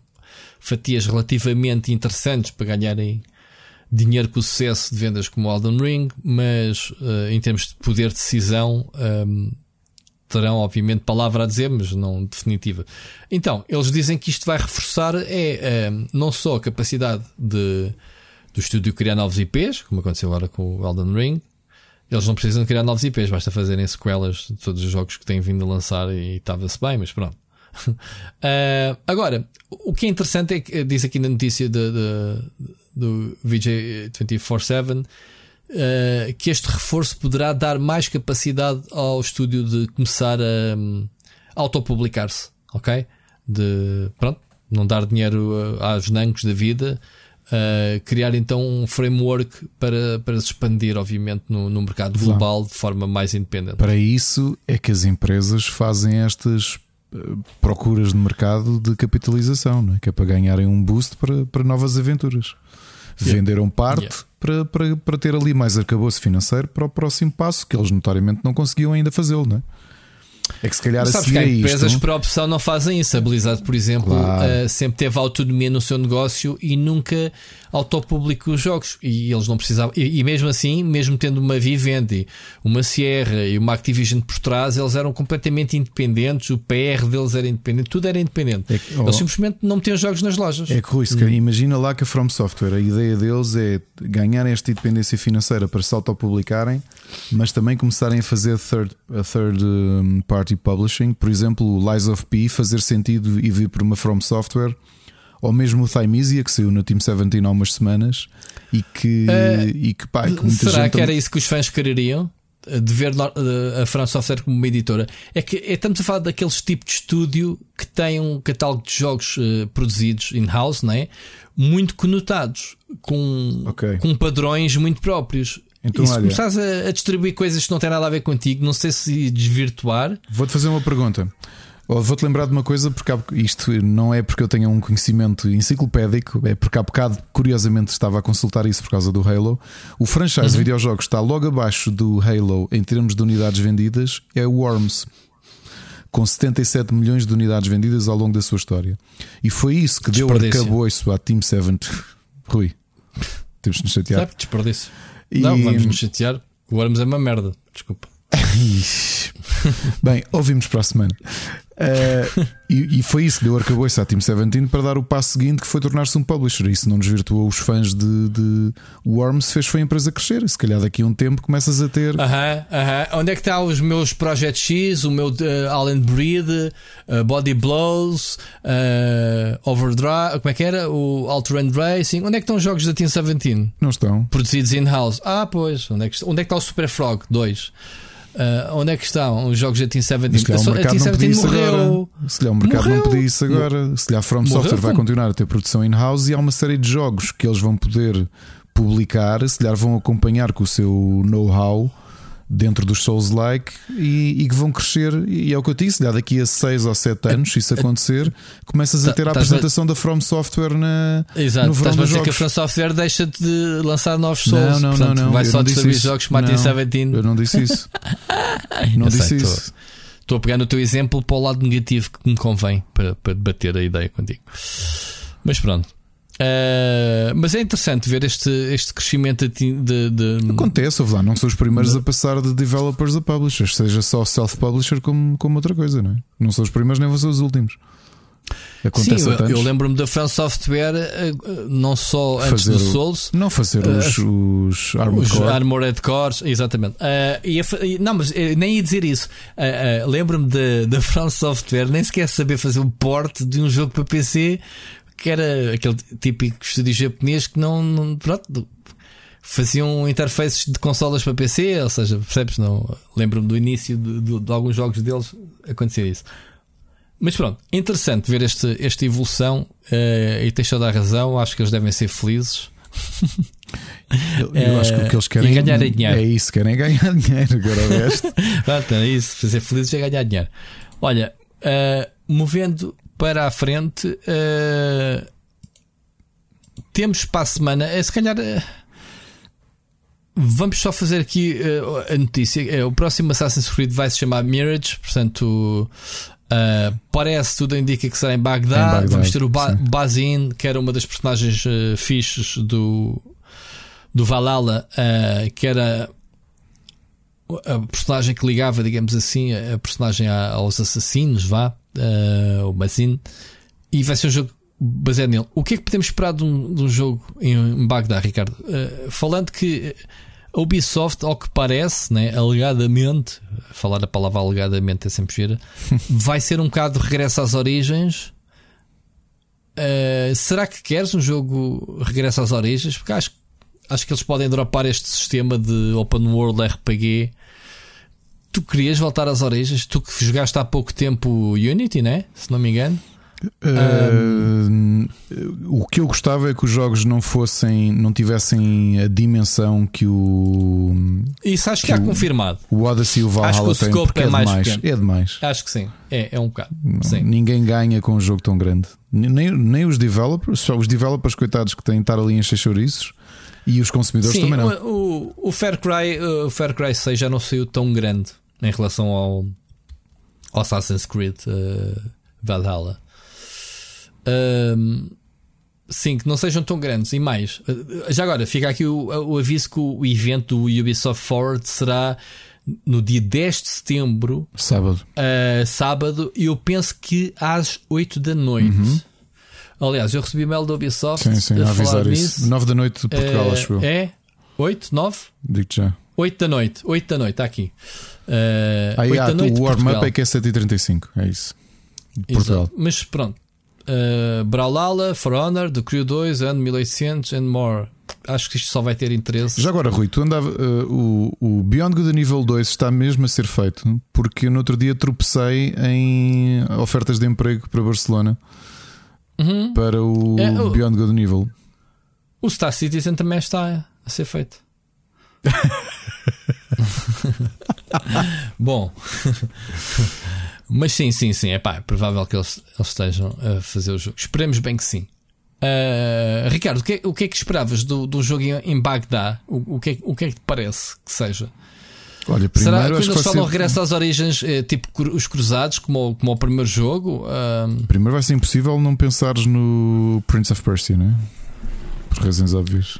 fatias relativamente interessantes para ganharem dinheiro com o sucesso de vendas como Elden Ring, mas uh, em termos de poder de decisão um, ehm, terão obviamente palavra a dizer, mas não definitiva. Então, eles dizem que isto vai reforçar é um, ehm, não só a capacidade de do estúdio criar novos IPs, como aconteceu agora com o Elden Ring. Eles não precisam criar novos IPs, basta fazerem sequelas de todos os jogos que têm vindo a lançar e estava-se bem, mas pronto. uh, agora, o que é interessante é que diz aqui na notícia de, de, do VJ 24-7 uh, que este reforço poderá dar mais capacidade ao estúdio de começar a um, autopublicar-se, ok? De pronto, não dar dinheiro aos nancos da vida Uh, criar então um framework para, para se expandir, obviamente, no, no mercado global de forma mais independente. Para isso é que as empresas fazem estas uh, procuras de mercado de capitalização, não é? que é para ganharem um boost para, para novas aventuras. Yeah. Venderam parte yeah. para, para, para ter ali mais arcabouço financeiro para o próximo passo, que eles notoriamente não conseguiam ainda fazê-lo, não é? É que se calhar Sabes que há empresas isto... por opção não fazem isso. A Blizzard, por exemplo, claro. uh, sempre teve autonomia no seu negócio e nunca autopublicou os jogos. E eles não precisavam. E, e, mesmo assim, mesmo tendo uma Vivendi, uma Sierra e uma Activision por trás, eles eram completamente independentes. O PR deles era independente, tudo era independente. É que, oh, eles simplesmente não metiam jogos nas lojas. É que, Rui, hum. imagina lá que a From Software, a ideia deles é ganhar esta independência financeira para se autopublicarem, mas também começarem a fazer third, a third party publishing, por exemplo, o Lies of P, fazer sentido e vir por uma From Software, ou mesmo o Thymesia, que saiu no Team 17 há umas semanas e que, uh, e que pá, que será que era isso que os fãs quereriam? De ver a From Software como uma editora é que é tanto a falar daqueles tipos de estúdio que têm um catálogo de jogos uh, produzidos in-house, não é? Muito conotados, com, okay. com padrões muito próprios. Então, e se olha, começares a, a, distribuir coisas que não têm nada a ver contigo, não sei se desvirtuar. Vou-te fazer uma pergunta. Vou-te lembrar de uma coisa, porque isto não é porque eu tenha um conhecimento enciclopédico, é porque há bocado, curiosamente, estava a consultar isso por causa do Halo. O franchise uhum. de videojogos está logo abaixo do Halo em termos de unidades vendidas, é o Worms, com 77 milhões de unidades vendidas ao longo da sua história. E foi isso que deu arcabouço à Team 7. Rui, temos de nos chatear. Desperdício. E... Não, vamos nos chatear. O Worms é uma merda. Desculpa. Bem, ouvimos para a semana. Uh, e, e, foi isso que deu arcabouço à Team 17 para dar o passo seguinte que foi tornar-se um publisher. Isso não desvirtuou os fãs de, de Worms, fez foi a empresa crescer. Se calhar daqui a um tempo começas a ter. Uh -huh, uh -huh. Onde é que está os meus Project X, o meu uh, Allen Breed, uh, Body Blows, Overdrive, como é que era? O Altered Racing. Onde é que estão os jogos da Team 17? Não estão. Produzidos in-house. Ah, pois. Onde é que, onde é que está o Super Frog 2? Uh, onde é que estão os jogos da Team 17? Se calhar o mercado não morreu. Agora. Se calhar o mercado morreu. não pedia isso agora. Se calhar a From morreu Software vai continuar a ter produção in-house e há uma série de jogos que eles vão poder publicar, se calhar vão acompanhar com o seu know-how dentro dos Souls-like e, e, que vão crescer. E é o que eu disse: daqui a 6 ou 7 anos, se isso acontecer, começas a ter a apresentação da From Software na, Exato, no verão estás a dizer que a From Software deixa de lançar novos Souls. Não, não, Portanto, não, não. Vai só distribuir jogos a T17. Eu não disse isso. não eu disse sei, isso. Estou a pegar no teu exemplo para o lado negativo que me convém para, para debater a ideia contigo. Mas pronto. Uh, mas é interessante ver este, este crescimento de, de. Acontece, lá, não são os primeiros de... a passar de developers a publishers, seja só self-publisher como, como outra coisa, não é? Não são os primeiros nem vão ser os últimos. Acontece Sim, eu, eu lembro-me da Fan Software, eh, não só antes do Souls, não fazer uh, os, os Armored, os Core. Armored Cores, exatamente. Uh, e a, não, mas nem ia dizer isso. Uh, lembro-me da Fan Software, nem sequer saber fazer um port de um jogo para PC que era aquele típico estúdio japonês que não, não pronto, faziam interfaces de consolas para PC, ou seja, percebes? Não lembro-me do início de, de, de, alguns jogos deles acontecer isso. Mas pronto, interessante ver este, esta evolução uh, e tens toda a razão. Acho que eles devem ser felizes. Eu, eu acho que o que eles querem e ganhar dinheiro. É isso, querem ganhar dinheiro. Agora o resto. pronto, é isso, fazer felizes é ganhar dinheiro. Olha, uh, movendo para a frente. Uh, temos para a semana, é, se calhar. Uh, vamos só fazer aqui uh, a notícia. o próximo Assassin's Creed vai se chamar Mirage, portanto. parece, tudo indica que será em Bagdá. Em Bagdá vamos ter o ba Bazin, que era uma das personagens uh, fixes do, do Valhalla, que era a personagem que ligava, digamos assim, a personagem aos assassinos, vá uh, o Bazin, e vai ser um jogo baseado nele. O que é que podemos esperar de um, de um jogo em Bagdá, Ricardo? Uh, falando que a Ubisoft, ao que parece, né, alegadamente, falar a palavra alegadamente é sempre gira, vai ser um bocado de regresso às origens. Uh, será que queres um jogo regresso às origens? Porque acho, acho que eles podem dropar este sistema de open world RPG tu querias voltar às origens, tu que jogaste há pouco tempo Unity, né? Se não me engano. Uh, um... O que eu gostava é que os jogos não fossem, não tivessem a dimensão que o. Isso acho que, o, confirmado. O Odyssey e o Valhalla acho que o scope é, é, mais demais. É demais. Acho que sim. É, é um bocado. Não, sim. Ninguém ganha com um jogo tão grande. Nem, nem os developers, só os developers coitados que têm de estar ali encher chouriços. E os consumidores sim, também não. O, o, o Fair Cry, o Fair Cry 6 já não saiu tão grande em relação ao, ao Assassin's Creed uh, Valhalla. Um, sim, que não sejam tão grandes e mais. Uh, já agora, fica aqui o, o, aviso que o evento do Ubisoft Forward será no dia 10 de setembro, sábado. Uh, sábado, eu penso que às 8 da noite. Uhum. Aliás, eu recebi mail da Ubisoft sim, sim, a, a avisar isso. 9 da noite de Portugal, acho eu. É? 8? 9? Digo já. 8 da noite, 8 da noite, está aqui. Uh, Aí há, o warm-up é que é 7h35, é isso. Portugal. Mas pronto. Uh, Brawlhalla, For Honor, The Crew 2, and 1800 and more. Acho que isto só vai ter interesse. Já agora, Rui, tu andava. Uh, o, o Beyond Good Nível 2 está mesmo a ser feito porque no outro dia tropecei em ofertas de emprego para Barcelona uhum. para o, é, o Beyond Good Nível. O Star Citizen também está a ser feito. Bom, mas sim, sim, sim. É pá, é provável que eles, eles estejam a fazer o jogo. Esperemos bem que sim. Uh, Ricardo, o que, é, o que é que esperavas do, do jogo em Bagdá? O, o, que é, o que é que te parece que seja? Olha, primeiro Será, quando eles falam ser... regresso às origens, é, tipo os cruzados, como, como o primeiro jogo? Uh... Primeiro vai ser impossível não pensares no Prince of Persia, né? Por razões óbvias.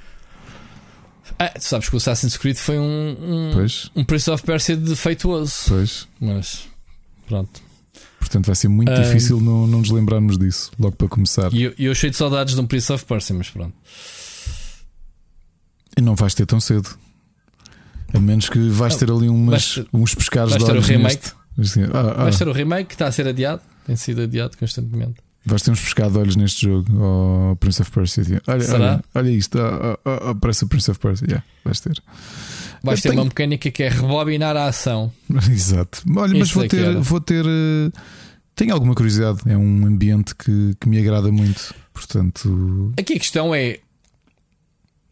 Ah, tu sabes que o Assassin's Creed foi um, um, um Prince of Persia defeituoso. Pois. Mas pronto. Portanto, vai ser muito Um, difícil não, não nos lembrarmos disso, logo para começar. E eu, eu cheio de saudades de um Prince of Persia, mas pronto. E não vais ter tão cedo. A menos que vais Não, ter ali umas, vais ter- uns pescados vais de ter o olhos remake. neste. Assim, ah, ah, Vais ter o remake que está a ser adiado, tem sido adiado constantemente. Vais ter uns pescados de olhos neste jogo, oh, Prince of Persia. Olha, Será? olha, olha isto, ah, ah, ah, parece o Prince of Persia. Yeah, vais ter. Vais ter tenho- uma mecânica que é rebobinar a ação. Exato. Olha, mas Isso vou é que ter, era. vou ter. eh, Tenho alguma curiosidade. É um ambiente que, que me agrada muito. Portanto, Aqui a questão é.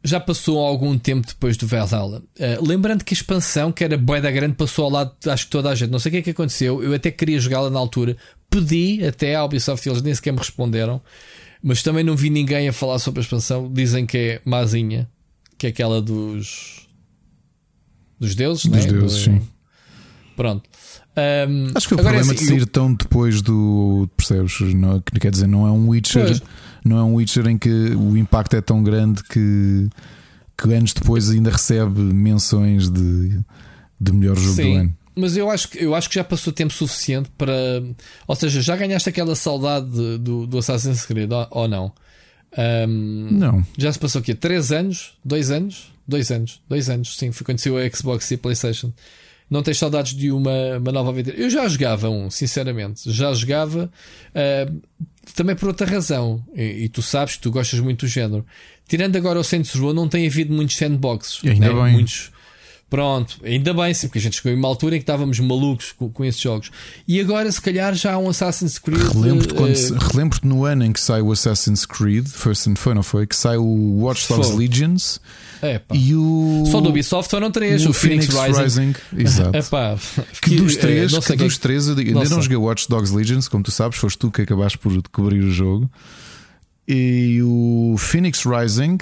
Já passou algum tempo depois do Valhalla. Eh, lembrando que a expansão, que era bué da grande, passou ao lado de acho que toda a gente. Não sei o que é que aconteceu. Eu até queria jogá-la na altura. Pedi até à Ubisoft, eles nem sequer me responderam. Mas também não vi ninguém a falar sobre a expansão. Dizem que é mazinha, que é aquela dos. dos deuses, dos né? deuses, Do- sim. Pronto. Ahm, Acho que o é problema assim, de sair tão depois do. Percebes? Não, que quer dizer, não é um Witcher. Pois. Não é um Witcher em que o impacto é tão grande que, que anos depois ainda recebe menções de, de melhor jogo Sim. do ano. Mas eu acho, que, eu acho que já passou tempo suficiente para. Ou seja, já ganhaste aquela saudade de- do, do Assassin's Creed ou, ou não? Ahm, Não. já se passou o quê? 3 anos? 2 anos? 2 anos. 2 anos, sim. Foi quando saiu a Xbox e a PlayStation. Não tens saudades de uma, uma nova aventura? Eu já jogava um, sinceramente. Já jogava. ahm, também por outra razão. E, e tu sabes que tu gostas muito do género. Tirando agora o Saints Row, não tem havido muitos sandboxes. E ainda né? bem. Muitos. Pronto, ainda bem, sim, porque a gente chegou em uma altura em que estávamos malucos com, com esses jogos. E agora, se calhar, já há um Assassin's Creed. Relembro-te eh, se- relembro-te no ano em que sai o Assassin's Creed, First and foi, não foi? Que sai o Watch Dogs. Legions é, pá. e o. Só do Ubisoft foram três, o, Phoenix, Rising. Exato. É pá, Que dos eh, três, não que dos três eu ainda não joguei Watch Dogs Legions, como tu sabes, foste tu que acabaste por cobrir o jogo. E o Phoenix Rising,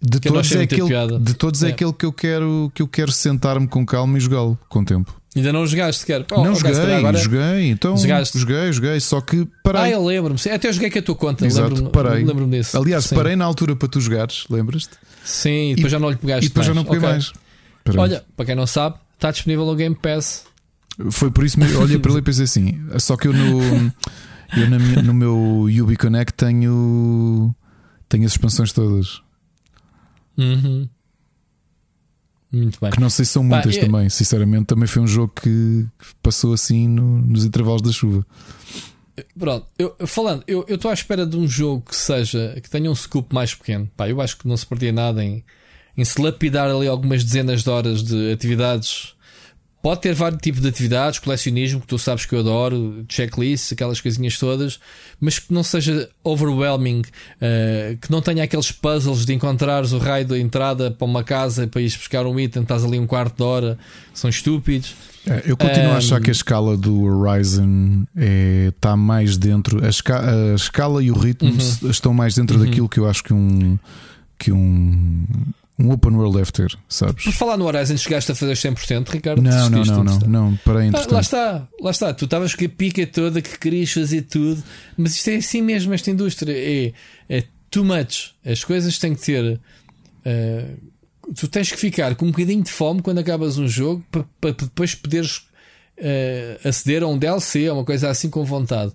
de Que todos, é aquele, de todos é É. aquele que eu quero que eu quero sentar-me com calma e jogá-lo com tempo. Ainda não jogaste sequer. Pá, não joguei, agora- joguei, então Jogaste? joguei, joguei, só que parei. Ah, eu lembro-me. Até joguei com a tua conta. Lembro-me, parei. Lembro-me disso. Aliás, Sim. parei na altura para tu jogares, lembras-te? Sim, e depois já não lhe pegaste. E depois já mais. não peguei Ok. mais. Pronto. Olha, para quem não sabe, está disponível no Game Pass. Foi por isso que olhei para ele e pensei assim. Só que eu no, eu minha- no meu Ubi Connect tenho, tenho as expansões todas. Uhum. Muito bem. Que não sei se são muitas também. Sinceramente, também foi um jogo que passou assim no- nos intervalos da chuva. Pronto, eu, falando, eu eu estou à espera de um jogo que seja que tenha um scoop mais pequeno. Pá, eu acho que não se perdia nada em, em se lapidar ali algumas dezenas de horas de atividades. Pode ter vários tipos de atividades, colecionismo, que tu sabes que eu adoro, checklists, aquelas coisinhas todas, mas que não seja overwhelming, eh, que não tenha aqueles puzzles de encontrares o raio da entrada para uma casa para ires buscar um item, estás ali um quarto de hora, são estúpidos. É, eu continuo a achar Um, que a escala do Horizon é, está mais dentro. A, esca- a escala e o ritmo Uhum. s- estão mais dentro Uhum. daquilo que eu acho que um, que um, um open world deve ter, sabes? Por falar no Horizon, chegaste a fazer 100%, Ricardo? Não, não, não, não, não. Parei Ah, lá está, lá está. Tu estavas com a pica toda que querias fazer tudo, mas isto é assim mesmo. Esta indústria é, é too much. As coisas têm que ter. eh, tu tens que ficar com um bocadinho de fome quando acabas um jogo para, depois poderes eh, aceder a um DLC, a uma coisa assim com vontade.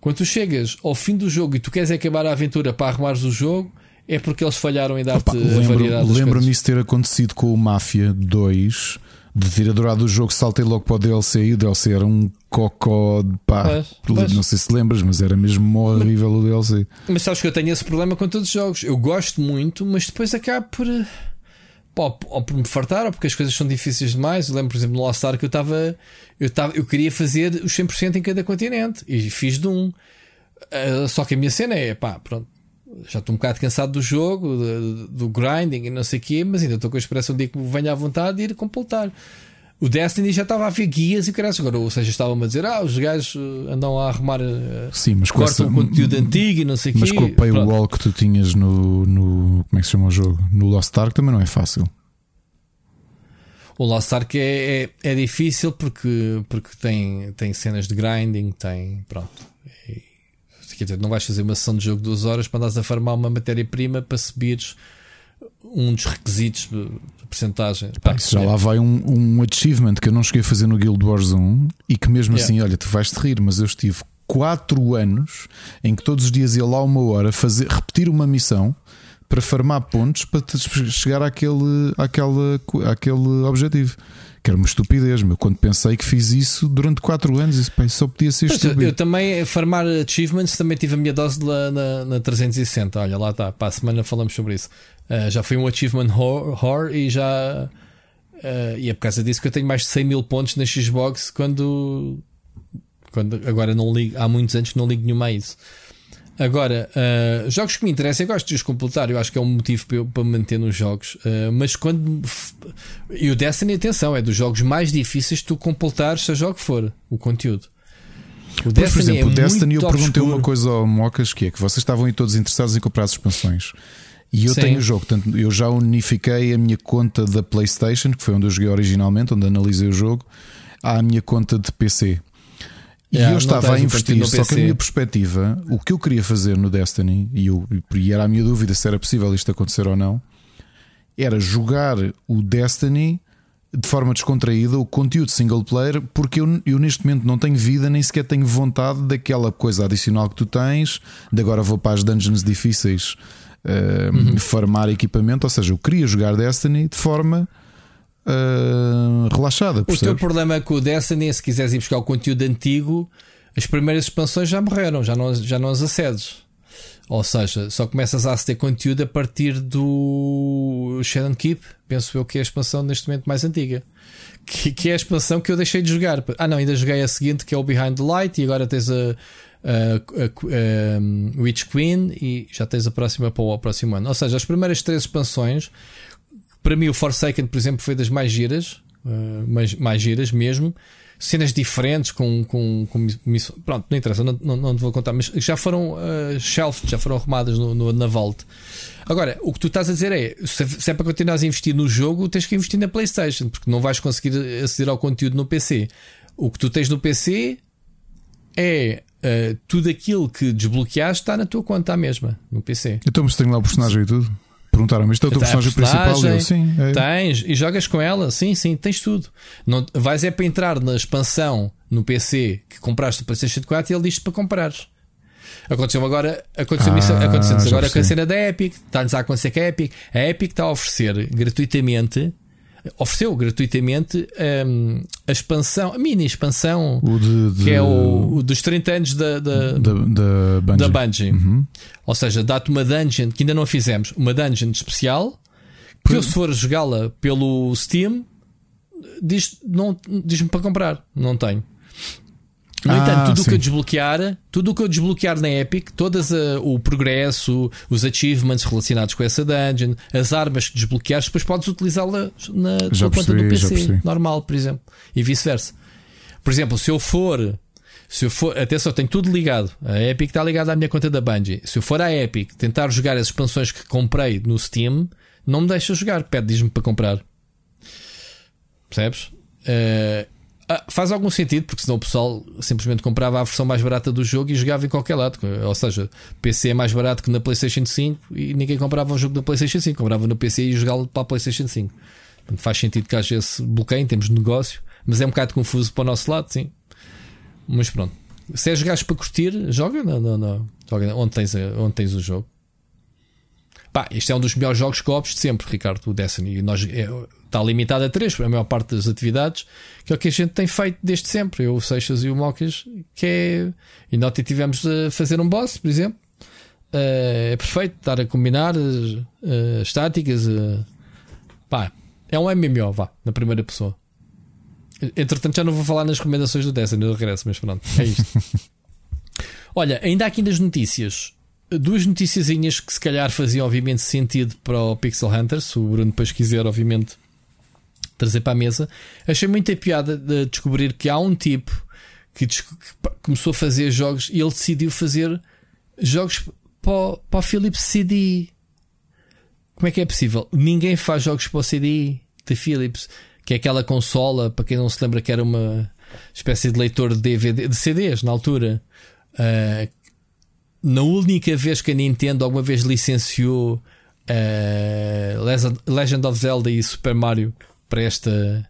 Quando tu chegas ao fim do jogo e tu queres acabar a aventura para arrumares o jogo, é porque eles falharam em dar-te variedade Lembro-me isso ter acontecido com o Mafia 2. De ter adorado o jogo, saltei logo para o DLC e o DLC era um cocó de pá. Pois, pois. Não sei se lembras, mas era mesmo horrível o DLC. Mas sabes que eu tenho esse problema com todos os jogos. Eu gosto muito, mas depois acabo por. eh, pá, ou por me fartar, ou porque as coisas são difíceis demais. Eu lembro, por exemplo, no Lost Ark eu estava. Eu, tava, eu queria fazer os 100% em cada continente e fiz de um. Ah, só que a minha cena é pá, pronto. Já estou um bocado cansado do jogo, do, do grinding e não sei o quê, mas ainda estou com a esperança um dia que me venha à vontade de ir completar. O Destiny já estava a ver guias e o caralho, agora, ou seja, estavam-me a dizer: ah, os gajos eh, andam a arrumar, eh, Sim, mas cortam essa, o conteúdo antigo e não sei o mas quê. com o Pronto. paywall que tu tinhas no, no. Como é que se chama o jogo? No Lost Ark também não é fácil. O Lost Ark é, é, é difícil porque, porque tem, tem cenas de grinding, tem. Pronto. Quer dizer, não vais fazer uma sessão de jogo de duas horas para andares a farmar uma matéria-prima para subires um dos requisitos de. Pá, isso já é. lá vai um, um achievement que eu não cheguei a fazer no Guild Wars 1 e que mesmo Yeah. assim, olha, tu vais te rir, mas eu estive 4 anos em que todos os dias ia lá uma hora fazer, repetir uma missão para farmar pontos para chegar àquele, àquele, àquele objetivo. Que era uma estupidez, meu. Quando pensei que fiz isso durante 4 anos, isso, só podia ser Pois, eu, estúpido. eu também, farmar achievements, também tive a minha dose lá na, na 360. Olha, lá está, para a semana falamos sobre isso. Uh, já foi um achievement horror e já. uh, e é por causa disso que eu tenho mais de 100 mil pontos na Xbox quando. quando agora não ligo, há muitos anos que não ligo nenhuma a isso. Agora, uh, jogos que me interessam, eu gosto de os completar, eu acho que é um motivo para, eu, para manter nos jogos. Uh, mas quando. E o Destiny, atenção, é dos jogos mais difíceis de tu completar, seja o que for, o conteúdo. O Pois, por exemplo, é o Destiny eu perguntei obscuro. uma coisa ao Mocas que é que vocês estavam aí todos interessados em comprar as expansões. E eu Sim. tenho o jogo, portanto, eu já unifiquei a minha conta da PlayStation, que foi onde eu joguei originalmente, onde analisei o jogo, à minha conta de PC. E Yeah, eu não estava a investir, no só que a minha perspectiva, o que eu queria fazer no Destiny, e, eu, e era a minha dúvida se era possível isto acontecer ou não, era jogar o Destiny de forma descontraída, o conteúdo single player, porque eu, eu neste momento não tenho vida, nem sequer tenho vontade daquela coisa adicional que tu tens, de agora vou para as dungeons difíceis eh, Uhum. farmar equipamento, ou seja, eu queria jogar Destiny de forma eh, relaxada. O teu percebes? problema com o Destiny, se quiseres ir buscar o conteúdo antigo, as primeiras expansões já morreram, já não, já não as acedes. Ou seja, só começas a aceder conteúdo a partir do Shadow Keep, penso eu que é a expansão neste momento mais antiga. Que, que é a expansão que eu deixei de jogar. Ah, não, ainda joguei a seguinte que é o Behind the Light, e agora tens a, a, a- a Witch Queen, e já tens a próxima para o próximo ano. Ou seja, as primeiras três expansões, para mim o Forsaken, por exemplo, foi das mais giras, uh, mais, mais giras mesmo. Cenas diferentes com, com, com pronto, não interessa, não, não, não te vou contar, mas já foram uh, shelf, já foram arrumadas no, no- na Vault. Agora, o que tu estás a dizer é: se, se é para continuares a investir no jogo, tens que investir na PlayStation, porque não vais conseguir aceder ao conteúdo no PC. O que tu tens no PC é uh, tudo aquilo que desbloqueaste está na tua conta à mesma, no PC. Então, mas tenho lá o personagem e tudo. Perguntaram-me, isto é o teu personagem, principal? Eu, sim, é. Tens e jogas com ela, sim, sim, tens tudo. Não, vais é para entrar na expansão no PC que compraste o PlayStation 4 e ele diz para comprares. Aconteceu agora, aconteceu Ah, isso, aconteceu agora com a cena da Epic. Está-nos a acontecer com a Epic. A Epic está a oferecer gratuitamente, ofereceu gratuitamente hum, a expansão, a mini expansão, de, de- que é o, o dos 30 anos da, da, da, Bungie. da Bungie. Uhum. Ou seja, dá-te uma dungeon que ainda não fizemos, uma dungeon especial. Que eu, se for jogá-la pelo Steam, diz- diz-me para comprar. Não tenho. No Ah, entanto, tudo o que eu desbloquear, tudo o que eu desbloquear na Epic, todas a- o progresso, os achievements relacionados com essa dungeon, as armas que desbloqueares, depois podes utilizá-la na Já tua conta do PC normal, por exemplo, e vice-versa. Por exemplo, se eu for, se eu for, atenção, tenho tudo ligado. A Epic está ligada à minha conta da Bungie. Se eu for à Epic tentar jogar as expansões que comprei no Steam, não me deixa jogar, pede diz-me para comprar. Percebes? Eh, ah, faz algum sentido, porque senão o pessoal simplesmente comprava a versão mais barata do jogo e jogava em qualquer lado. Ou seja, PC é mais barato que na PlayStation 5 e ninguém comprava um jogo da PlayStation 5, comprava no PC e jogá-lo para a PlayStation 5. Portanto, faz sentido que haja esse bloqueio em termos de negócio, mas é um bocado confuso para o nosso lado, sim. Mas pronto, se és gajo para curtir, joga, não, não, não. joga onde, tens, onde tens o jogo. Pá, este é um dos melhores jogos co-ops de sempre, Ricardo, o Destiny. E nós, é, está limitado a três, a maior parte das atividades, que é o que a gente tem feito desde sempre. Eu, o Seixas e o Mocas, que é. E nós tivemos a fazer um boss, por exemplo. Eh, é perfeito estar a combinar as, eh, as táticas. eh, pá, é um MMO, vá, na primeira pessoa. Entretanto, já não vou falar nas recomendações do Destiny, eu regresso, mas pronto, é isto. Olha, ainda há aqui nas notícias duas noticiazinhas que se calhar faziam obviamente sentido para o Pixel Hunter, se o Bruno depois quiser, obviamente, trazer para a mesa. Achei muita piada de descobrir que há um tipo que, que começou a fazer jogos e ele decidiu fazer jogos para, o- para o Philips CD. Como é que é possível? Ninguém faz jogos para o CD da Philips, que é aquela consola, para quem não se lembra, que era uma espécie de leitor de DVD, de CDs na altura. Ah, na única vez que a Nintendo alguma vez licenciou uh, Legend of Zelda e Super Mario para esta,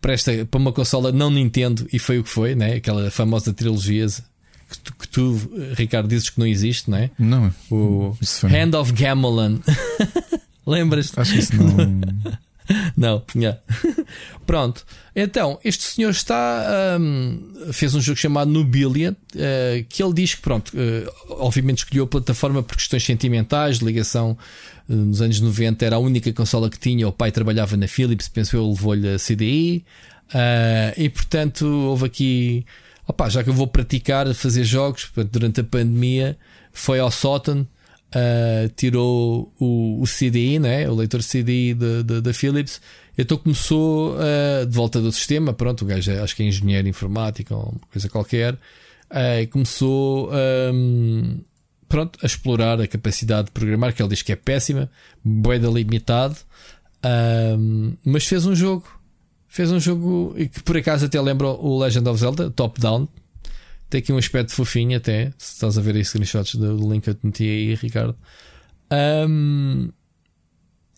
para esta para uma consola não Nintendo e foi o que foi, né? aquela famosa trilogia que tu, que tu Ricardo, dizes que não existe, não é? Não, o Hand of Gamelan. Lembras-te? Acho que isso não. Não, yeah. pronto. Então, este senhor está. Um, fez um jogo chamado Nobilia, uh, que ele diz que, pronto, uh, obviamente escolheu a plataforma por questões sentimentais, ligação uh, nos anos 90 era a única consola que tinha. O pai trabalhava na Philips, pensou, levou-lhe a CDI, e portanto houve aqui. Opa, já que eu vou praticar fazer jogos durante a pandemia, foi ao sótão uh, tirou o, o CDI, né? o leitor CDI da Philips, então começou uh, de volta do sistema. Pronto, o gajo é, acho que é engenheiro informático ou coisa qualquer, uh, começou um, pronto, a explorar a capacidade de programar, que ele diz que é péssima, boeda limitado, um, mas fez um jogo. Fez um jogo que por acaso até lembra o Legend of Zelda, top-down, tem aqui um aspecto fofinho até. Se estás a ver aí screenshots do, link que eu te meti aí, Ricardo. Um,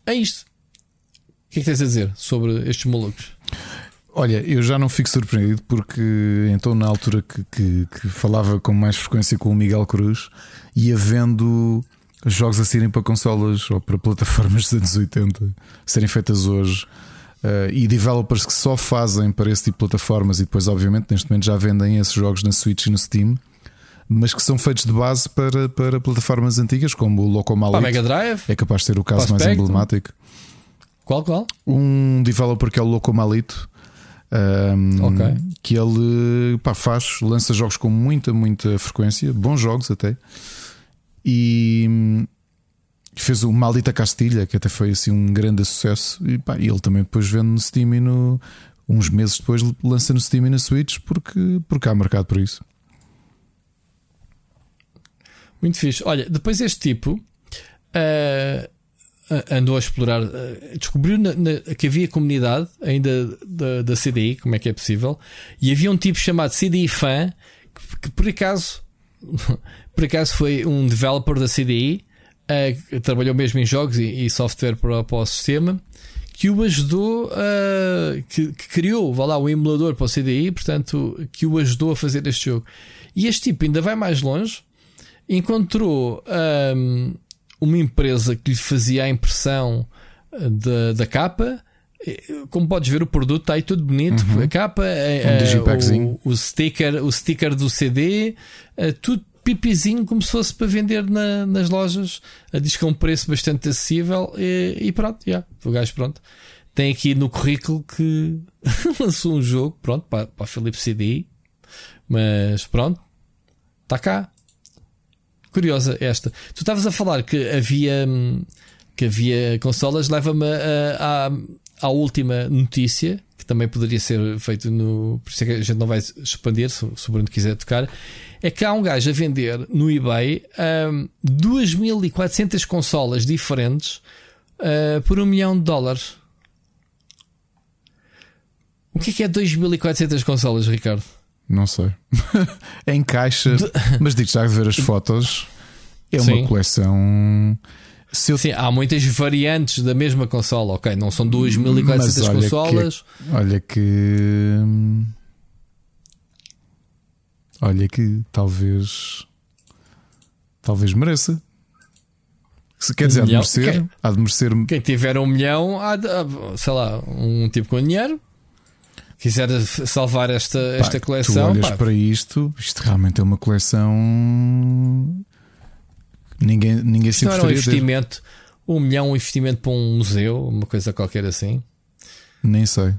é isto. O que é que tens a dizer sobre estes malucos? Olha, eu já não fico surpreendido porque então na altura que, que, que falava com mais frequência com o Miguel Cruz ia vendo jogos a serem para consolas ou para plataformas dos anos 80 serem feitas hoje Uh, e developers que só fazem para esse tipo de plataformas e depois, obviamente, neste momento já vendem esses jogos na Switch e no Steam, mas que são feitos de base para, para plataformas antigas, como o Locomalite. Mega Drive? É capaz de ser o caso mais emblemático. Qual, qual? Um developer que é o Locomalito. Um, okay. Que ele pá, faz, lança jogos com muita, muita frequência, bons jogos até, e fez o Maldita Castilha, que até foi assim um grande sucesso. E pá, ele também depois vende no Steam e no. Uns meses depois lança no Steam e na Switch porque, porque há mercado por isso. Muito fixe. Olha, depois este tipo uh, andou a explorar, uh, descobriu na, na, que havia comunidade ainda da, da CDI, como é que é possível, e havia um tipo chamado CDI Fan que, que por acaso por acaso foi um developer da CDI uh, trabalhou mesmo em jogos e, e software para, para, o sistema, que o ajudou a. Que, que, criou, vá lá, o emulador para o CDI, portanto, que o ajudou a fazer este jogo. E este tipo ainda vai mais longe, encontrou um, uma empresa que lhe fazia a impressão da, da capa. Como podes ver, o produto está aí tudo bonito. Uhum. A capa, um o, o, sticker, o sticker do CD, uh, tudo pipizinho começou-se para vender na, nas lojas. Diz que é um preço bastante acessível e, e pronto, yeah, o gajo pronto. Tem aqui no currículo que lançou um jogo, pronto, para, para a Philips CD, mas pronto, está cá. Curiosa esta. Tu estavas a falar que havia que havia consolas, leva-me à, à última notícia, que também poderia ser feito no. Por isso é que a gente não vai expandir, se, se o Bruno quiser tocar é que há um gajo a vender no eBay um, 2.400 consolas diferentes uh, por um milhão de dólares. O que é que é 2.400 consolas, Ricardo? Não sei. é em caixa, mas digo já a ver as fotos. É uma Sim. coleção. Eu... Sim, há muitas variantes da mesma consola, ok? Não são 2.400 consolas. Que, olha que. Olha que talvez. Talvez mereça. Se quer dizer, um há de merecer, quem, há de merecer. Quem tiver um milhão, há de, sei lá, um tipo com dinheiro, quiser salvar esta, pá, esta coleção. Tu olhas pá. para isto, isto realmente é uma coleção. Ninguém, ninguém se não era um investimento, um milhão, um investimento para um museu, uma coisa qualquer assim. Nem sei.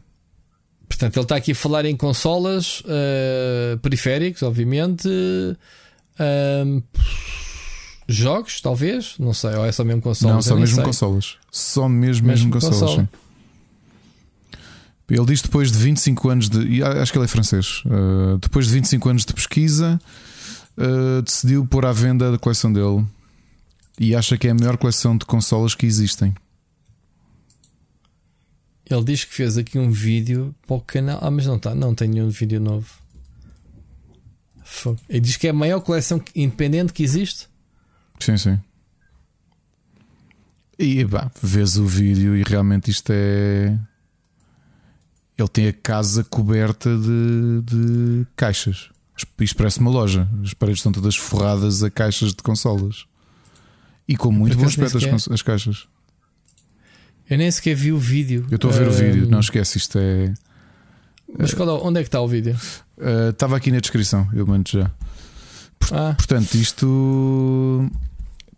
Portanto, ele está aqui a falar em consolas uh, periféricos, obviamente. Uh, jogos, talvez, não sei, ou é só mesmo consolas? Não, só mesmo sei. consolas. Só mesmo, mesmo, mesmo consolas. Ele diz depois de 25 anos de. Acho que ele é francês. Uh, depois de 25 anos de pesquisa, uh, decidiu pôr à venda a coleção dele. E acha que é a melhor coleção de consolas que existem. Ele diz que fez aqui um vídeo para o canal. Ah, mas não está, não tem nenhum vídeo novo. Ele diz que é a maior coleção independente que existe. Sim, sim. E pá, vês o vídeo e realmente isto é. Ele tem a casa coberta de, de caixas. Isto parece uma loja. As paredes estão todas forradas a caixas de consolas. E com muito bom aspecto as, cons- as caixas. Eu nem sequer vi o vídeo. Eu estou a ver o vídeo, não esquece, isto é. Mas qual é- onde é que está o vídeo? Uh, Estava aqui na descrição, eu mando já. Ah, Portanto, isto.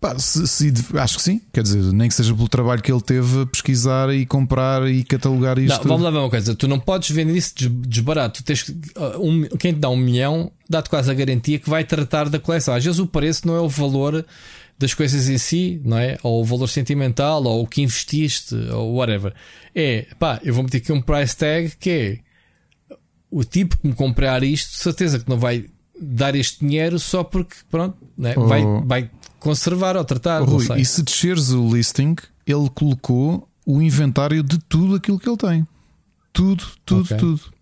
pá, se- se- acho que sim, quer dizer, nem que seja pelo trabalho que ele teve a pesquisar e comprar e catalogar isto. não, vamos lá ver uma coisa. Tu não podes vender isso des- desbarato. Tens ah, um- quem te dá um milhão dá-te quase a garantia que vai tratar da coleção. Às vezes o preço não é o valor das coisas em si, não é? Ou o valor sentimental, ou o que investiste, ou whatever. É pá, eu vou meter aqui um price tag que é o tipo que me comprar isto, certeza que não vai dar este dinheiro só porque, pronto, não é? Oh. vai, vai conservar ou tratar. Oh, Rui, e se desceres o listing, ele colocou o inventário de tudo aquilo que ele tem. Tudo, tudo, Ok. tudo.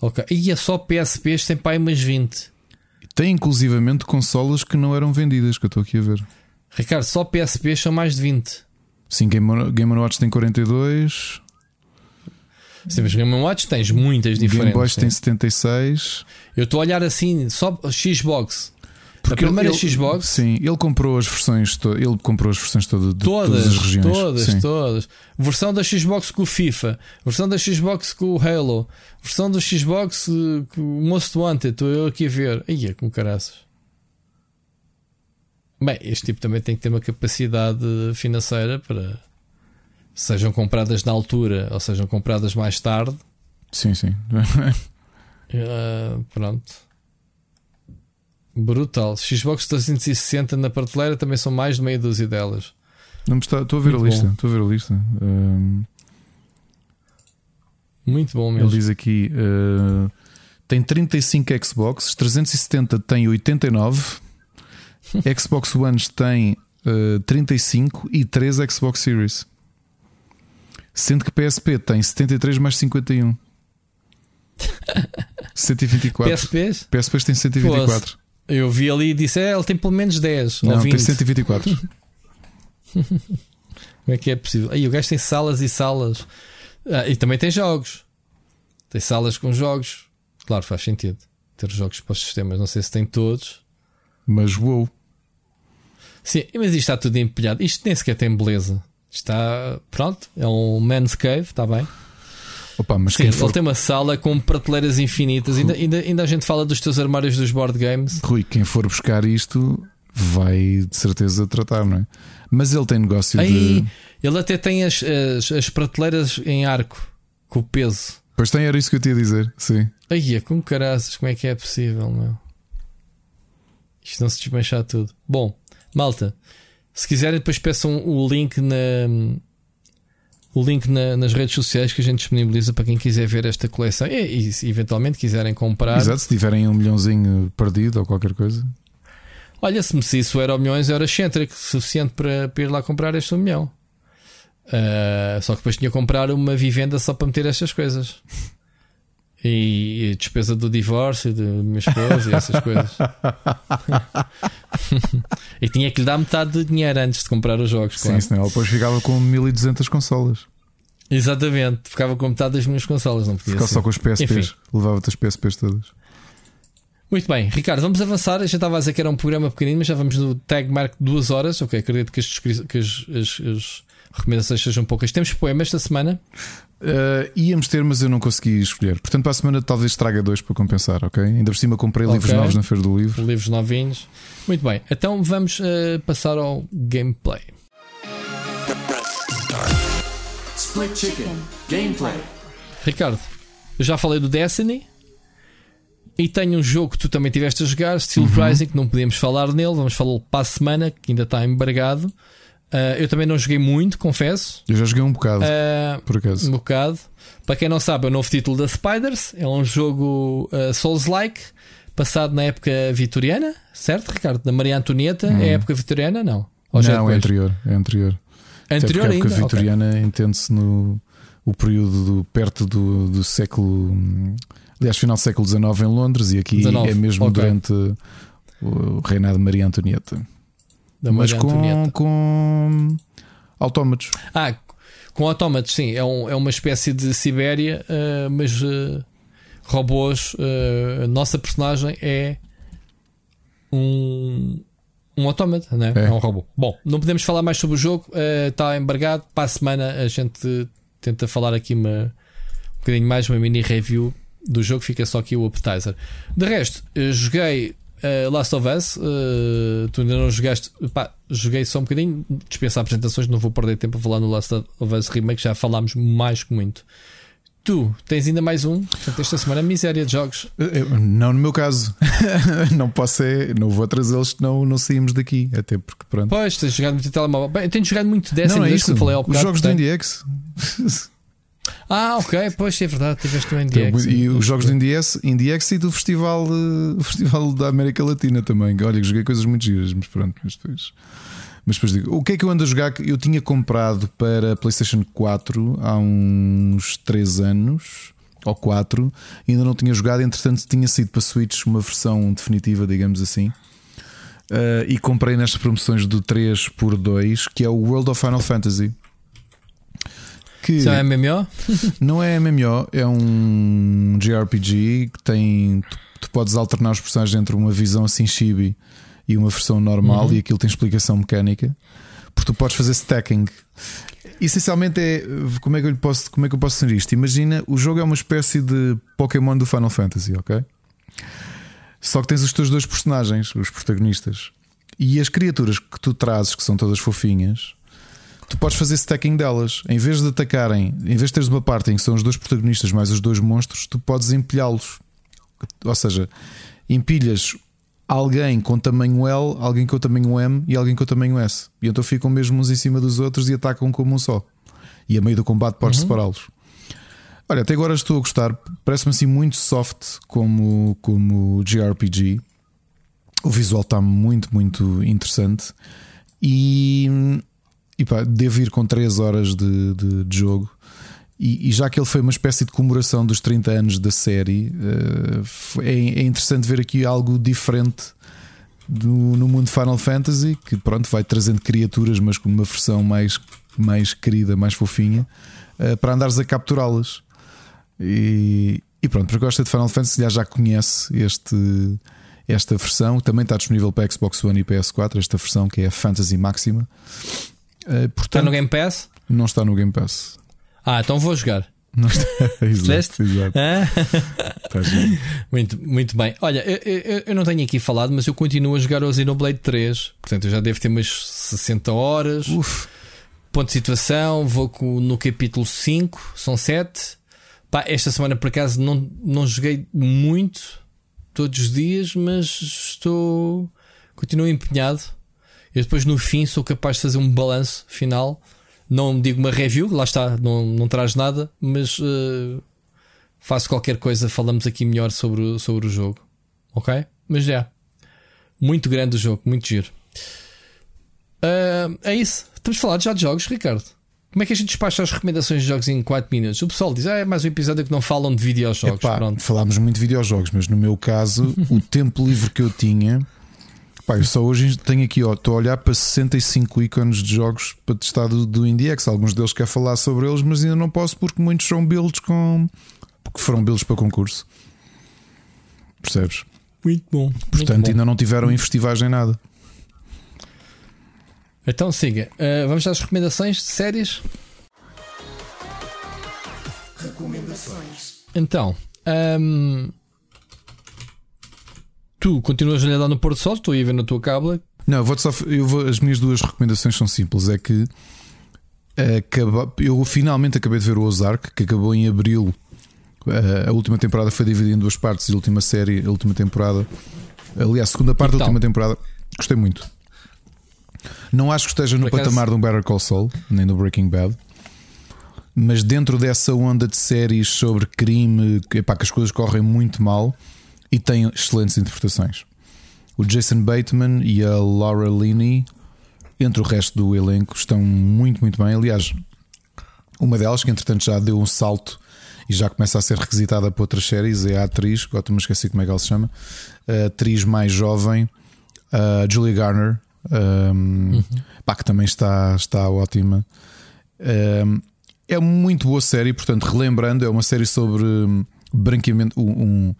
Ok. E é só PSPs, tem pai umas 20. Tem inclusivamente consolas que não eram vendidas, que eu estou aqui a ver. Ricardo, só PSPs são mais de 20. Sim, Game, Game Watch tem 42, Se temos Game Watch, tens muitas Game diferentes. Boy sim. tem 76. Eu estou a olhar assim, só Xbox. Porque a primeira ele- Xbox, Sim, ele comprou as versões, ele comprou as versões todas de todas, todas as regiões. todas, Sim. todas. Versão da Xbox com o FIFA, versão da Xbox com o Halo, versão do Xbox eh, com o Most Wanted. Estou eu aqui a ver. Ia, com caraças. Bem, este tipo também tem que ter uma capacidade financeira para sejam compradas na altura ou sejam compradas mais tarde. Sim, sim. Ah, pronto. Brutal. Xbox 360 na prateleira também são mais de meia dúzia delas. Não está, estou a ver Muito a lista. bom. Estou a ver a lista. Hum, Muito bom ele mesmo. diz aqui: uh, tem 35 Xbox, 370 tem 89, Xbox One tem uh, 35 e 3 Xbox Series. Sendo que PSP tem 73 mais 51. 124. PSPs? PSP tem 124. Eu vi ali e disse: é, ele tem pelo menos 10 ou Não, 20. tem 124. Como é que é possível? Aí o gajo tem salas e salas. Ah, e também tem jogos. Tem salas com jogos. Claro, faz sentido. Ter jogos para os sistemas. Não sei se tem todos. Mas uou. Sim, mas isto está tudo empilhado. Isto nem sequer tem beleza. Está. Pronto. É um man's cave, está bem. Opa, mas Sim, ele tem uma sala com prateleiras infinitas. Ainda, ainda, ainda a gente fala dos teus armários dos board games. Rui, quem for buscar isto vai de certeza tratar, não é? Mas ele tem negócio Aí, de. ele até tem as, as, as prateleiras em arco com o peso. Pois tem, era isso que eu tinha a dizer. Sim. Aí, é com caraças, como é que é possível, meu? Isto não se desmanchar tudo. Bom, malta, se quiserem, depois peçam o link na. O link na- nas redes sociais que a gente disponibiliza para quem quiser ver esta coleção e, e eventualmente quiserem comprar. Exato, se tiverem um milhãozinho perdido ou qualquer coisa. Olha, se me isso era milhões, era excêntrico, suficiente para, para ir lá comprar este um milhão. Ah, só que depois tinha que comprar uma vivenda só para meter estas coisas. E, e despesa do divórcio de minha esposa e essas coisas. e tinha que lhe dar metade do dinheiro antes de comprar os jogos, Sim, claro. senão ele depois ficava com 1200 consolas. Exatamente, ficava com metade das minhas consolas, não podia Ficava ser. só com os PSPs. Levava-te as PSPs todas. Muito bem, Ricardo, vamos avançar. Eu já estava a dizer que era um programa pequenino, mas já vamos no tag mark duas horas. Ok, acredito que, as, que as- as- as recomendações sejam poucas. Temos poemas esta semana. Uh, íamos ter, mas eu não consegui escolher. Portanto, para a semana talvez traga dois para compensar, ok? Ainda por cima comprei livros Ok. novos na Feira do Livro. livros novinhos. Muito bem, então vamos eh, passar ao gameplay. Split Chicken. Gameplay. Ricardo, eu já falei do Destiny e tenho um jogo que tu também tiveste a jogar, Steel Rising, que não podemos falar nele, vamos falar para a semana, que ainda está embargado. Ah, eu também não joguei muito, confesso. Eu já joguei um bocado, Ah, por acaso. um bocado. Para quem não sabe, é o novo título da Spiders. É um jogo uh, Souls-like, passado na época vitoriana, certo, Ricardo? Da Maria Antonieta. É a época vitoriana? Não. Ou Hum. não, é depois? anterior. É anterior. Até Anterior porque a época ainda. vitoriana entende-se no o período do, perto do, do século. hum, Aliás, final do século XIX em Londres, e aqui 19, é mesmo ok. durante o reinado de Maria Antonieta. Da mas Maria com, Antonieta. com autómatos. Ah, com autómatos, sim. É, um- é uma espécie de Sibéria, eh, mas eh, robôs. eh, a nossa personagem é um, um autómata, né? É. é um robô. Bom, não podemos falar mais sobre o jogo, está embargado. Para a semana a gente tenta falar aqui uma, um bocadinho mais, uma mini review do jogo. Fica só aqui o appetizer. De resto, joguei eh, Last of Us. eh, tu ainda não jogaste. Pá, joguei só um bocadinho. Dispensa apresentações. Não vou perder tempo a falar no Last of Us Remake. Já falámos mais que muito. Tu tens ainda mais um. Portanto, esta semana miséria de jogos. Eu- Não no meu caso. não posso ser, não vou trazê-los, senão não saímos daqui. Até porque pronto. Pois, tens jogado muito telemóvel. Bem, eu tenho jogado muito dessa não, não é desde que isso. falei ao Os jogos do portanto. Ah, ok, pois é verdade. Tiveste o NDX. e os jogos do IndieX, IndieX e do Festival, eh, Festival da América Latina também. Olha, que joguei coisas muito giras, mas pronto. Mas depois, mas depois digo: o que é que eu ando a jogar? que Eu tinha comprado para PlayStation 4 há uns 3 anos ou 4, ainda não tinha jogado. Entretanto, tinha sido para Switch uma versão definitiva, digamos assim. Uh, e comprei nestas promoções do 3 por 2 que é o World of Final Fantasy. Que Isso é MMO? não é MMO, é um JRPG que tem. Tu, tu podes alternar os personagens entre uma visão assim chibi e uma versão normal, e aquilo tem explicação mecânica. Porque tu podes fazer stacking. Essencialmente é. Como é que eu, posso, como é que eu posso dizer isto? Imagina, o jogo é uma espécie de Pokémon do Final Fantasy, ok? Só que tens os teus dois personagens, os protagonistas. E as criaturas que tu trazes, que são todas fofinhas, tu podes fazer stacking delas. Em vez de atacarem, em vez de teres uma parte em que são os dois protagonistas mais os dois monstros, tu podes empilhá-los. Ou seja, empilhas alguém com tamanho L, alguém com tamanho M e alguém com tamanho S. E então ficam mesmo uns em cima dos outros e atacam como um só. E a meio do combate podes separá-los. Olha, até agora estou a gostar. Parece-me assim muito soft como, como JRPG. O visual está muito, muito interessante. E, e pá, devo ir com 3 horas de, de, de jogo. E, e já que ele foi uma espécie de comemoração dos 30 anos da série, foi- é, é interessante ver aqui algo diferente do- no mundo Final Fantasy, que pronto, vai trazendo criaturas, mas com uma versão mais, mais querida, mais fofinha, eh, para andares a capturá-las. E, e pronto, para quem gosta de Final Fantasy, já, já conhece este, esta versão. Também está disponível para Xbox One e PS4, esta versão que é a Fantasy Máxima. Eh, Está portanto, no Game Pass? não está no Game Pass. Ah, então vou jogar. Não está. Exato, exato. Está. Muito, muito bem. Olha, eu, eu- eu não tenho aqui falado, mas eu continuo a jogar o Xenoblade 3. Portanto, eu já devo ter umas 60 horas. Uf, Ponto de situação, vou no capítulo 5, são 7. Pá, esta semana por acaso não, não joguei muito todos os dias, mas estou. continuo empenhado. Eu depois no fim sou capaz de fazer um balanço final. Não digo uma review, lá está, não, não traz nada, mas eh, faço qualquer coisa, falamos aqui melhor sobre, o- sobre o jogo. Ok? Mas já. Muito grande o jogo, muito giro. Ah, é isso. Estamos a falar já de jogos, Ricardo. Como é que a gente despacha as recomendações de jogos em 4 minutos? O pessoal diz, ah, é mais um episódio que não falam de videojogos. epá, Pronto. falámos muito de videojogos, mas no meu caso, o tempo livre que eu tinha. Pá, eu só hoje tenho aqui, ó, estou a olhar para 65 ícones de jogos para testar do, do IndieX. Alguns deles quer falar sobre eles, mas ainda não posso porque muitos são builds com. porque foram builds para concurso. Percebes? Muito bom. Portanto, ainda não tiveram em festivais nem nada. Então siga. Ah, vamos às recomendações de séries. Recomendações. Então, ahm, tu continuas a olhar no Porto Sol, estou a ir ver na tua cábula. Não, eu vou só, eu vou, as minhas duas recomendações são simples. É que acaba- eu finalmente acabei de ver o Ozark, que acabou em abril. Eh, A última temporada foi dividida em duas partes. A última série, a última temporada, aliás, a segunda parte da Então. última temporada, gostei muito. Não acho que esteja no patamar de um Better Call Saul, nem do Breaking Bad. Mas dentro dessa onda de séries sobre crime, epá, que as coisas correm muito mal e tem excelentes interpretações. O Jason Bateman e a Laura Linney, entre o resto do elenco, estão muito, muito bem. Aliás, uma delas, que entretanto já deu um salto e já começa a ser requisitada para outras séries, é a atriz, agora me esqueci como é que ela se chama, a atriz mais jovem, a Julia Garner, um, pá, que também está, está ótima. Um, é muito boa série, portanto, relembrando, é uma série sobre hum, branqueamento. Um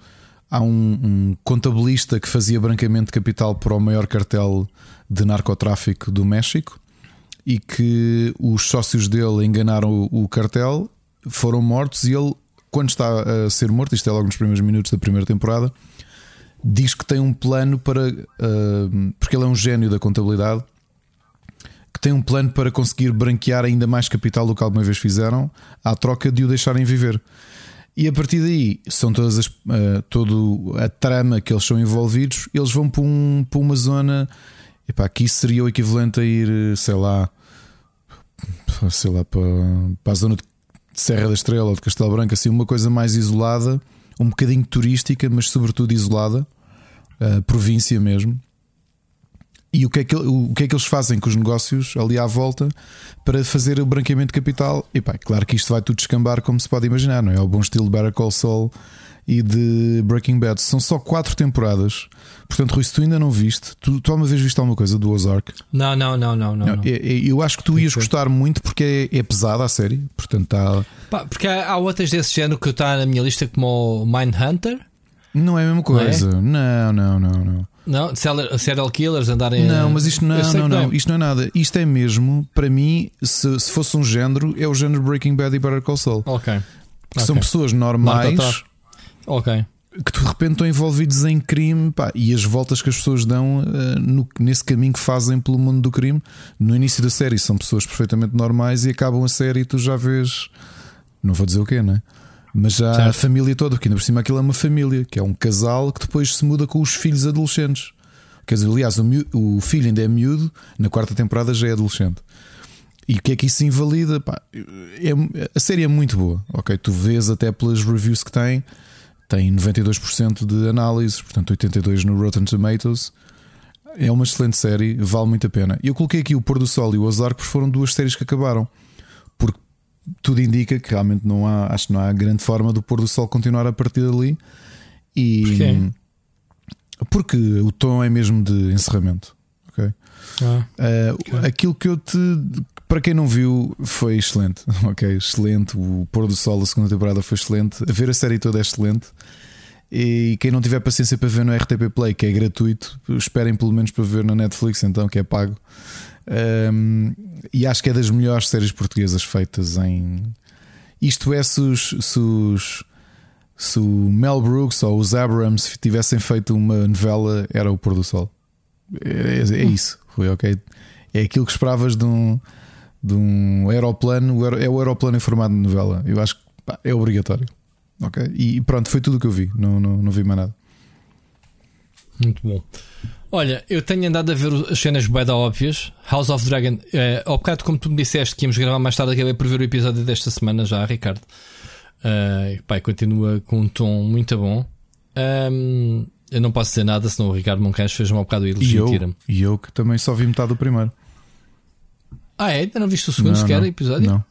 há um, um, contabilista que fazia branqueamento de capital para o maior cartel de narcotráfico do México e que os sócios dele enganaram o, o cartel, foram mortos e ele, quando está a ser morto, isto é logo nos primeiros minutos da primeira temporada, diz que tem um plano para. Uh, porque ele é um gênio da contabilidade que tem um plano para conseguir branquear ainda mais capital do que alguma vez fizeram, à troca de o deixarem viver. E a partir daí são todas as, uh, todo a trama que eles são envolvidos, eles vão para, um, para uma zona. Epá, aqui seria o equivalente a ir, sei lá, sei lá, para, para a zona de Serra da Estrela ou de Castelo Branco, assim, uma coisa mais isolada, um bocadinho turística, mas sobretudo isolada, uh, província mesmo. E o que, é que, o que é que eles fazem com os negócios ali à volta para fazer o branqueamento de capital? E pá, claro que isto vai tudo descambar, como se pode imaginar, não é? O bom estilo de Better Call Saul e de Breaking Bad. São só quatro temporadas. Portanto, Rui, se tu ainda não viste, tu, tu uma vez viste alguma coisa do Ozark? Não, não, não, não. não, não. Eu, acho que tu ias gostar muito porque é, é pesada a série. Portanto, está. Pá, porque há, há outras desse género que está na minha lista, como o Mindhunter. Não é a mesma coisa. Não, é? não, não, não. não. Não, serial killers andarem. Não, mas isto não, não, não, isto não é nada. Isto é mesmo, para mim, se, se fosse um género, é o género Breaking Bad e Better Call Saul. Ok. okay. São pessoas normais. Ok. Que de repente estão envolvidos em crime pá, e as voltas que as pessoas dão uh, no, nesse caminho que fazem pelo mundo do crime. No início da série são pessoas perfeitamente normais e acabam a série e tu já vês. Não vou dizer o quê, né? Mas já certo. a família toda, porque ainda por cima aquilo é uma família, que é um casal que depois se muda com os filhos adolescentes. Quer dizer, aliás, o, o filho ainda é miúdo, na quarta temporada já é adolescente. E o que é que isso invalida? Pá, é, a série é muito boa, ok? Tu vês até pelas reviews que tem, tem 92% de análises, portanto 82% no Rotten Tomatoes. É uma excelente série, vale muito a pena. Eu coloquei aqui o Pôr do Sol e o Ozark porque foram duas séries que acabaram tudo indica que realmente não há, acho que não há grande forma do pôr do sol continuar a partir dali. E Porquê? porque o tom é mesmo de encerramento. Okay? Ah, uh, okay. Aquilo que eu te para quem não viu, foi excelente. Ok, excelente. O pôr do sol da segunda temporada foi excelente. A ver a série toda é excelente. E quem não tiver paciência para ver no RTP Play, que é gratuito, esperem pelo menos para ver na Netflix, então, que é pago. Um, e acho que é das melhores séries portuguesas feitas em. Isto é, se os, se, os, se o Mel Brooks ou os Abrams tivessem feito uma novela, era o Pôr do Sol. É, é, é isso, Rui, ok? É aquilo que esperavas de um, de um aeroplano, é o aeroplano em formato de novela. Eu acho que pá, é obrigatório. Ok? E pronto, foi tudo o que eu vi, não, não, não vi mais nada. Muito bom. Olha, eu tenho andado a ver as cenas bem óbvias. House of Dragon, é, ao bocado, como tu me disseste que íamos gravar mais tarde, acabei por ver o episódio desta semana já, Ricardo. Uh, pai, continua com um tom muito bom. Um, eu não posso dizer nada, senão o Ricardo Moncancho fez um bocado elogio e eu, e eu que também só vi metade do primeiro. Ah, é? Ainda não viste o segundo não, sequer não, episódio? Não.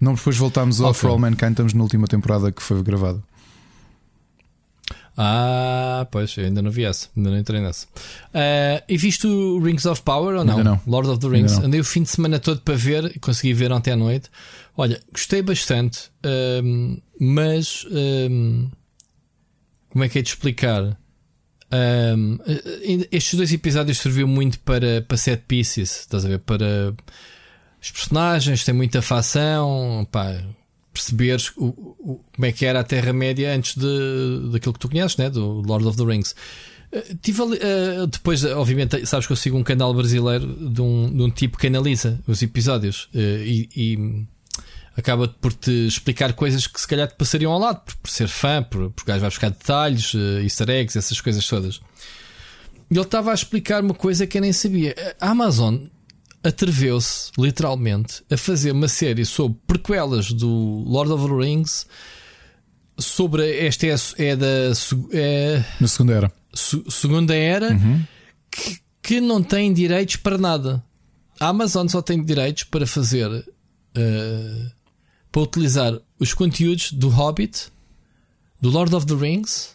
Não, depois voltámos ao For All Mankind, estamos na última temporada que foi gravada. Ah, pois, eu ainda não vi essa, ainda não entrei nessa. Uh, e viste o Rings of Power ou não? Ainda não. Lord of the Rings. Andei o fim de semana todo para ver, consegui ver ontem à noite. Olha, gostei bastante, um, mas um, como é que é de explicar? Um, estes dois episódios serviu muito para, para set pieces, estás a ver? Para os personagens, tem muita facção, pá, perceberes o, o, como é que era a Terra-média antes de, daquilo que tu conheces, né? do Lord of the Rings. Uh, tive ali, uh, depois, obviamente, sabes que eu sigo um canal brasileiro de um, de um tipo que analisa os episódios uh, e, e, acaba por te explicar coisas que se calhar te passariam ao lado, por, por ser fã, por, por gajo vai buscar detalhes, uh, easter eggs, essas coisas todas. E ele estava a explicar uma coisa que eu nem sabia. A Amazon atreveu-se, literalmente, a fazer uma série sobre prequelas do Lord of the Rings. Sobre esta é, é da é, na segunda era, segunda era uhum. que, que, não tem direitos para nada. A Amazon só tem direitos para fazer uh, para utilizar os conteúdos do Hobbit, do Lord of the Rings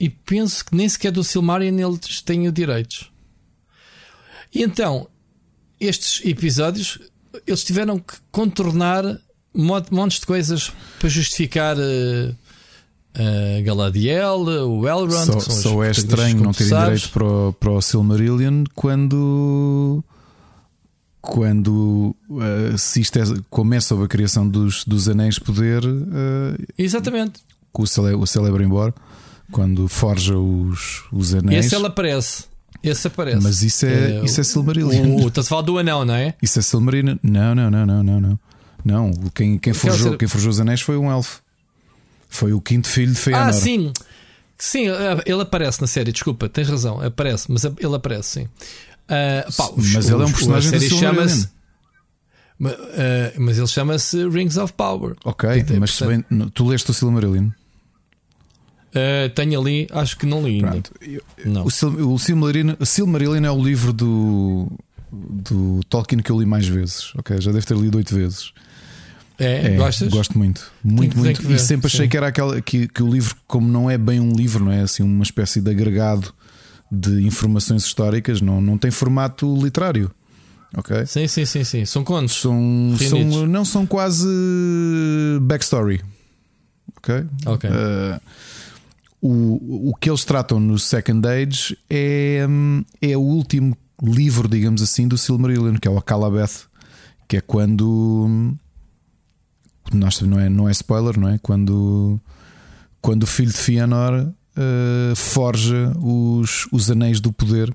e penso que nem sequer do Silmarillion eles têm direitos. E então, estes episódios, eles tiveram que contornar montes de coisas para justificar. Uh, uh, Galadiel, o Elrond. Só, só é estranho não terem direito para o, para o Silmarillion quando. Quando uh, se isto é, começa a criação dos, dos Anéis de Poder, uh, exatamente com o, cele, o Celebrimbor, quando forja os, os Anéis. Esse ele aparece. Esse aparece. Mas isso é, é isso é Silmarillion. Estás a falar do anão, não é? Isso é Silmarillion. Não, não, não, não, não. Não, não quem, quem, forjou, quem forjou os anéis foi um elfo. Foi o quinto filho de Fëanor. Ah, sim. Sim, ele aparece na série, desculpa, tens razão, aparece, mas ele aparece, sim. Uh, pá, os, mas ele é um personagem da chama-se. Uh, mas ele chama-se Rings of Power. Ok, mas bem, tu leste o Silmarillion? Uh, tenho ali, acho que não li ainda. Não. O, Sil o Silmarillion, Silmarillion é o livro do, do Tolkien que eu li mais vezes. Ok, já deve ter lido oito vezes. É, é, gostas? Gosto muito, muito, tem, muito. Tem e sempre achei sim. que era aquela que, que o livro, como não é bem um livro, não é assim uma espécie de agregado de informações históricas, não, não tem formato literário. Ok? Sim, sim, sim, sim. São contos. São, são, não são quase backstory. Ok? Ok. Uh, o, o que eles tratam no Second Age é, é o último livro, digamos assim, do Silmarillion, que é o Akalabeth, que é quando nós, não, é, não é spoiler, não é? Quando, quando o filho de Fëanor uh, forja os, os anéis do poder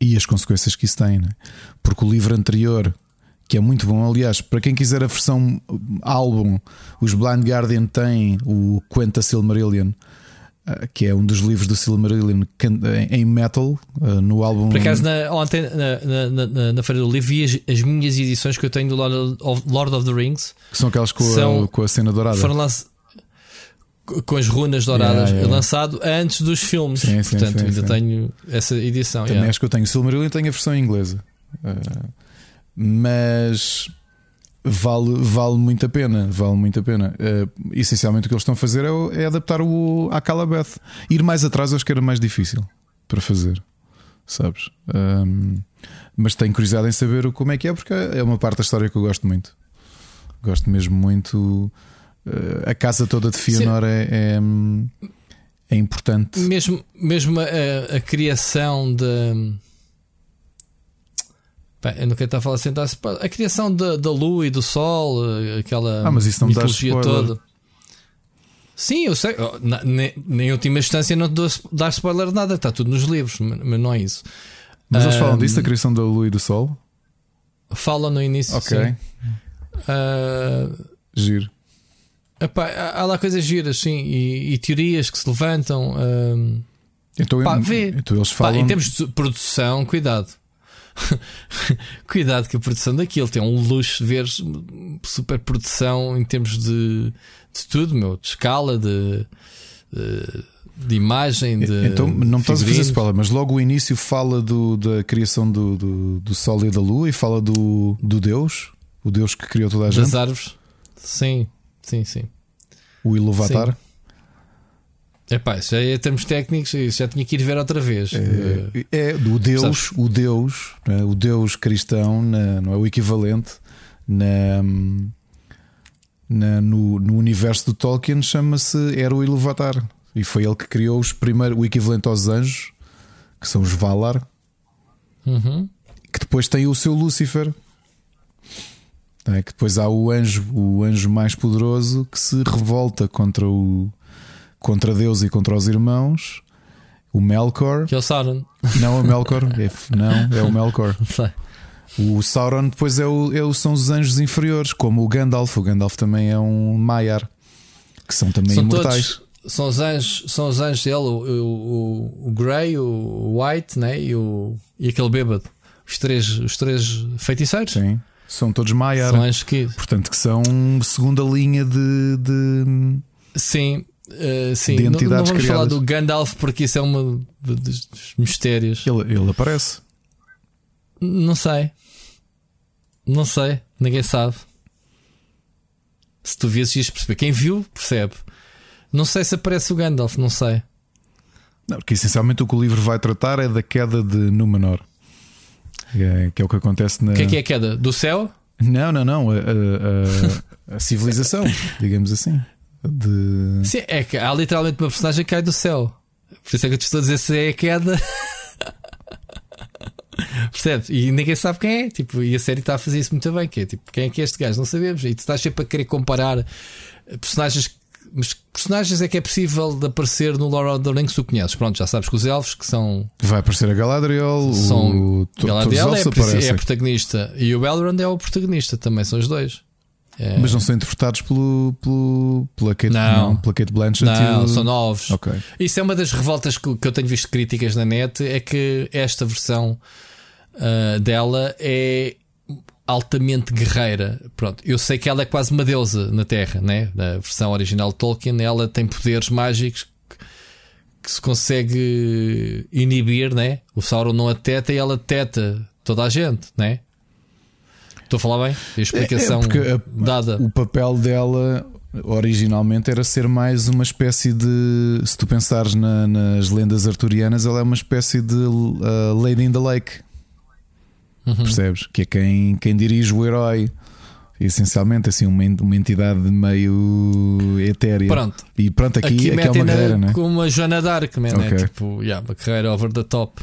e as consequências que isso tem, é? porque o livro anterior, que é muito bom, aliás, para quem quiser a versão álbum, os Blind Guardian têm o Quenta Silmarillion eh, que é um dos livros do Silmarillion em metal, eh, no álbum. Por acaso, na, ontem na, na, na, na Feira do Livro, vi as, as, minhas edições que eu tenho do Lord of, Lord of the Rings. Que são aquelas com, são, a, com a cena dourada. Foram lançadas com as runas douradas, yeah, yeah. lançado antes dos filmes. Sim, Portanto, sim, ainda sim. tenho essa edição. Também yeah. acho que eu tenho o Silmarillion e tenho a versão inglesa. Uh, mas vale, vale muito a pena. Vale muito a pena. Uh, essencialmente o que eles estão a fazer é, é adaptar o à Calabeth. Ir mais atrás acho que era mais difícil para fazer, sabes? Um, mas tenho curiosidade em saber como é que é, porque é uma parte da história que eu gosto muito. Gosto mesmo muito. Uh, a casa toda de Fionor é, é, é, importante. Mesmo, mesmo a, a criação de Bem, eu não quero estar a falar sentar A criação da, da lua e do sol, eh, aquela ah, mas isso não mitologia toda. Sim, eu sei. Nem, em última instância não dou dar spoiler de nada, está tudo nos livros, mas não é isso. Mas eles falam disso, a criação da lua e do sol? Fala no início. Ok. Sim. Uh, Giro. Epá, há lá coisas giras, sim, e, e teorias que se levantam. Uh, então, pá, vê. então eles falam. Pá, em termos de produção, cuidado. Cuidado que a produção daquilo tem um luxo de ver super produção em termos de, de tudo, meu, de escala, de, de, de imagem. De então não me estás a fazer spoiler, mas logo o início fala do, da criação do, do, do Sol e da Lua e fala do, do Deus, o Deus que criou toda a gente. Das árvores, sim, sim, sim. O Iluvatar. Sim. Epá, isso é termos técnicos, isso já tinha que ir ver outra vez. É, é o Deus, o Deus, é? o Deus cristão, na, não é o equivalente na, na no, no, universo do Tolkien chama-se Era o Iluvatar e foi ele que criou os primeiros, o equivalente aos anjos, que são os Valar, uhum. que depois tem o seu Lúcifer. É, que depois há o anjo, o anjo mais poderoso que se revolta contra o, contra Deus e contra os irmãos. O Melkor. Que é o Sauron. Não, o Melkor. É, não, é o Melkor. O Sauron depois é o, é o, são os anjos inferiores, como o Gandalf. O Gandalf também é um Maiar, que são também são imortais. Todos, são os anjos, são os anjos dele, o, o, o Grey, o White né? e, o, e aquele bêbado. Os três, os três feiticeiros. Sim. São todos Maiar. São anjos que. Portanto, que são segunda linha de... de... Sim, Uh, sim, de entidades não, não vamos criadas. falar do Gandalf porque isso é um dos mistérios. Ele, ele aparece? Não sei. Não sei. Ninguém sabe. Se tu vês ias perceber. Quem viu, percebe. Não sei se aparece o Gandalf, não sei. Não, porque essencialmente o que o livro vai tratar é da queda de Númenor. É, que é o que acontece na. O que é que é a queda? Do céu? Não, não, não. A, a- a- a civilização, digamos assim. De... Sim, é que há literalmente uma personagem que cai do céu. Por isso é que eu te estou a dizer se é a queda. Percebes? E ninguém sabe quem é. Tipo, e a série está a fazer isso muito bem. Que é tipo, quem é que é este gajo? Não sabemos. E tu estás sempre a querer comparar personagens. Mas que personagens é que é possível de aparecer no Lord of the Rings que tu conheces? Pronto, já sabes que os elfos que são. Vai aparecer a Galadriel, são o, Galadriel é, é a protagonista e o Elrond é o protagonista. Também são os dois. É. Mas não são interpretados pelo, pelo, pela, Kate, Não. pela Kate Blanchett. Não, o- são novos. Ok. Isso é uma das revoltas que, que eu tenho visto críticas na net. É que esta versão ah, dela é altamente guerreira. Pronto, eu sei que ela é quase uma deusa na Terra, né? Na versão original de Tolkien, ela tem poderes mágicos que, que se consegue inibir, né? O Sauron não a teta e ela teta toda a gente, né? Estou a falar bem? A explicação porque a- dada. O papel dela originalmente era ser mais uma espécie de. Se tu pensares na- nas lendas arturianas, ela é uma espécie de uh, Lady in the Lake. Uhum. Percebes? Que é quem, quem dirige o herói. Essencialmente, assim, uma, uma entidade meio etérea. Pronto. E pronto, aqui, Aqui aqui é uma metem guerreira, na, né? com uma Joana Dark, man, Ok. é tipo, yeah, uma carreira over the top.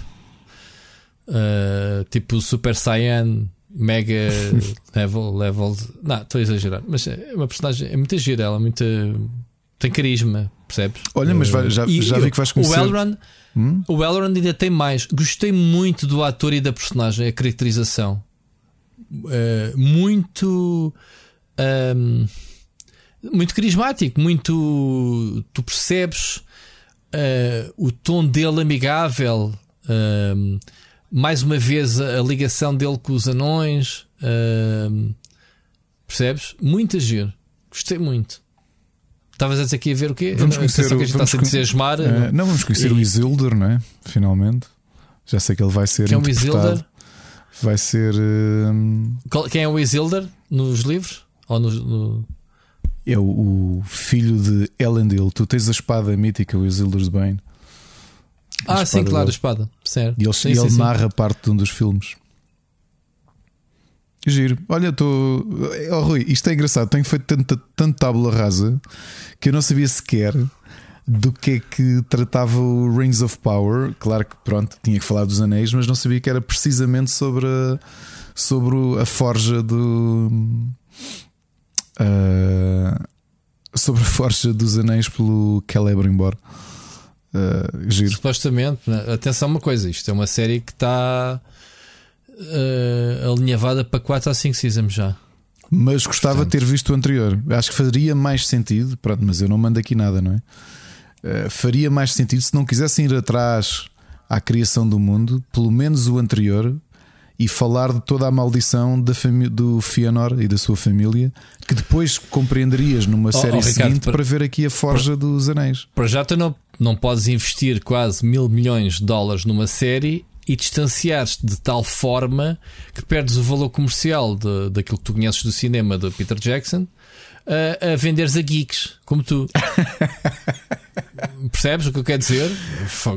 Uh, tipo Super Saiyan, Mega level, level. Não, estou a exagerar, mas é uma personagem, é muita gira, ela é muita, tem carisma, percebes? Olha, mas vai- já- E já vi que vais O conhecer- Elrond, Hum? o Elrond ainda tem mais. Gostei muito do ator e da personagem, a caracterização. Uh, muito. um, muito carismático, muito. Tu percebes uh, o tom dele amigável. um, mais uma vez a, ligação dele com os anões. um, percebes? Muito giro. Gostei muito. Estavas a dizer aqui a ver o quê? Vamos conhecer o- que a gente está a conhecer- entusiasmar. Eh, não, vamos conhecer E- o Isildur, não é? Finalmente. Já sei que ele vai ser Quem é o. Isildur? Vai ser. hum, Quem é o Isildur nos livros? Ou no, no- é o, o filho de Elendil. Tu tens a espada mítica, o Isildur's Bane. A Ah, sim, claro, a dele. espada. Certo. E ele, Sim, e sim, ele sim. narra parte de um dos filmes. Giro. Olha, estou. Oh, Rui, isto é engraçado. Tenho feito tanta, tanto tábula rasa que eu não sabia sequer do que é que tratava o Rings of Power. Claro que, pronto, tinha que falar dos anéis, mas não sabia que era precisamente sobre a, sobre a forja do. ah, sobre a forja dos anéis pelo Celebrimbor. Uh, giro. Supostamente, né? atenção a uma coisa, isto é uma série que está eh, alinhavada para 4 a 5 seasons já. Mas gostava de ter visto o anterior. Acho que faria mais sentido. Pronto, mas eu não mando aqui nada, não é? Eh, faria mais sentido se não quisessem ir atrás à criação do mundo, pelo menos o anterior, e falar de toda a maldição da do Fëanor e da sua família, que depois compreenderias numa Oh, série oh, Ricardo, seguinte para- para ver aqui a forja dos anéis. Para já tu não, não podes investir quase mil milhões de dólares numa série e distanciar-te de tal forma que perdes o valor comercial de, daquilo que tu conheces do cinema de Peter Jackson a, a venderes a geeks, como tu. Percebes o que eu quero dizer?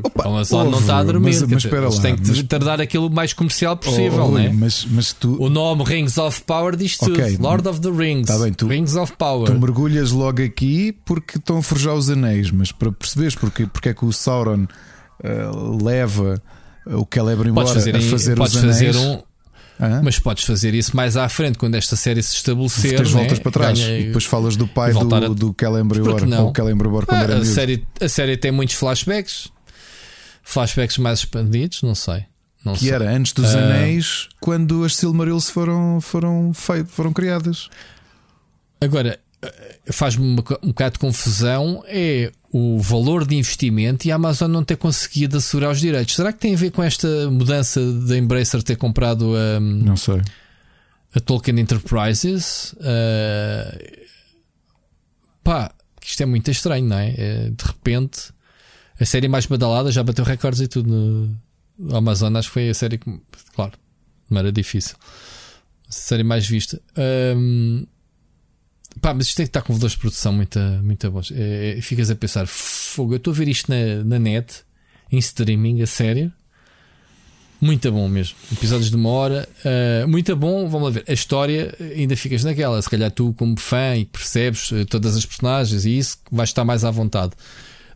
Opa, a Amazon não está a dormir. mas- mas espera lá, têm que mas- tardar aquilo o mais comercial possível, Oh, né? mas, mas tu, O nome Rings of Power diz tudo. Ok, Lord of the Rings. tá bem, tu- Rings of Power. Tu mergulhas logo aqui porque estão a forjar os anéis, mas para perceberes porque, porque é que o Sauron eh, leva o Celebrimbor fazer, a em- fazer podes os anéis. fazer um, Mas podes fazer isso mais à frente quando esta série se estabelecer. Tens né? voltas para trás e depois falas do pai do, a- do Celebrimbor, Porque não? ou o Celebrimbor quando Ah, era a, miúdo. série, a série tem muitos flashbacks. Flashbacks mais expandidos, não sei. Não Que sei. era antes dos Ah. anéis, quando as Silmarils foram, foram, fei- foram criadas. Agora, faz-me uma co- um bocado de confusão é o valor de investimento e a Amazon não ter conseguido assegurar os direitos. Será que tem a ver com esta mudança da Embracer ter comprado a, Não sei. a Tolkien Enterprises? Uh, pá, isto é muito estranho, não é? É, De repente, a série mais badalada já bateu recordes e tudo no no Amazon. Acho que foi a série que, claro, não era difícil. A série mais vista. Um, pá, mas isto tem que estar com valores de produção muito, muito bons. É, é, ficas a pensar, fogo, eu estou a ver isto na, na net, em streaming, a sério. Muito bom mesmo. Episódios de uma hora. Uh, muito bom. Vamos lá ver. A história ainda ficas naquela. Se calhar tu, como fã, e percebes uh, todas as personagens e isso, vais estar mais à vontade.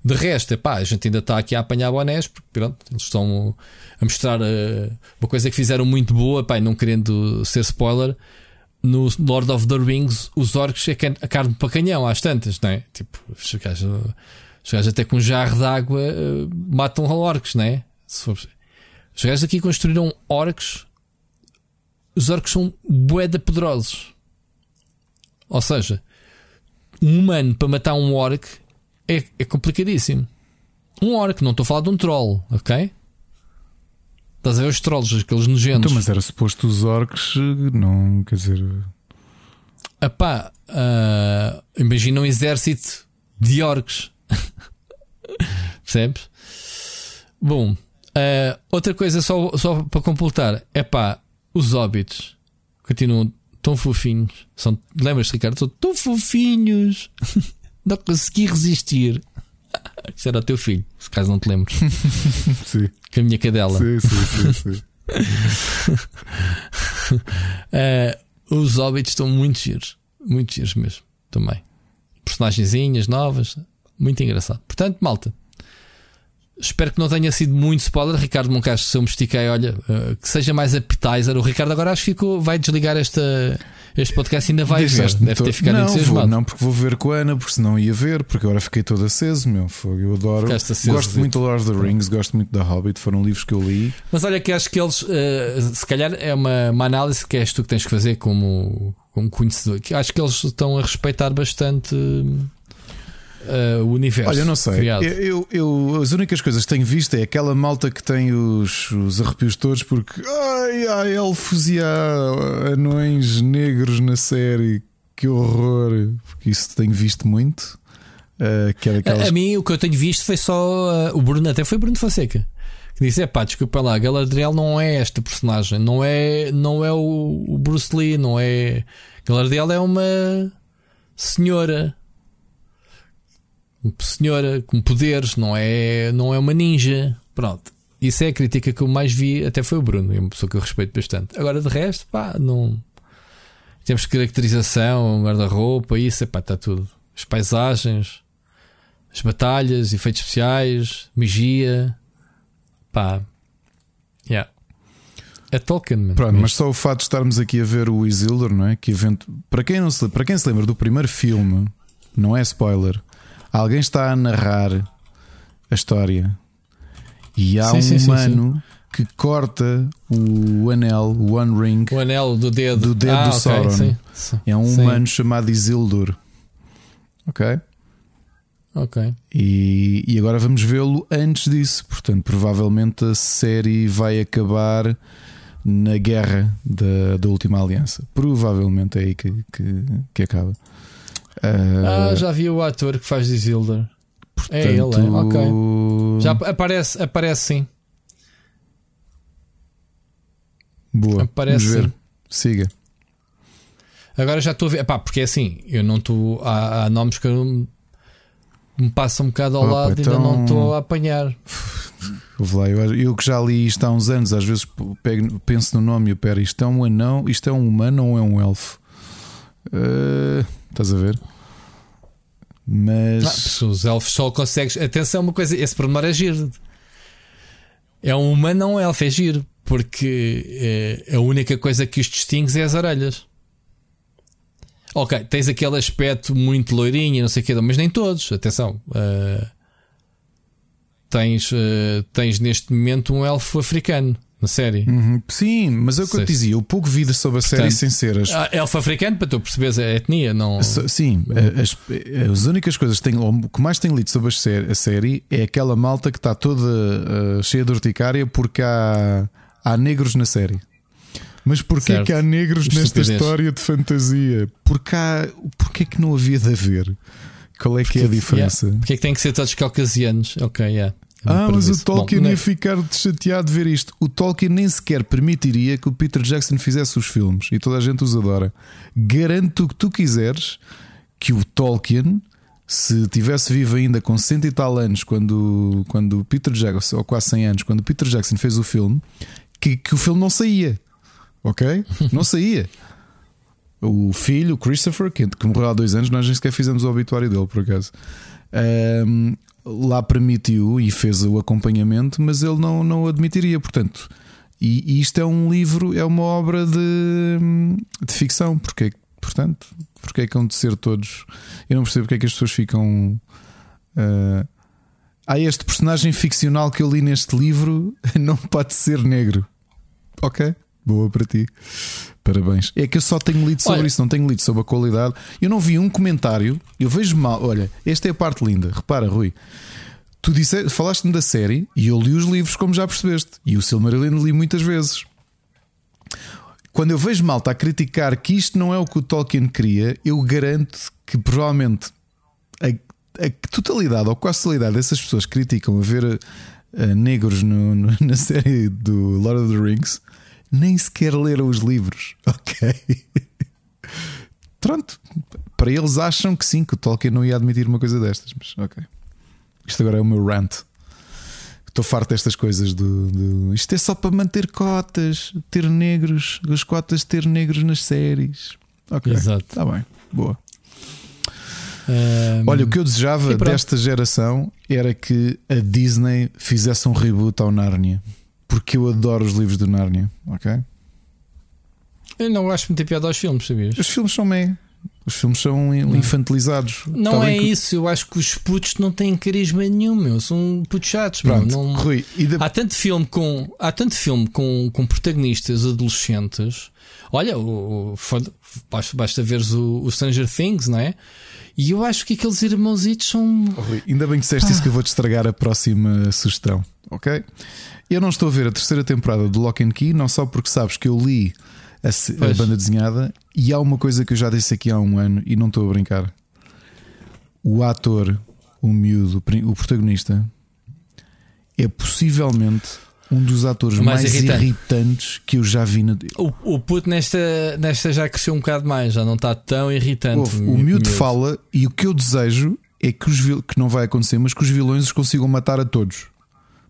De resto, pá, a gente ainda está aqui a apanhar bonés, porque pronto, eles estão a mostrar uh, uma coisa que fizeram muito boa, pá, não querendo ser spoiler. No Lord of the Rings, os orcs é a carne para canhão, às tantas, não é? Tipo, os gajos, os gajos até com um jarro de água matam orcs, não é? For os gajos aqui construíram orcs. Os orcs são boeda poderosos. Ou seja, um humano para matar um orc é, é complicadíssimo. Um orc, não estou a falar de um troll, ok? Estás a ver os trolls, aqueles nojentos. Então, mas era suposto os orcs, não quer dizer. Epá, uh, imagina um exército de orcs. Percebes? Bom, Uh, outra coisa, só, só para completar, é pá, os óbitos continuam tão fofinhos. São, lembras, Ricardo? São tão fofinhos. não consegui resistir. Isso era o teu filho, se caso não te lembres. sim. Com a minha cadela. Sim, sim, sim. sim. uh, os óbitos estão muito giros. Muito giros mesmo. Também. Personagenzinhas novas. Muito engraçado. Portanto, malta. Espero que não tenha sido muito spoiler. Ricardo Moncacho, se eu me estiquei, olha, uh, que seja mais appetizer. O Ricardo agora acho que ficou, vai desligar esta, este podcast ainda vai ver. Deve ter ficado não. Vou, não, porque vou ver com a Ana, porque senão ia ver, porque agora fiquei todo aceso, meu. Eu adoro. Aceso, gosto muito do Lord of the Rings, gosto muito da Hobbit, foram livros que eu li. Mas olha que acho que eles, uh, se calhar é uma, uma, análise que és tu que tens que fazer como, como conhecedor. Que acho que eles estão a respeitar bastante. Uh, uh, o universo. Olha, não sei. Eu, eu, eu, as únicas coisas que tenho visto é aquela malta que tem os, os arrepios todos porque ai, há elfos e há anões negros na série. Que horror! Porque isso tenho visto muito. Uh, que é aquelas... a, a, mim, o que eu tenho visto foi só uh, o Bruno, até foi Bruno Fonseca. Que disse: é pá, desculpa lá, Galadriel não é esta personagem, não é, não é o, o Bruce Lee, não é. Galadriel é uma senhora senhora com poderes, não é, não é uma ninja. Pronto. Isso é a crítica que eu mais vi, até foi o Bruno, é uma pessoa que eu respeito bastante. Agora, de resto, pá, não. Temos caracterização, guarda-roupa, isso, é pá, está tudo. As paisagens, as batalhas, efeitos especiais, magia, pá. Yeah. É Tolkien. Pronto, mas só o fato de estarmos aqui a ver o Isildur, não é? Que evento. Para quem, não se, para quem se lembra do primeiro filme, não é spoiler. Alguém está a narrar a história e há sim, um sim, humano sim, que corta o anel, o One Ring, o anel do dedo, do, dedo ah, do Sauron. É um humano chamado Isildur. Ok? Ok. E, e agora vamos vê-lo antes disso. Portanto, provavelmente a série vai acabar na guerra da, da última aliança. Provavelmente é aí que, que, que acaba. Uh, ah, já vi o ator que faz de Isildur. Portanto, é ele, é. ok. Já aparece, aparece sim. Boa. Aparece ver. Sim. Siga. Agora já estou a ver. Epá, porque é assim, eu não estou. Há, há, nomes que eu me passam um bocado ao Opa, lado então... e ainda não estou a apanhar. Eu, que já li isto há uns anos, às vezes pego, penso no nome e eu pera, isto é um anão, isto é um humano ou é um elfo? Uh, Estás a ver? Mas. Ah, os elfos só consegues. Atenção, uma coisa, esse pormenor é giro. É um humano, não um elfo, é giro. Porque é, a única coisa que os distingue é as orelhas. Ok, tens aquele aspecto muito loirinho, não sei o que, mas nem todos. Atenção. Uh, tens, uh, tens neste momento um elfo africano na série. Uhum. Sim, mas é o que eu te dizia. O pouco vida sobre a Portanto, série sem ser as. Ah, elfo africano, para tu perceberes a etnia, não. Sim, as, as únicas coisas que, tenho, que mais tenho lido sobre a série é aquela malta que está toda uh, cheia de urticária porque há, há negros na série. Mas porquê que há negros nesta história de fantasia? Porque há, porquê que não havia de haver? Qual é que é a diferença? Yeah. Porquê é que tem que ser todos caucasianos? Ok, yeah. Ah, mas o Tolkien Bom, ia ficar chateado de ver isto. O Tolkien nem sequer permitiria que o Peter Jackson fizesse os filmes e toda a gente os adora. Garanto o que tu quiseres que o Tolkien, se tivesse vivo ainda com cento e tal anos, quando, quando o Peter Jackson, ou quase 100 anos, quando o Peter Jackson fez o filme, que, que o filme não saía. Ok? Não saía. O filho, o Christopher, que, que morreu há dois anos, nós nem sequer fizemos o obituário dele, por acaso. Um, lá permitiu e fez o acompanhamento, mas ele não, não admitiria. Portanto, e, e isto é um livro, é uma obra de, de ficção. Porque, portanto, porque é que de ser todos? Eu não percebo porque é que as pessoas ficam. Uh, há este personagem ficcional que eu li neste livro, não pode ser negro. Ok, boa para ti. Parabéns. É que eu só tenho lido sobre olha, isso, não tenho lido sobre a qualidade. Eu não vi um comentário. Eu vejo mal. Olha, esta é a parte linda. Repara, Rui. Tu disse, falaste-me da série e eu li os livros, como já percebeste. E o Silmarillion li muitas vezes. Quando eu vejo malta a criticar que isto não é o que o Tolkien queria, eu garanto que provavelmente a, a totalidade ou quase a totalidade dessas pessoas criticam a ver uh, negros no, no, na série do Lord of the Rings nem sequer leram os livros, ok? Pronto, para eles acham que sim, que o Tolkien não ia admitir uma coisa destas, mas ok. Isto agora é o meu rant. Estou farto destas coisas do, do, Isto é só para manter cotas, ter negros, as cotas de ter negros nas séries. Ok, Exato. Está bem, boa. Um, Olha, o que eu desejava desta geração era que a Disney fizesse um reboot ao Narnia porque eu adoro os livros do Narnia, ok? Eu não gosto muito piada aos filmes, sabias? Os filmes são meio. Os filmes são infantilizados. Não tá é que... isso, eu acho que os putos não têm carisma nenhum, meu. São putos chatos, Pronto, não... Rui, de... Há tanto filme com há tanto filme com, com protagonistas adolescentes. Olha, o, o basta, basta veres o, o Stranger Things, não é? E eu acho que aqueles irmãozitos são. Oh, Rui, ainda bem que disseste ah. isso que eu vou te estragar a próxima sugestão, ok? Eu não estou a ver a terceira temporada do Lock and Key, não só porque sabes que eu li a, a banda desenhada e há uma coisa que eu já disse aqui há um ano e não estou a brincar. O ator, o miúdo, o protagonista, é possivelmente um dos atores mais, mais irritante. irritantes que eu já vi. Na... O, o puto nesta, nesta já cresceu um bocado mais, já não está tão irritante. Ouve, o miúdo fala e o que eu desejo é que, os, que não vai acontecer, mas que os vilões os consigam matar a todos.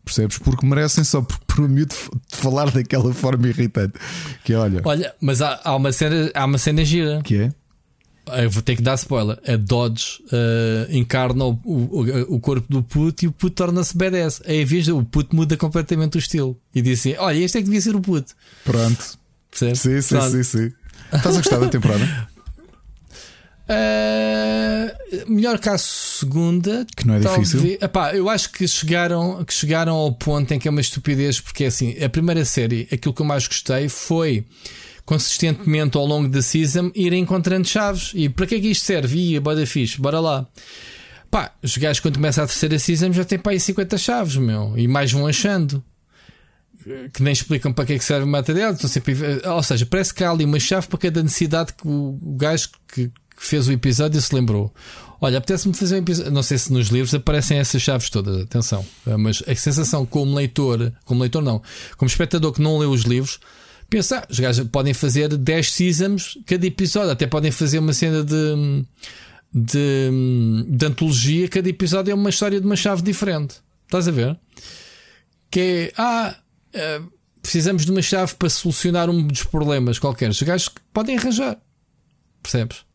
Percebes? Porque merecem só por, por um miúdo de falar daquela forma irritante. Que é, olha. Olha, mas há, há, uma, cena, há uma cena gira. Que é? Eu vou ter que dar spoiler. A Dodge uh, encarna o, o, o, corpo do puto e o puto torna-se badass. Aí vez o puto muda completamente o estilo e diz assim: Olha, este é que devia ser o puto. Pronto. Percebes? Sim, sim, sim, sim. Estás a gostar da temporada? Uh, melhor que a segunda. Que não é talvez, difícil. Epá, eu acho que chegaram, que chegaram ao ponto em que é uma estupidez, porque é assim, a primeira série, aquilo que eu mais gostei foi consistentemente ao longo da season ir encontrando chaves. E para que é que isto serve? Ia, bora fixe, bora lá. Pá, os gajos quando começa a terceira season já tem para aí 50 chaves, meu, e mais vão achando. Que nem explicam para que é que serve o material. Sempre, ou seja, parece que há ali uma chave para cada necessidade que o gajo que que fez o episódio se lembrou. Olha, apetece-me fazer um episódio. Não sei se nos livros aparecem essas chaves todas, atenção. Eh, mas a sensação como leitor, como leitor não, como espectador que não leu os livros, pensa, ah, os gajos podem fazer 10 seasons cada episódio, até podem fazer uma cena de, de, de antologia, cada episódio é uma história de uma chave diferente. Estás a ver? Que é, ah, eh, precisamos de uma chave para solucionar um dos problemas qualquer. Os gajos podem arranjar. Percebes?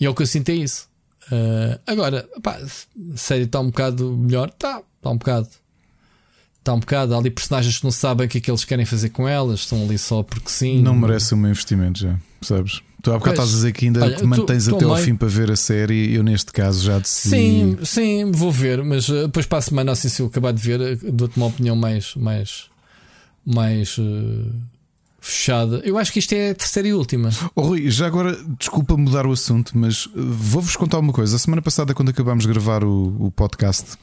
E é o que eu sinto é isso. Uh, agora, pá, a série está um bocado melhor. Está, está um bocado. Está um bocado. Há ali personagens que não sabem o que é que eles querem fazer com elas, estão ali só porque sim. Não merece o meu investimento já, sabes? Tu há bocado estás a dizer que ainda olha, te mantens tu, até ao fim para ver a série. Eu, neste caso, já decidi. Sim, sim, vou ver, mas uh, depois para a semana, assim, se eu acabar de ver, uh, dou-te uma opinião mais. mais mais uh, fechada. Eu acho que isto é a terceira e última. Oh, Rui, já agora, desculpa mudar o assunto, mas uh, vou-vos contar uma coisa. A semana passada, quando acabámos de gravar o, o podcast,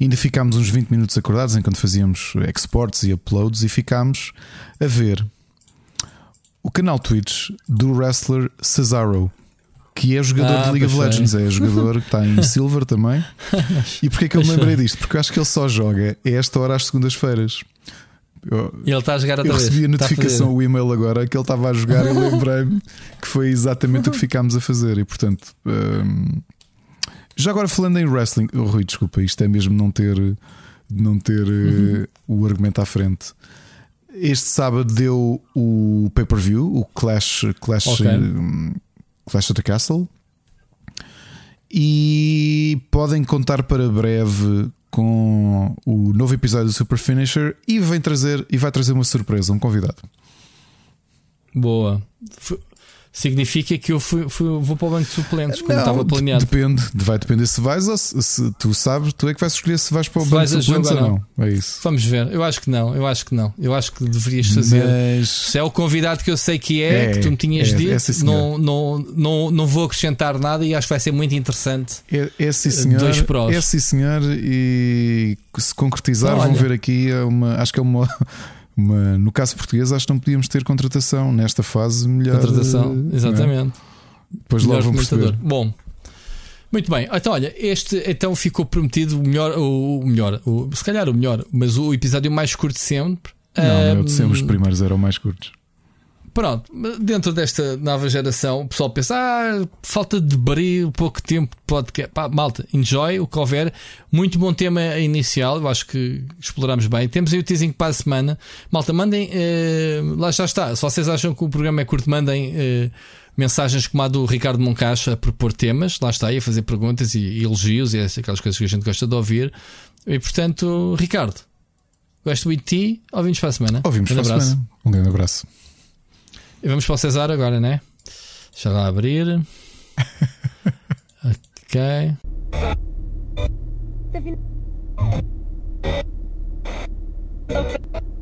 ainda ficámos uns 20 minutos acordados enquanto fazíamos exports e uploads e ficámos a ver o canal Twitch do wrestler Cesaro. Que é jogador ah, de League of Legends, é jogador que está em Silver também. E porquê é que eu me lembrei disto? Porque eu acho que ele só joga a esta hora às segundas-feiras. Eu, e ele está a jogar outra eu vez. recebi a notificação, o e-mail agora que ele estava a jogar e lembrei-me que foi exatamente o que ficámos a fazer. E portanto, um, já agora falando em wrestling, oh, Rui, desculpa, isto é mesmo não ter, não ter uhum. uh, o argumento à frente. este sábado deu o pay-per-view, o Clash, Clash, Ok. hum, Clash of the Castle. E podem contar para breve com o novo episódio do Super Finisher e vem trazer e vai trazer uma surpresa, um convidado. Boa. Significa que eu fui, fui- vou para o banco de suplentes, como estava planeado. Depende, vai depender se vais ou se, se tu sabes, tu é que vais escolher se vais para o Se banco de suplentes ou ou não. É isso. Vamos ver. Eu acho que não. Eu acho que não. Eu acho que deverias fazer. Mas Se é o convidado que eu sei que é, É, que tu me tinhas é, é, dito, senhor. não, não, não, não vou acrescentar nada e acho que vai ser muito interessante. É, é sim senhor, Dois prós. é sim senhor e se concretizar Então, vão ver aqui é uma, acho que é uma, uma- no caso português acho que não podíamos ter contratação nesta fase melhor Contratação, eh, é? exatamente. Depois Melhor logo vão. Bom. Muito bem, então olha, este então ficou prometido o melhor, o melhor, o, se calhar o melhor, mas o episódio mais curto de sempre. Não, não, eu os primeiros eram mais curtos. Pronto, dentro desta nova geração, o pessoal pensa: ah, falta de brilho, pouco tempo de podcast. Pá, malta, enjoy o que houver. Muito bom tema inicial, eu acho que exploramos bem. Temos aí o teasing para a semana. Malta, mandem, eh, lá já está. Se vocês acham que o programa é curto, mandem eh, mensagens como a do Ricardo Moncacho a propor temas, lá está, e a fazer perguntas e, e elogios e aquelas coisas que a gente gosta de ouvir. E portanto, Ricardo, gosto muito de ti. Ouvimos para a semana. Ouvimos Grande para a abraço. semana. Um grande abraço. E vamos para o Cesar agora, né? Deixa lá abrir. ok. Tá.